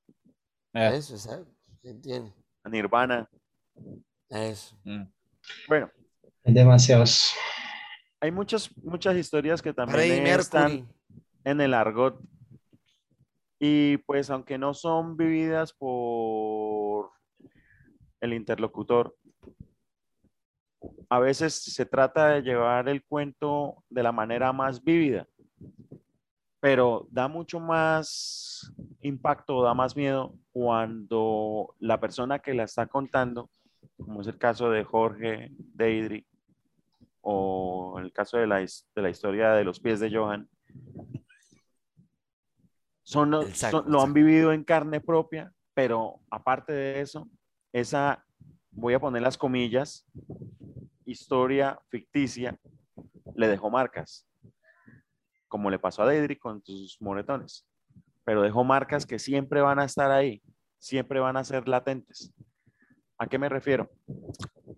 eh, Eso, ¿sabes? ¿Entiendes? a Nirvana. Eso. mm. Bueno, hay demasiados. hay muchas, muchas historias que también están Mercury. en el argot. Y pues aunque no son vividas por el interlocutor, a veces se trata de llevar el cuento de la manera más vívida, pero da mucho más impacto, da más miedo cuando la persona que la está contando como es el caso de Jorge Deidri, o el caso de la, de la historia de los pies de Johan, son, lo han vivido en carne propia, pero aparte de eso, esa, voy a poner las comillas, historia ficticia, le dejó marcas, como le pasó a Deidri con sus moretones, pero dejó marcas que siempre van a estar ahí, siempre van a ser latentes. ¿A qué me refiero?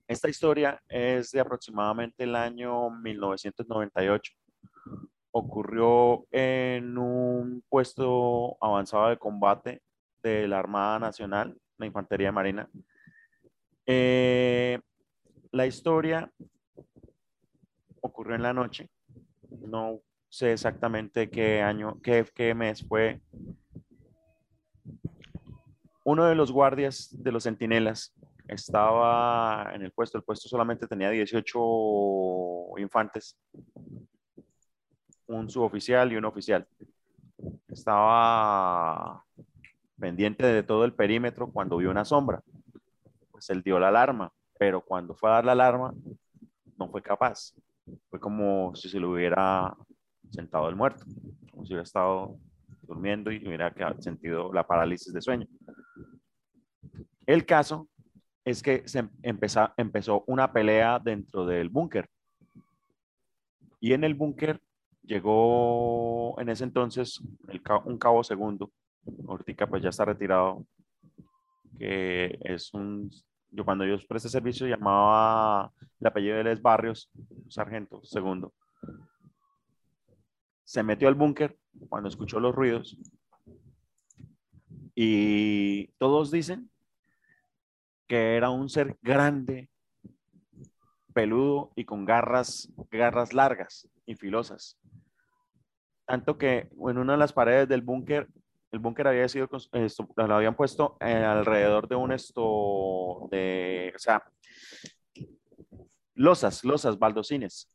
Esta historia es de aproximadamente el año 1998. Ocurrió en un puesto avanzado de combate de la Armada Nacional, la Infantería Marina. Eh, la historia ocurrió en la noche. No sé exactamente qué año, qué, qué mes fue. Uno de los guardias de los centinelas estaba en el puesto, el puesto solamente tenía 18 infantes, un suboficial y un oficial. Estaba pendiente de todo el perímetro cuando vio una sombra. Él dio la alarma, pero cuando fue a dar la alarma, no fue capaz. Fue como si se le hubiera sentado el muerto, como si hubiera estado durmiendo y hubiera sentido la parálisis de sueño. El caso es que se empezó, empezó una pelea dentro del búnker. Y en el búnker llegó en ese entonces un cabo segundo. Ahorita pues ya está retirado. Que es un... Yo cuando yo presté servicio llamaba el apellido de Les Barrios, sargento segundo. Se metió al búnker cuando escuchó los ruidos. Y todos dicen que era un ser grande, peludo y con garras, garras largas y filosas. Tanto que en una de las paredes del búnker, el búnker había sido, lo habían puesto alrededor de un esto, de, o sea, losas, losas, baldocines.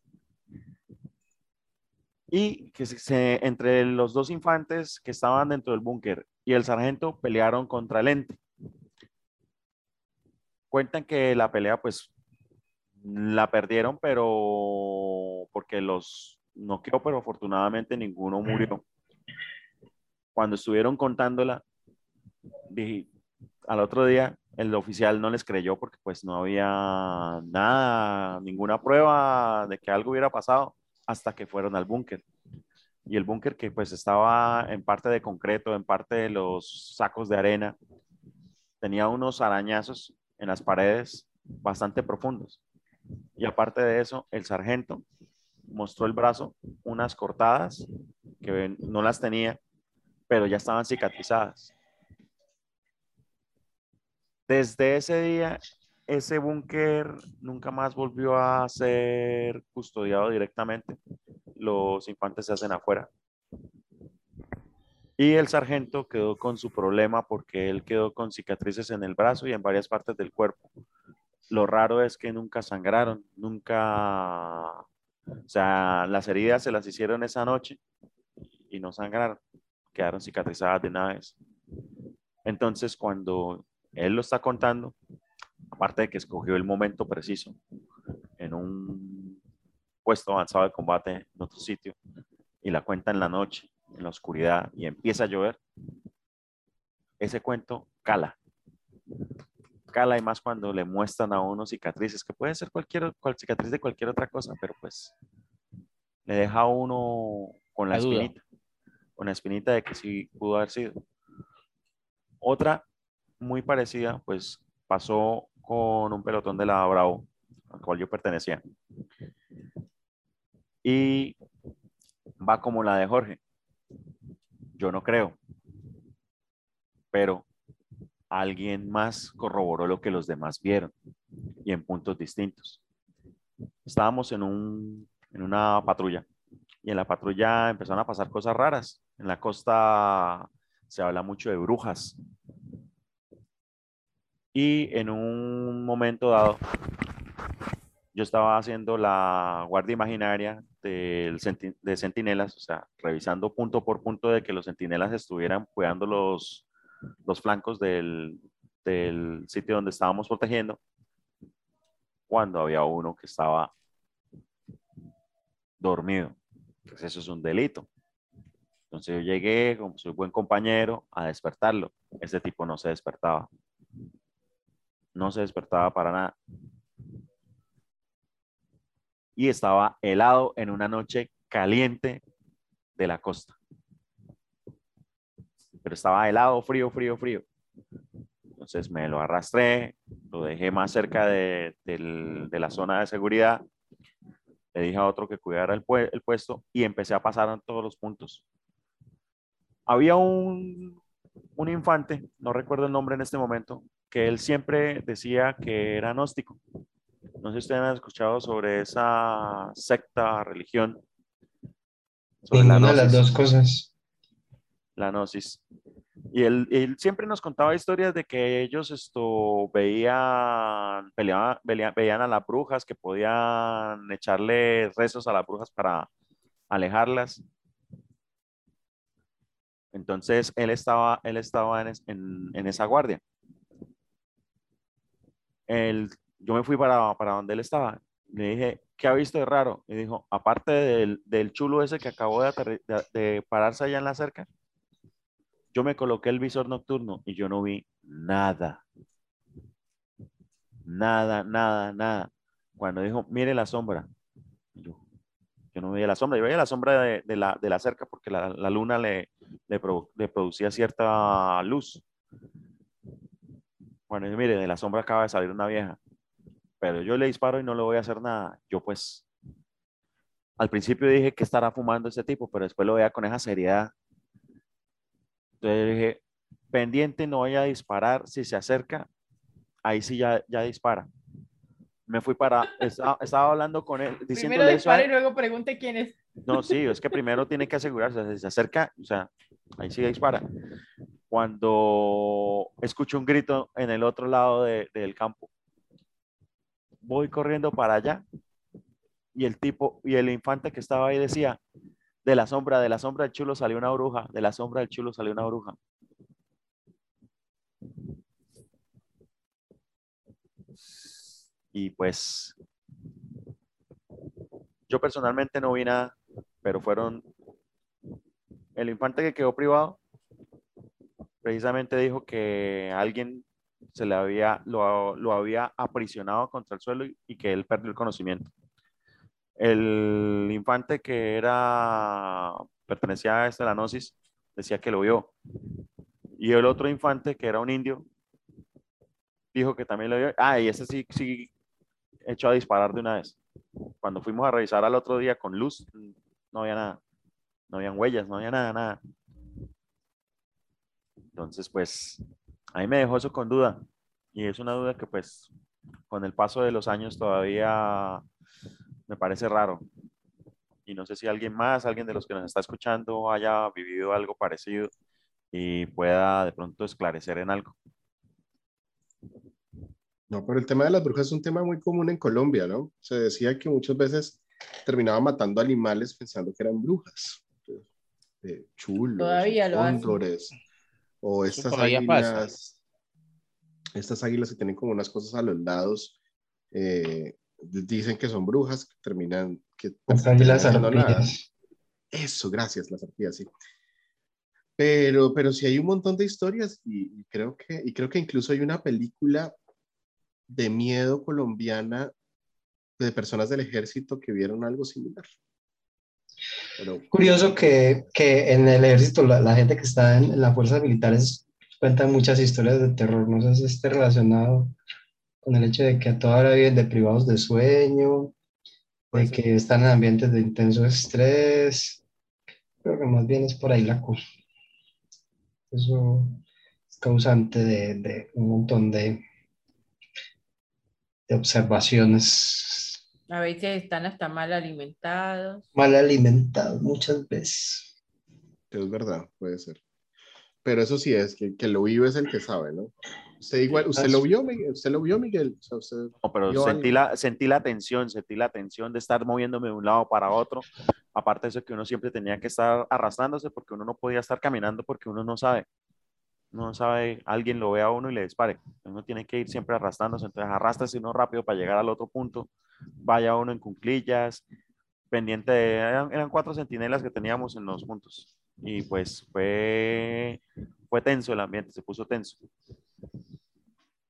Y que se, entre los dos infantes que estaban dentro del búnker y el sargento pelearon contra el ente. Cuentan que la pelea, pues, la perdieron, pero porque los no quedó, pero afortunadamente ninguno murió. Cuando estuvieron contándola, dije, al otro día el oficial no les creyó porque pues no había nada, ninguna prueba de que algo hubiera pasado hasta que fueron al búnker. Y el búnker que pues estaba en parte de concreto, en parte de los sacos de arena, tenía unos arañazos en las paredes bastante profundos. Y aparte de eso, el sargento mostró el brazo, unas cortadas que no las tenía, pero ya estaban cicatrizadas. Desde ese día, ese búnker nunca más volvió a ser custodiado directamente. Los infantes se hacen afuera. Y el sargento quedó con su problema porque él quedó con cicatrices en el brazo y en varias partes del cuerpo. Lo raro es que nunca sangraron, nunca, o sea, las heridas se las hicieron esa noche y no sangraron, quedaron cicatrizadas de una vez. Entonces, cuando él lo está contando, aparte de que escogió el momento preciso en un puesto avanzado de combate en otro sitio y la cuenta en la noche en la oscuridad y empieza a llover, ese cuento cala. Cala y más cuando le muestran a uno cicatrices, que pueden ser cualquier cual, cicatriz de cualquier otra cosa, pero pues le deja a uno con la, espinita, la espinita de que sí pudo haber sido. Otra muy parecida, pues pasó con un pelotón de la Bravo, al cual yo pertenecía. Y va como la de Jorge. Yo no creo. Pero alguien más corroboró lo que los demás vieron y en puntos distintos. Estábamos en, un, en una patrulla y en la patrulla empezaron a pasar cosas raras. En la costa se habla mucho de brujas. Y en un momento dado, yo estaba haciendo la guardia imaginaria del de centinelas, o sea, revisando punto por punto de que los centinelas estuvieran cuidando los, los flancos del, del sitio donde estábamos protegiendo. cuando había uno que estaba dormido. Pues eso es un delito. Entonces yo llegué, como soy buen compañero, a despertarlo. Ese tipo no se despertaba. No se despertaba para nada. Y estaba helado en una noche caliente de la costa. Pero estaba helado, frío, frío, frío. Entonces me lo arrastré, lo dejé más cerca de, del- de la zona de seguridad. Le dije a otro que cuidara el, pue- el puesto y empecé a pasar en todos los puntos. Había un, un infante, no recuerdo el nombre en este momento, que él siempre decía que era gnóstico. No sé si ustedes han escuchado sobre esa secta, religión. sobre la Ninguna de las dos cosas. la gnosis. Y él, siempre nos contaba historias de que ellos esto veían, peleaban, veían, veían a las brujas, que podían echarle rezos a las brujas para alejarlas. Entonces él estaba, él estaba en, en- en esa guardia. Él- yo me fui para, para donde él estaba. Le dije, ¿qué ha visto de raro? Y dijo, aparte del, del chulo ese que acabó de- de pararse allá en la cerca, yo me coloqué el visor nocturno y yo no vi nada. Nada, nada, nada. Cuando dijo, mire la sombra. Yo, yo no veía la sombra, yo veía la sombra de, de la, de la cerca porque la, la luna le, le, le producía cierta luz. Bueno, y mire, de la sombra acaba de salir una vieja. Pero yo le disparo y no le voy a hacer nada. Yo pues, al principio dije que estará fumando ese tipo, pero después lo veía con esa seriedad. Entonces dije, pendiente, no voy a disparar. Si se acerca, ahí sí ya, ya dispara. Me fui para, estaba, estaba hablando con él, Primero diciéndole eso a dispara y luego pregunte quién es. No, sí, es que primero tiene que asegurarse, si se acerca, o sea, ahí sí dispara. Cuando escucho un grito en el otro lado de- del campo, voy corriendo para allá y el tipo, y el infante que estaba ahí decía, de la sombra, de la sombra del chulo salió una bruja, de la sombra del chulo salió una bruja. Y pues yo personalmente no vi nada, pero fueron el infante que quedó privado precisamente dijo que alguien se le había lo, lo había aprisionado contra el suelo y, y que él perdió el conocimiento. El infante que era pertenecía a esta la gnosis decía que lo vio. Y el otro infante que era un indio dijo que también lo vio. Ah, y ese sí sí echó a disparar de una vez. Cuando fuimos a revisar al otro día con luz, no había nada. No habían huellas, no había nada, nada. Entonces, pues, ahí me dejó eso con duda. Y es una duda que, pues, con el paso de los años todavía me parece raro. Y no sé si alguien más, alguien de los que nos está escuchando, haya vivido algo parecido y pueda de pronto esclarecer en algo. No, pero el tema de las brujas es un tema muy común en Colombia, ¿no? Se decía que muchas veces terminaban matando animales pensando que eran brujas. Eh, chulos, cóndores, o estas águilas, estas águilas que tienen como unas cosas a los lados, eh, dicen que son brujas, que terminan, que Las águilas nada. arpías. Eso, gracias, las arpías, sí. Pero, pero sí hay un montón de historias y, y creo que, y creo que incluso hay una película de miedo colombiana de personas del ejército que vieron algo similar. Pero, Curioso que, que en el ejército la, la gente que está en, en las fuerzas militares cuentan muchas historias de terror. No sé si esté relacionado con el hecho de que a toda hora viven deprivados de sueño, de ser. que están en ambientes de intenso estrés. Creo que más bien es por ahí la cosa. Eso es causante de, de un montón de, de observaciones A veces están hasta mal alimentados. mal alimentados muchas veces. es verdad, puede ser. Pero eso sí es, que, que lo vive es el que sabe, ¿no? Usted igual, ¿usted lo vio, Miguel? ¿Usted lo vio, Miguel? O sea, usted- No, pero sentí algo. la, sentí la tensión, sentí la tensión de estar moviéndome de un lado para otro. Aparte de eso que uno siempre tenía que estar arrastrándose porque uno no podía estar caminando porque uno no sabe. no sabe, alguien lo ve a uno y le dispare. Uno tiene que ir siempre arrastrándose, entonces arrastrase uno rápido para llegar al otro punto, vaya uno en cunclillas, pendiente de, eran, eran cuatro centinelas que teníamos en los puntos. Y pues fue, fue tenso el ambiente, se puso tenso.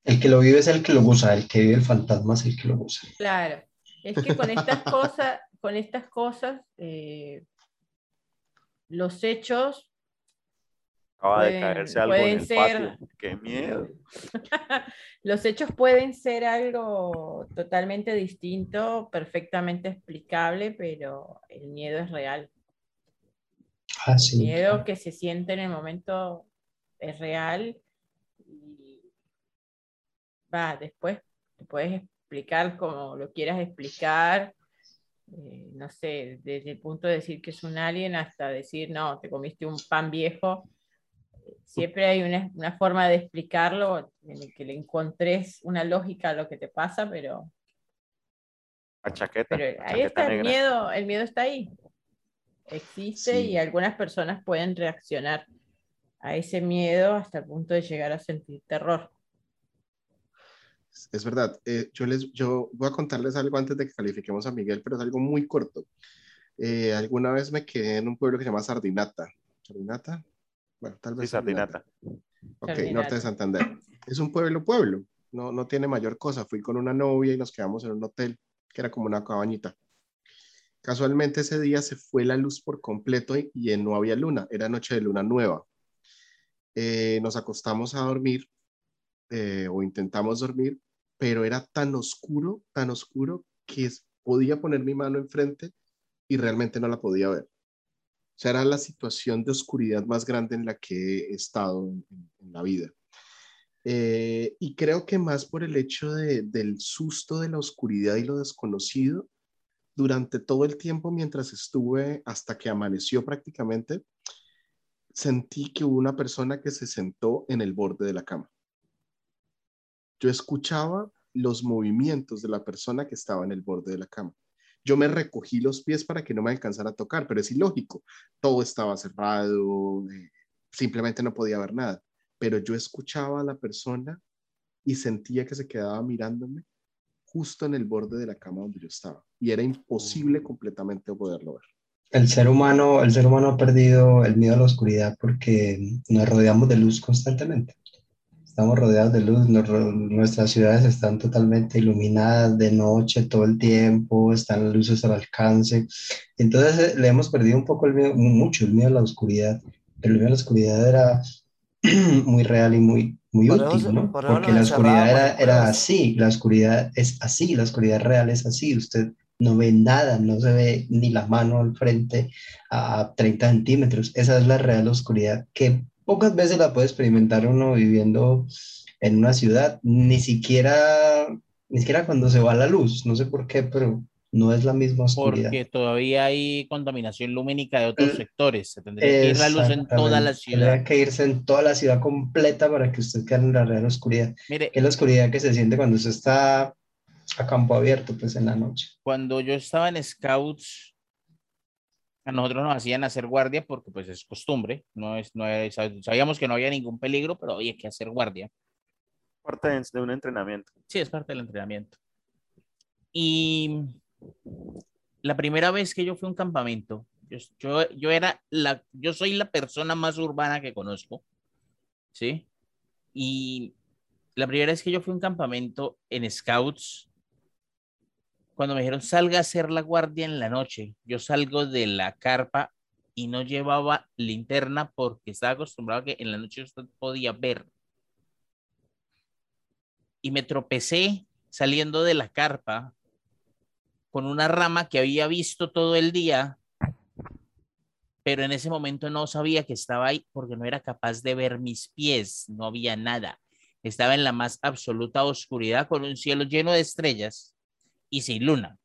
El que lo vive es el que lo usa, el que vive el fantasma es el que lo usa. Claro, es que con estas cosas, con estas cosas, eh, los hechos Acaba de Pueden- caerse algo en pueden el ser- patio. ¡Qué miedo! Los hechos pueden ser algo totalmente distinto, perfectamente explicable, pero el miedo es real. Ah, El sí. miedo que se siente en el momento es real. Va, después te puedes explicar como lo quieras explicar. eh, no sé, desde el punto de decir que es un alien hasta decir, no, te comiste un pan viejo. Siempre hay una, una forma de explicarlo en el que le encontres una lógica a lo que te pasa, pero, La chaqueta. pero ahí chaqueta está el negra. miedo, el miedo está ahí. Existe Sí. y algunas personas pueden reaccionar a ese miedo hasta el punto de llegar a sentir terror. Es verdad. eh, yo, les, yo voy a contarles algo antes de que califiquemos a Miguel, pero es algo muy corto. Eh, alguna vez me quedé en un pueblo que se llama Sardinata. ¿Sardinata? Bueno, tal Sí, vez. sardinata. Ok, Sardinata. norte de Santander. Es un pueblo, pueblo. No, no tiene mayor cosa. Fui con una novia y nos quedamos en un hotel que era como una cabañita. Casualmente ese día se fue la luz por completo y, y no había luna. Era noche de luna nueva. Eh, nos acostamos a dormir eh, o intentamos dormir, pero era tan oscuro, tan oscuro que podía poner mi mano enfrente y realmente no la podía ver. O sea, era la situación de oscuridad más grande en la que he estado en, la vida. Eh, y creo que más por el hecho de- del susto de la oscuridad y lo desconocido, durante todo el tiempo mientras estuve hasta que amaneció prácticamente, sentí que hubo una persona que se sentó en el borde de la cama. Yo escuchaba los movimientos de la persona que estaba en el borde de la cama. Yo me recogí los pies para que no me alcanzara a tocar, pero es ilógico. Todo estaba cerrado, eh, simplemente no podía ver nada. Pero yo escuchaba a la persona y sentía que se quedaba mirándome justo en el borde de la cama donde yo estaba. Y era imposible completamente poderlo ver. El ser humano, el ser humano ha perdido el miedo a la oscuridad porque nos rodeamos de luz constantemente. Estamos rodeados de luz, nos nuestras ciudades están totalmente iluminadas de noche todo el tiempo, están las luces al alcance. Entonces eh, le hemos perdido un poco el miedo, mucho el miedo a la oscuridad. Pero el miedo a la oscuridad era muy real y muy, muy Por eso útil, se- ¿no? por eso Porque la oscuridad era, en era cuevas. así, la oscuridad es así, la oscuridad real es así. Usted no ve nada, no se ve ni la mano al frente a 30 centímetros. Esa es la real oscuridad que pocas veces la puede experimentar uno viviendo en una ciudad, ni siquiera, ni siquiera cuando se va la luz, no sé por qué, pero no es la misma oscuridad. Porque todavía hay contaminación lumínica de otros Eh, sectores. Se tendría que ir la luz en toda la ciudad. Tendría que irse en toda la ciudad completa para que usted quede en la real oscuridad, Mire, es la oscuridad que se siente cuando usted está a campo abierto, pues en la noche. cuando yo estaba en Scouts, a nosotros nos hacían hacer guardia porque pues es costumbre, no es, no es- sabíamos que no había ningún peligro, pero había que hacer guardia. Parte de, un entrenamiento. Sí, es parte del entrenamiento. Y la primera vez que yo fui a un campamento, yo, yo, yo era la, yo soy la persona más urbana que conozco, ¿sí? Y la primera vez que yo fui a un campamento en Scouts, cuando me dijeron salga a hacer la guardia en la noche, yo salgo de la carpa y no llevaba linterna porque estaba acostumbrado a que en la noche usted podía ver. Y me tropecé saliendo de la carpa con una rama que había visto todo el día, pero en ese momento no sabía que estaba ahí porque no era capaz de ver mis pies, no había nada. Estaba en la más absoluta oscuridad con un cielo lleno de estrellas y sin luna.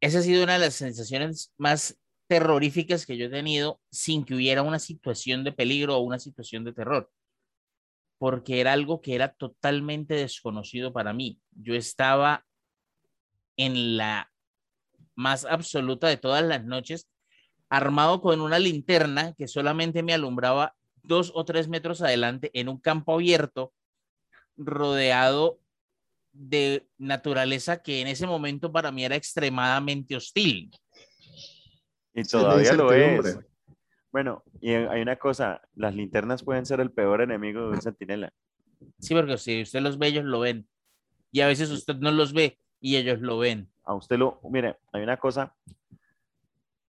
Esa ha sido una de las sensaciones más terroríficas que yo he tenido sin que hubiera una situación de peligro o una situación de terror, porque era algo que era totalmente desconocido para mí. Yo estaba en la más absoluta de todas las noches armado con una linterna que solamente me alumbraba dos o tres metros adelante en un campo abierto, rodeado de naturaleza que en ese momento para mí era extremadamente hostil. Y todavía lo es. Bueno, y hay una cosa, las linternas pueden ser el peor enemigo de un centinela. Sí, porque si usted los ve, ellos lo ven. Y a veces usted no los ve y ellos lo ven. A usted lo, mire, hay una cosa,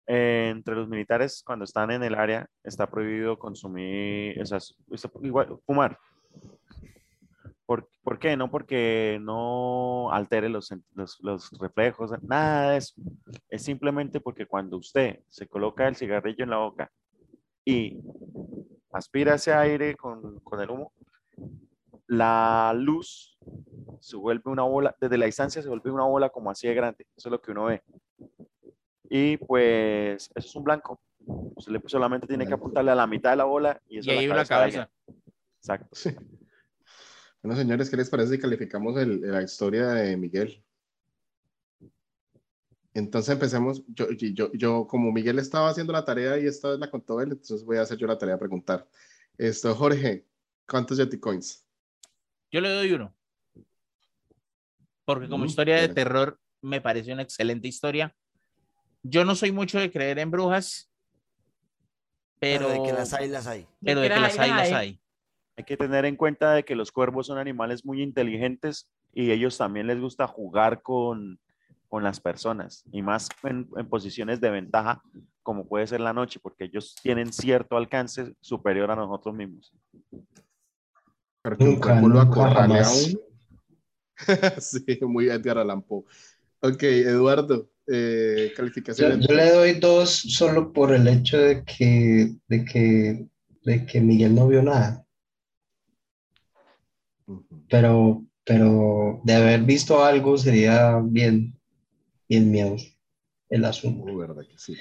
eh, entre los militares cuando están en el área está prohibido consumir, o sea, igual, fumar. ¿Por, por qué? No porque no altere los, los, los reflejos, nada de eso. Es simplemente porque cuando usted se coloca el cigarrillo en la boca y aspira ese aire con, con el humo, la luz se vuelve una bola, desde la distancia se vuelve una bola como así de grande. Eso es lo que uno ve. Y pues eso es un blanco. Usted solamente tiene que apuntarle a la mitad de la bola y eso Y es ahí la una cabeza. Exacto. Sí. Bueno, señores, ¿qué les parece si calificamos el- la historia de Miguel? Entonces empecemos. Yo, yo, yo, como Miguel estaba haciendo la tarea y esta vez la contó él, entonces voy a hacer yo la tarea de preguntar. Esto, Jorge, ¿cuántos Yeti Coins? Yo le doy uno. Porque como Mm, historia de terror me parece una excelente historia. Yo no soy mucho de creer en brujas, pero, Pero de que las hay, las hay. pero de que las hay, las hay. Hay que tener en cuenta de que los cuervos son animales muy inteligentes y ellos también les gusta jugar con, con las personas y más en, en posiciones de ventaja como puede ser la noche porque ellos tienen cierto alcance superior a nosotros mismos. Pero que un Nunca, cuervo lo nunca, acorrale a jamás. uno. sí, muy Edgar Allan Poe. Ok, Eduardo, eh, Yo, calificaciones. yo le doy dos solo por el hecho de que, de que, de que Miguel no vio nada. Pero, pero de haber visto algo sería bien, bien miedo el asunto. Uh, verdad que sí.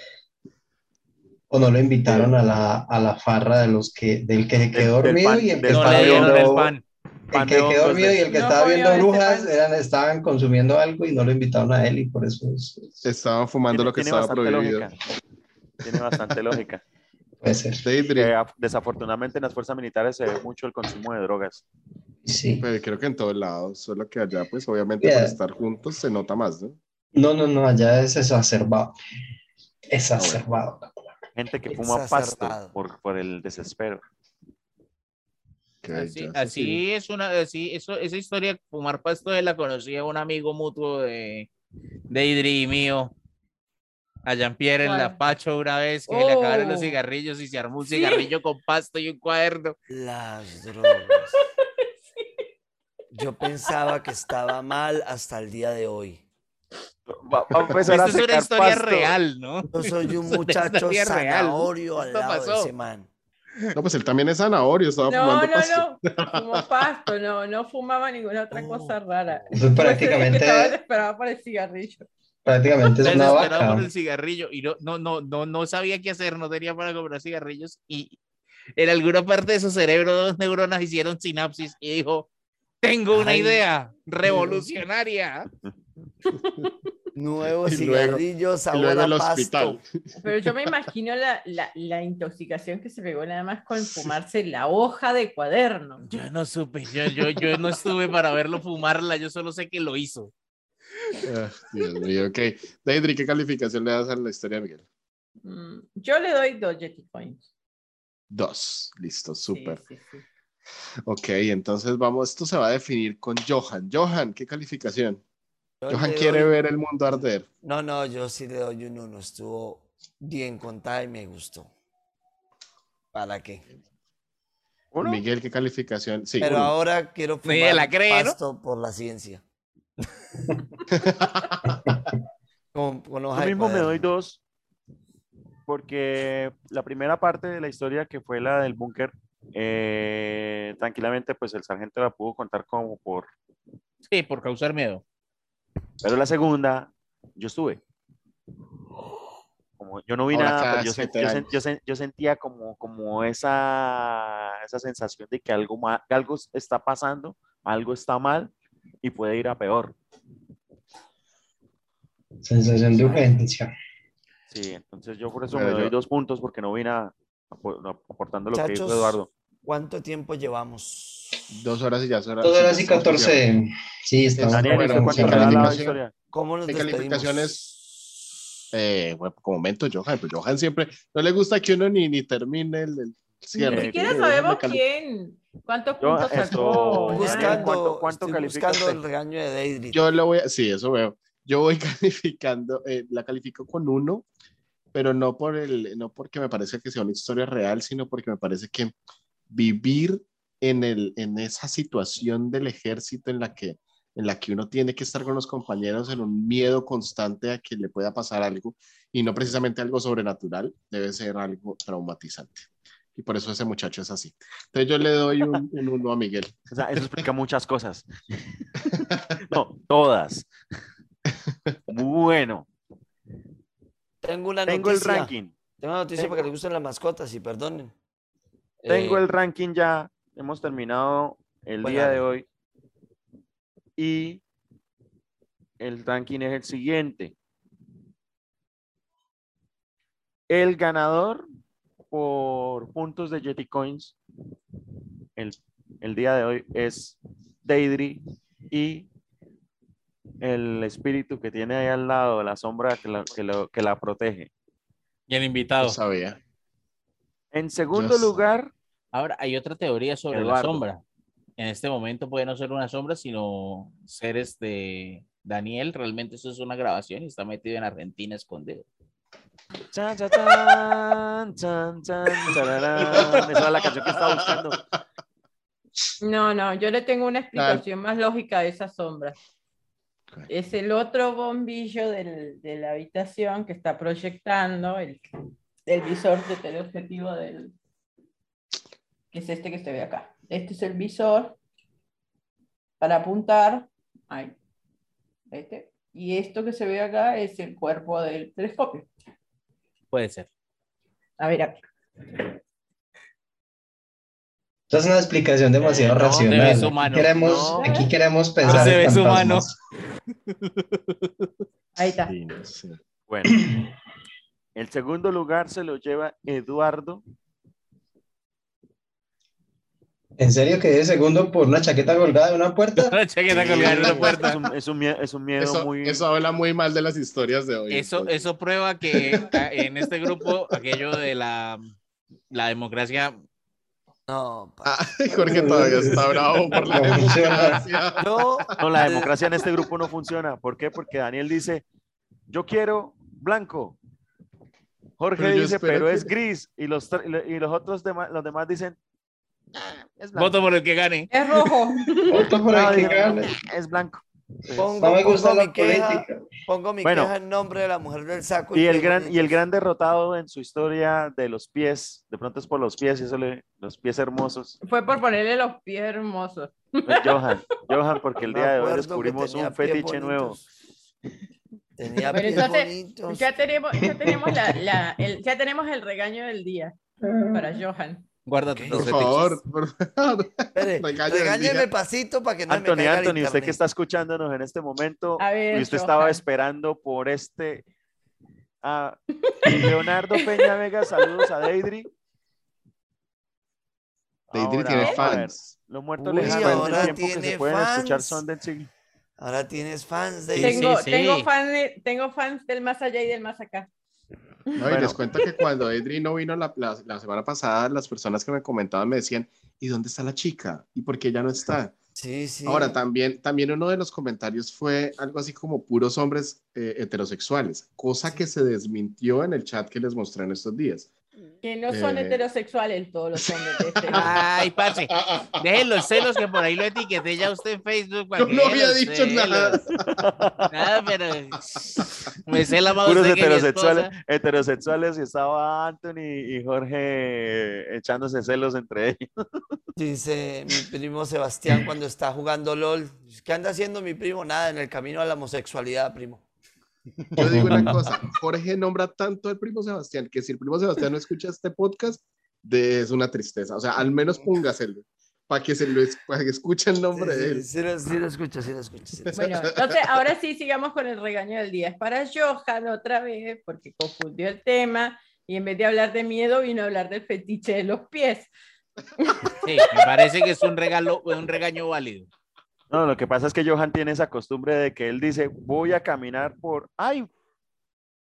O no lo invitaron a la, a la farra de los que, del que se quedó del dormido pan- y el que No estaba el viendo, pan. el que quedó dormido y el que No estaba viendo ese brujas eran, estaban consumiendo algo y no lo invitaron a él y por eso es- Estaban fumando lo que estaba prohibido. lógica. Tiene bastante lógica. puede ser. Eh, af- desafortunadamente en las fuerzas militares se ve mucho el consumo de drogas. Sí. pero creo que en todos lados, solo que allá, pues obviamente Yeah. por estar juntos se nota más, ¿no? No, no, no, allá es exacerbado. Exacerbado. Gente que fuma pasto por, por el desespero. Que Así, ya, así sí. es una, así, eso, esa historia, fumar pasto de la conocía un amigo mutuo de, de Idri y mío, a Jean-Pierre en la. Pacho una vez que le acabaron los Oh. cigarrillos y se armó un Sí. cigarrillo con pasto y un cuaderno. Las drogas. Yo pensaba que estaba mal hasta el día de hoy. Va, va a empezar a Esta es una historia pasto. real, ¿no? Yo soy un Es muchacho historia real. zanahorio al Esto lado de pasó. ese man. No, pues él también es zanahorio, estaba No, fumando no, pasto. no. Fumó pasto, no, no fumaba ninguna otra Oh. cosa rara. Pues Puede ser prácticamente- estaba desesperado por el cigarrillo. Prácticamente es una vaca. por el cigarrillo y no, no, no, no, no sabía qué hacer, no tenía para comprar cigarrillos y en alguna parte de su cerebro dos neuronas hicieron sinapsis y dijo, tengo una Ay, idea revolucionaria. Nuevo Y luego- pasto. hospital. Pero yo me imagino la, la, la intoxicación que se pegó nada más con fumarse la hoja de cuaderno. Yo no supe, yo, yo, yo no estuve para verlo fumarla, yo solo sé que lo hizo. Ah, Dios mío, ok. Daydream, ¿qué calificación le das a la historia de Miguel? Mm, Yo le doy dos Jetty Coins. Dos. Listo, Sí, súper. sí, sí. Ok, entonces vamos, esto se va a definir con Johan. Johan, ¿qué calificación? Yo Johan quiere doy- ver el mundo arder. No, no, yo sí le doy un uno. Estuvo bien contada y me gustó. ¿Para qué? ¿Uno? Miguel, ¿qué calificación? Sí, Pero uno. ahora quiero fumar la cree, ¿no? por la ciencia. con, con Yo mismo me doy dos, porque la primera parte de la historia, que fue la del búnker, eh, tranquilamente, pues el sargento la pudo contar como por... Sí, por causar miedo. Pero la segunda, yo estuve. Como yo no vi Ahora nada, pero yo, sen- siete yo yo sen- yo sentía como, como esa, esa sensación de que algo, ma- que algo está pasando, algo está mal y puede ir a peor. Sensación de urgencia. Sí, entonces yo por eso Bueno, me doy yo- dos puntos porque no vine a- apo- aportando lo que dijo Eduardo. ¿Cuánto tiempo llevamos? Dos horas y ya son Dos horas y 14. Sí, estamos Daniel, bueno, ¿usted sí, cuánto calificación. ¿Cómo nos calificaciones? Eh, bueno, como momento, Johan, pues Johan siempre no le gusta que uno ni, ni termine el, el cierre. Ni siquiera sabemos cali- quién, cuántos Yo, puntos sacó. Buscando- Buscando, ¿Cuánto- cuánto estoy buscando el regaño de Deidre. Yo lo voy a, sí, eso veo. Yo voy calificando, eh, la califico con uno, pero no por el, no porque me parece que sea una historia real, sino porque me parece que vivir en el, en esa situación del ejército en la que, en la que uno tiene que estar con los compañeros en un miedo constante a que le pueda pasar algo y no precisamente algo sobrenatural, debe ser algo traumatizante. Y por eso ese muchacho es así. Entonces yo le doy un, un uno a Miguel. O sea, eso explica muchas cosas. no, todas. Bueno, Tengo una tengo el noticia. ranking. Tengo una noticia para que les gusten las mascotas y perdonen. Tengo Eh, el ranking ya. Hemos terminado el Bueno, día de hoy. Y el ranking es el siguiente. El ganador por puntos de Jetty Coins el, el día de hoy es Deidre y el espíritu que tiene ahí al lado, la sombra que la, que lo- que la protege. Y el Yo invitado. sabía. En segundo Yo sé. lugar, Ahora, hay otra teoría sobre la sombra. En este momento puede no ser una sombra, sino seres de Daniel. Realmente eso es una grabación y está metido en Argentina escondido. Chan, chan, chan, chan, chan, chararán. Esa es la canción que estaba buscando. No, no, yo le tengo una explicación más lógica de esas sombras. Es el otro bombillo del- de la habitación que está proyectando el, el visor de teleobjetivo del que es este que se ve acá. Este es el visor para apuntar. Ahí. Este. Y esto que se ve acá es el cuerpo del telescopio. Puede ser. A ver, aquí. Esta es una explicación demasiado Eh, no, racional. Aquí humano. queremos, No. aquí queremos pensar se en ve su mano. fantasmas. Ahí está. Sí, no sé. Bueno, el segundo lugar se lo lleva Eduardo. ¿En serio que es segundo por una chaqueta colgada de una puerta? La chaqueta colgada en una Es puerta. un, es un mie- es un miedo Eso, muy. eso habla muy mal de las historias de hoy. Eso, eso prueba que en este grupo aquello de la, la democracia No, Ah, Jorge todavía está bravo por la No democracia. yo, No, la democracia en este grupo no funciona. ¿Por qué? Porque Daniel dice, yo quiero blanco. Jorge Pero dice, pero que- es gris. Y los, y lo- y los otros demás, los demás dicen, "Ah, es blanco. voto por el que gane. Es rojo. Voto por No, el que gane. es blanco. Pongo, No me gusta pongo la mi queja, pongo mi Bueno. queja en nombre de la mujer del saco. Y el qué gran, y el gran derrotado en su historia de los pies, de pronto es por los pies, y eso le, los pies hermosos, Fue por ponerle los pies hermosos. es Johan. Johan, porque el día de hoy descubrimos un fetiche nuevo. Tenía Pero pies entonces, bonitos. Ya tenemos, ya tenemos, la, la- el, ya tenemos el regaño del día para Johan. Guarda Ok. tus Por favor, por favor. Espere, regáñeme pasito para que no me Anthony, el Anthony, usted que está escuchándonos en este momento, A ver, y usted estaba esperando por este. a Leonardo Peña Vega, saludos a. Deidre Ahora, tiene fans. Los muertos lejanos ahora del tiempo que tiene se pueden escuchar fans. son del siglo. Ahora tienes fans de Sí, tengo, sí. tengo, fan de- tengo fans del más allá y del más acá. No, y les cuento que cuando Edri no vino la, la- la semana pasada, las personas que me comentaban me decían, ¿y dónde está la chica? ¿Y por qué ella no está? Sí, sí. Ahora, también, también uno de los comentarios fue algo así como puros hombres eh, heterosexuales, cosa que se desmintió en el chat que les mostré en estos días. Que no son Eh. heterosexuales todos los hombres de este Ay, parce. Dejen los celos que por ahí lo etiqueté ya usted en Facebook. Yo no había dicho celos. nada. Nada, pero me sé la más Puros usted que mi heterosexuales, esposa. heterosexuales y estaba Anthony y Jorge echándose celos entre ellos. Dice mi primo Sebastián cuando está jugando LOL. ¿Qué anda haciendo mi primo? Nada, en el camino a la homosexualidad, primo. Yo digo una cosa, Jorge nombra tanto al primo Sebastián que si el primo Sebastián no escucha este podcast, de- es una tristeza. O sea, al menos póngaselo. para que se lo para que escuche el nombre de Sí, él. sí, lo- sí lo escucho, sí lo escucho. sí lo. Bueno, entonces ahora sí sigamos con el regaño del día. Es para Johan otra vez, porque confundió el tema y en vez de hablar de miedo vino a hablar del fetiche de los pies. Sí, me parece que es un regalo, un regaño válido. No, lo que pasa es que Johan tiene esa costumbre de que él dice, voy a caminar por... ¡Ay!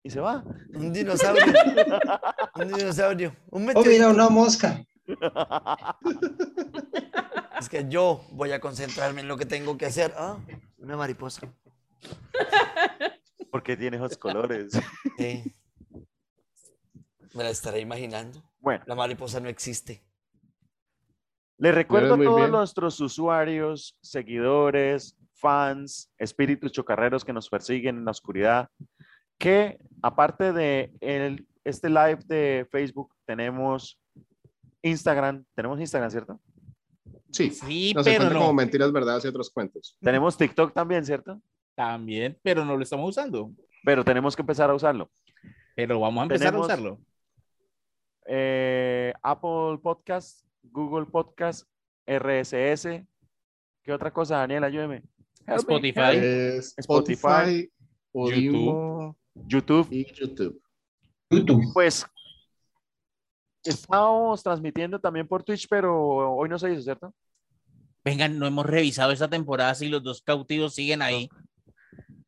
Y se va. Un dinosaurio. un dinosaurio. Un Oh, meteorito. mira, una mosca. Es que yo voy a concentrarme en lo que tengo que hacer. Ah, una mariposa. Porque tiene esos colores. Sí. Me la estaré imaginando. Bueno, La mariposa no existe. Les recuerdo a todos bien. nuestros usuarios, seguidores, fans, espíritus chocarreros que nos persiguen en la oscuridad, que aparte de el- este live de Facebook, tenemos Instagram. Tenemos Instagram, ¿cierto? Sí, Sí, no se pero cuenta como no. mentiras, verdades y otros cuentos. Tenemos TikTok también, ¿cierto? También, pero no lo estamos usando. Pero tenemos que empezar a usarlo. Pero vamos a empezar Tenemos- a usarlo. eh, Apple Podcast, Google Podcast, RSS. ¿Qué otra cosa, Daniel? Ayúdeme. Me, Spotify. Spotify, YouTube. y YouTube. YouTube. Pues estamos transmitiendo también por Twitch, pero hoy no se hizo, ¿cierto? Vengan, no hemos revisado esta temporada si los dos cautivos siguen ahí.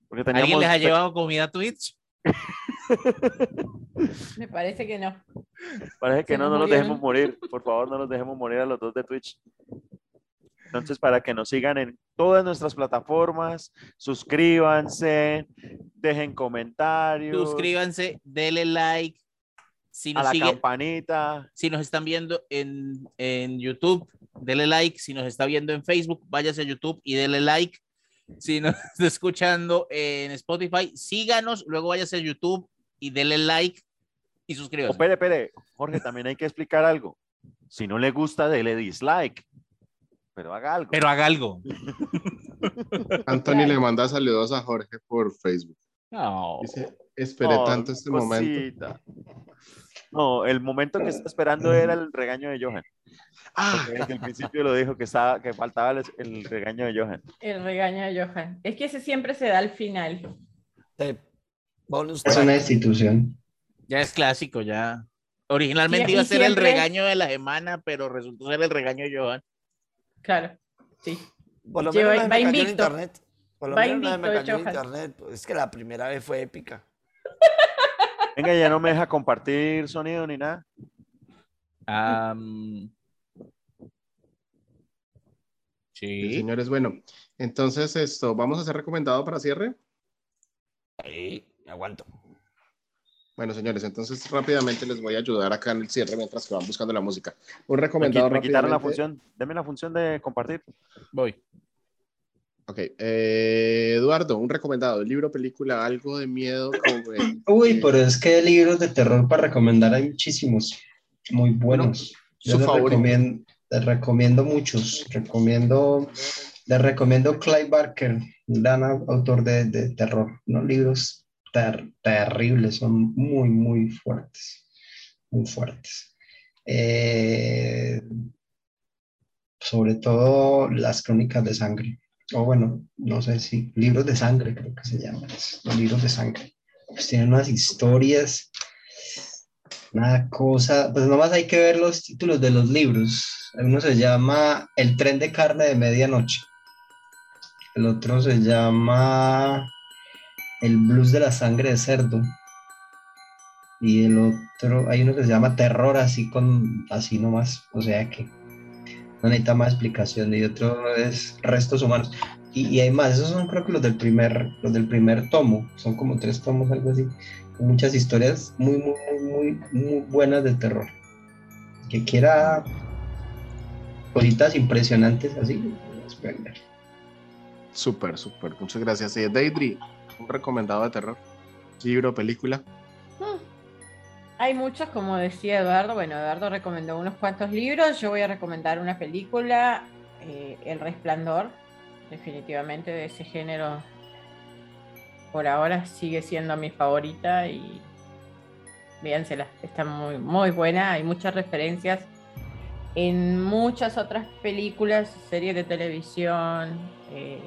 Porque ¿Alguien les ha llevado comida a Twitch? Me parece que no. Parece que Se no, nos no los murieron. dejemos morir. Por favor, no los dejemos morir a los dos de Twitch. Entonces, para que nos sigan en todas nuestras plataformas, suscríbanse, dejen comentarios, Suscríbanse, denle like. Si a nos, la campanita. si nos están viendo en, en YouTube, denle like. Si nos está viendo en Facebook, váyase a YouTube y denle like. Si nos está escuchando en Spotify, síganos, luego váyase a YouTube y denle like y Oh, suscríbase. espere, espere. Jorge, también hay que explicar algo. Si no le gusta, dele dislike. Pero haga algo. Pero haga algo. Anthony le manda saludos a Jorge por Facebook. No. Dice, esperé Oh, tanto este momento. No, el momento que está esperando era el regaño de Johan. Ah, desde el principio lo dijo que, estaba, que faltaba el, el regaño de Johan. El regaño de Johan. Es que ese siempre se da al final. Sí. Bonus Es una institución. Ya es clásico, ya. Originalmente Sí, iba a ser el regaño de la semana, pero resultó ser el regaño de Johan. Claro, sí. Por lo menos no va cayó en invicto. internet. Por lo Va menos no se me invicto, cayó en internet. Es que la primera vez fue épica. Venga, ya no me deja compartir sonido ni nada. Am, sí, sí. señores, bueno, entonces esto, ¿vamos a ser recomendado para cierre? Ahí, me aguanto. Bueno, señores, entonces rápidamente les voy a ayudar acá en el cierre mientras que van buscando la música. Un Me, recomendado qui- me quitaron la función. Deme la función de compartir. Voy. Ok, eh, Eduardo, un recomendado, libro, película, algo de miedo. como, eh, Uy, pero es que libros de terror para recomendar hay muchísimos. Muy buenos. Yo su les favorito. recomiendo, les recomiendo muchos. Recomiendo, les recomiendo Clive Barker, un gran au- autor de, de terror. Unos libros ter- terribles, son muy, muy fuertes. Muy fuertes. Eh, sobre todo las crónicas de sangre. O bueno, no sé si libros de sangre creo que se llaman. Los libros de sangre. Pues tienen unas historias, una cosa, pues nomás hay que ver los títulos de los libros. Uno se llama El tren de carne de medianoche. El otro se llama El blues de la sangre de cerdo. Y el otro, hay uno que se llama Terror, así con, así nomás. O sea que no necesita más explicación. Y otro es Restos Humanos. Y, y hay más, esos son creo que los del primer, los del primer tomo. Son como tres tomos, algo así muchas historias muy, muy, muy, muy, buenas de terror. Que quiera cositas impresionantes así, las pueden ver. Súper, súper, muchas gracias. Eh, Deidre, un recomendado de terror, libro, película. Hay muchos, como decía Eduardo. Bueno, Eduardo recomendó unos cuantos libros. Yo voy a recomendar una película, eh, El Resplandor. Definitivamente de ese género, por ahora sigue siendo mi favorita y véansela. Está muy, muy buena. Hay muchas referencias en muchas otras películas, series de televisión, eh,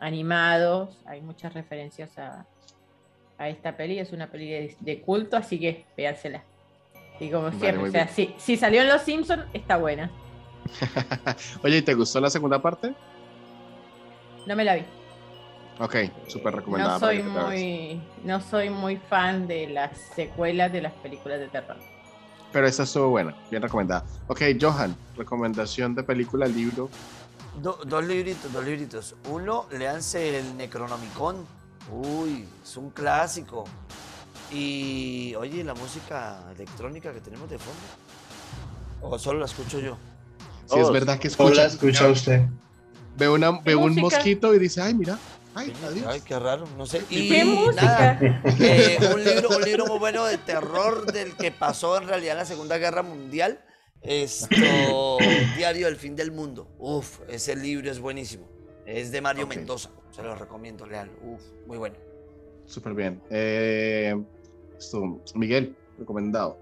animados, hay muchas referencias a, a esta peli. Es una peli de, de culto, así que véansela. Y como siempre, o sea, si, si salió en Los Simpsons, está buena. Oye, ¿y te gustó la segunda parte? No me la vi. Ok, súper recomendada. No soy muy, no soy muy fan de las secuelas de las películas de terror. Pero esta estuvo buena, bien recomendada. Ok, Johan, recomendación de película, libro. Do- dos libritos, dos libritos. Uno, léanse el Necronomicon. Uy, es un clásico. Y oye, la música electrónica que tenemos de fondo. ¿O solo la escucho yo? Si es Todos. verdad que Hola, escucha, escucha usted. ve, una, ve un música? mosquito y dice, ay, mira, ay, adiós. Ay, qué raro, no sé. Y ¿Qué nada, música? eh, un, libro, un libro muy bueno de terror del que pasó en realidad en la Segunda Guerra Mundial. Esto, Diario del Fin del Mundo. Uf, ese libro es buenísimo. Es de Mario. Mendoza. Se lo recomiendo, leanlo. Uf, muy bueno. Súper bien. Eh, esto, Miguel, recomendado.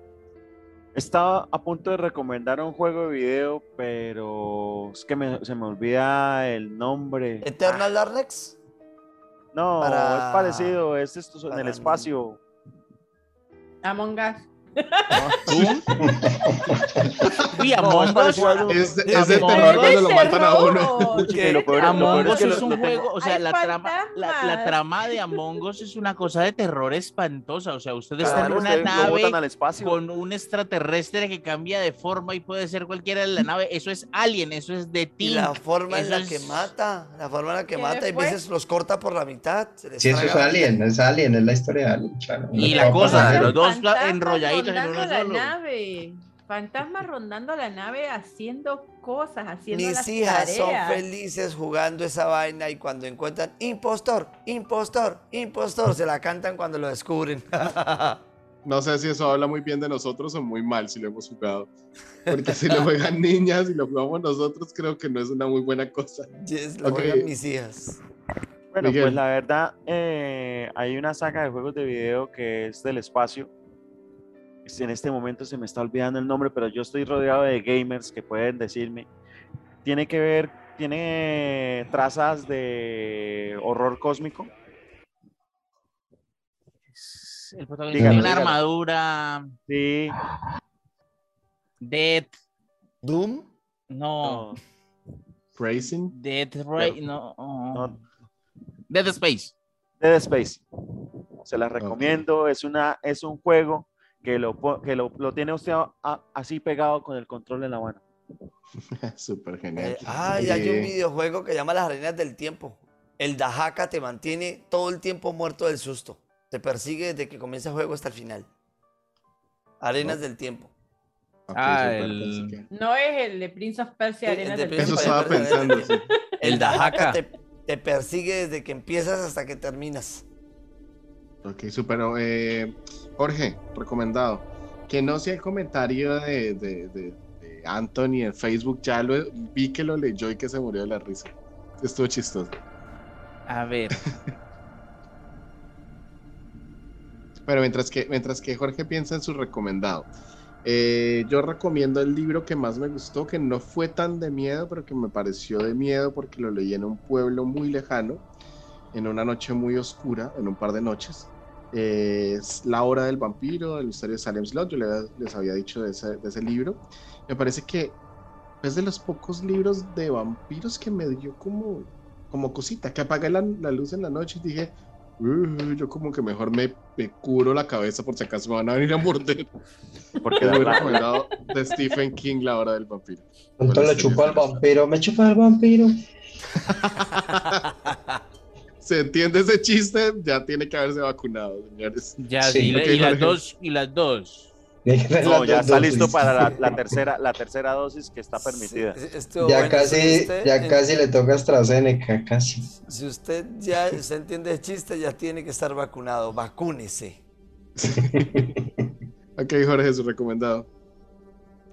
Estaba a punto de recomendar un juego de video, pero es que me- se me olvida el nombre. Eternal Darkness. No, para- es parecido, es esto en el mí. espacio. Among Us. Uy, No, Among es Us. de- es terror ¡Es cuando lo matan a uno. terror! Que lo peor- lo Among peor es Us un juego, o sea, la trama, la, trama de Among Us es una cosa de terror espantosa. O sea, usted está en una nave con un extraterrestre que cambia de forma y puede ser cualquiera de la nave. Eso es Alien, eso es de Tink. la forma en la es- que mata, la forma en la que ¿Qué mata, y veces los corta por la mitad. Sí, eso es Alien, es Alien, es la historia de Alien, claro. Y la cosa, los dos enrolladitos en rondando la nave. Fantasmas rondando la nave haciendo cosas, haciendo Mis las hijas son tareas. felices jugando esa vaina y cuando encuentran impostor, impostor, impostor, se la cantan cuando lo descubren. No sé si eso habla muy bien de nosotros o muy mal si lo hemos jugado. Porque si lo juegan niñas y lo jugamos nosotros, creo que no es una muy buena cosa. Yes, lo Ok. juegan mis hijas. Bueno, Miguel. pues la verdad, eh, hay una saga de juegos de video que es del espacio. En este momento se me está olvidando el nombre, pero yo estoy rodeado de gamers que pueden decirme. Tiene que ver, tiene trazas de horror cósmico. El protagonista tiene una dígalo. armadura. Sí, Dead. Doom, No. no, Racing. Dead Ray. No. no, Dead Space. Dead Space. Se las recomiendo. Es, una, es un juego que, lo, que lo, lo tiene usted a- a- así pegado con el control en la mano. Súper genial. Eh, ay, hay un videojuego que llama Las Reinas del Tiempo. El Dajaka te mantiene todo el tiempo muerto del susto. Te persigue desde que comienza el juego hasta el final. Arenas del Tiempo. Ah, el- que- No es el de Prince of Persia, Sí, Arena el de del Prince Eso Tiempo. estaba pensando, sí. El Dajaka. te, te persigue desde que empiezas hasta que terminas. Ok, súper. Eh, Jorge, recomendado. Que no sea el comentario de, de, de- de Anthony en Facebook. Ya lo vi que lo leyó y que se murió de la risa. Estuvo chistoso. A ver. Pero mientras que, mientras que Jorge piensa en su recomendado, eh, yo recomiendo el libro que más me gustó, que no fue tan de miedo, pero que me pareció de miedo porque lo leí en un pueblo muy lejano, en una noche muy oscura, en un par de noches. Eh, es La Hora del Vampiro, el misterio de Salem Slot, yo le- les había dicho de ese, de ese libro. Me parece que es de los pocos libros de vampiros que me dio como, como cosita, que apagué la, la luz en la noche y dije, "Uh, yo como que mejor me, me curo la cabeza por si acaso me van a venir a morder. Porque Es muy recomendado de Stephen King, La Hora del Vampiro. Entonces le chupa al vampiro, me chupa el vampiro. ¿Se entiende ese chiste? Ya tiene que haberse vacunado, señores. Ya, Sí, y, las dos, y las dos. No, ya está listo para la, la tercera, la tercera dosis que está permitida. Sí, estuvo Ya bueno. casi, usted ya en- casi le toca AstraZeneca, casi. Si usted ya se entiende el chiste, ya tiene que estar vacunado. Vacúnese. Ok, Jorge, su recomendado.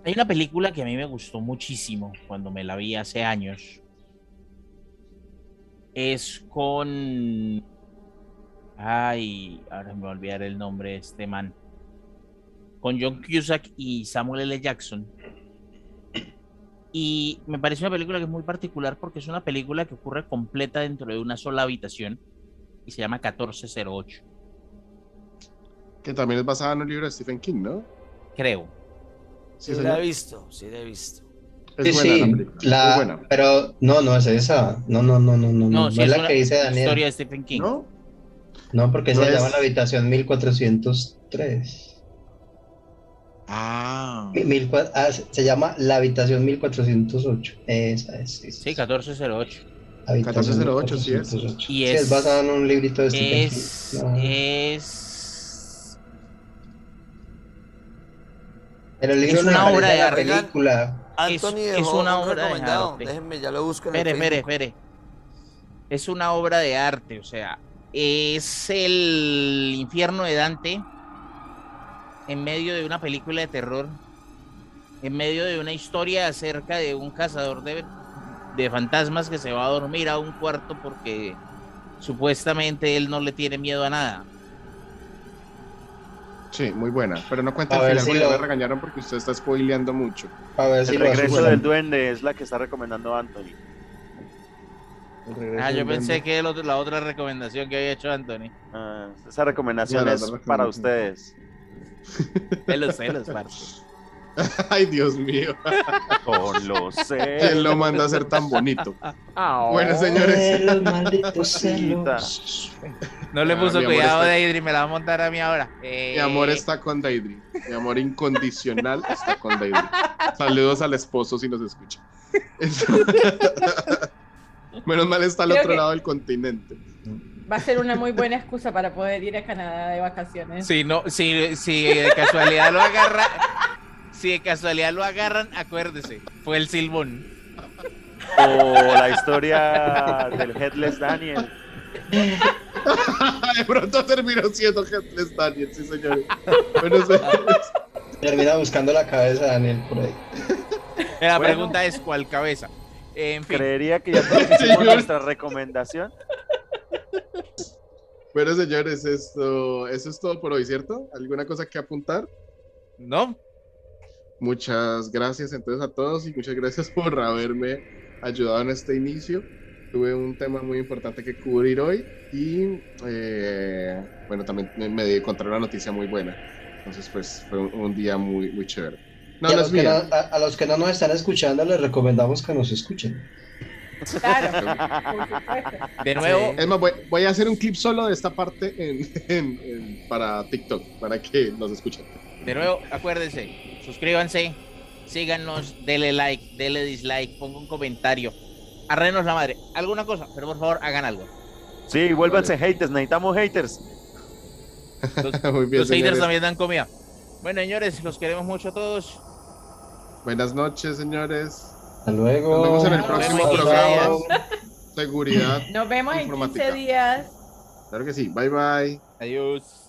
Hay una película que a mí me gustó muchísimo cuando me la vi hace años. Es con. Ay, ahora me voy a olvidar el nombre de este man. Con John Cusack y Samuel L. Jackson. Y me parece una película que es muy particular porque es una película que ocurre completa dentro de una sola habitación y se llama 1408, Que también es basada en un libro de Stephen King, ¿no? creo. Sí, Sí, la he visto, sí la he visto. Es Sí, buena sí, la película. la- Muy buena. pero no, no es esa. No, no, no, no, no. No, No, sí es es la que dice Daniel. historia de Stephen King. ¿No? No, porque No se es- llama la habitación 1403. Ah. Mi- mil ah, se se llama la habitación 1408. Esa es. sí, sí, Sí, sí. 1408. Habitación 1408, sí es. 1408. Y Sí, es- es basada en un librito de Stephen Es, King. No. es, Pero el libro es una obra de la arte. película. Anthony es una un obra de arte. Déjenme, ya lo busco en el Espere, espere. Es una obra de arte, o sea, es el infierno de Dante en medio de una película de terror, en medio de una historia acerca de un cazador de, de fantasmas que se va a dormir a un cuarto porque supuestamente él no le tiene miedo a nada. Sí, muy buena. Pero no cuenta el final si lo- me regañaron porque usted está spoileando mucho. A ver si El regreso del duende es la que está recomendando Anthony. Ah, yo pensé que el otro- la otra recomendación que había hecho Anthony. Ah, esa recomendación es para ustedes. Celos, celos, parce. Ay, Dios mío. Con los ¿Quién lo manda a ser tan bonito? Bueno, señores. Celos, malditos Cosita. celos. No le Ah, puso cuidado, está- Deidre, me la va a montar a mí ahora. Mi amor Eh, está con Daydream. Mi amor incondicional está con Daydream. Saludos al esposo si nos escucha. Eso- Menos mal está al Creo otro que- lado del continente. Va a ser una muy buena excusa para poder ir a Canadá de vacaciones. Si no, si, si de casualidad lo agarra, si de casualidad lo agarran, acuérdese, fue el silbón. O la historia del Headless Daniel. De pronto terminó siendo Headless Daniel, sí, señores. Bueno, señores. Termina buscando la cabeza de Daniel por ahí. La Bueno. pregunta es cuál cabeza. En fin, Creería que ya todos hicimos Señor. nuestra recomendación. Bueno, señores, esto, eso es todo por hoy, ¿cierto? ¿Alguna cosa que apuntar? ¿no? Muchas gracias entonces a todos y muchas gracias por haberme ayudado en este inicio. Tuve un tema muy importante que cubrir hoy y eh, bueno, también me, me encontré una noticia muy buena. Entonces, pues fue un, un día muy, muy chévere. No, Y a, no los es que no, a, a los que no nos están escuchando, les recomendamos que nos escuchen. Claro. De nuevo, Es más, voy, voy a hacer un clip solo de esta parte en, en- en- para TikTok, para que nos escuchen. de nuevo, acuérdense, suscríbanse, síganos, denle like, denle dislike, pongan un comentario, arrenos la madre, alguna cosa, pero por favor hagan algo. Sí, vuélvanse haters, necesitamos haters. Los, Muy bien, los haters también dan comida. Bueno, señores, los queremos mucho a todos. Buenas noches, señores. Hasta luego. Nos vemos en el Nos próximo programa. 15 días. Seguridad. Nos vemos en 15 Informática. días. Claro que sí. Bye bye. Adiós.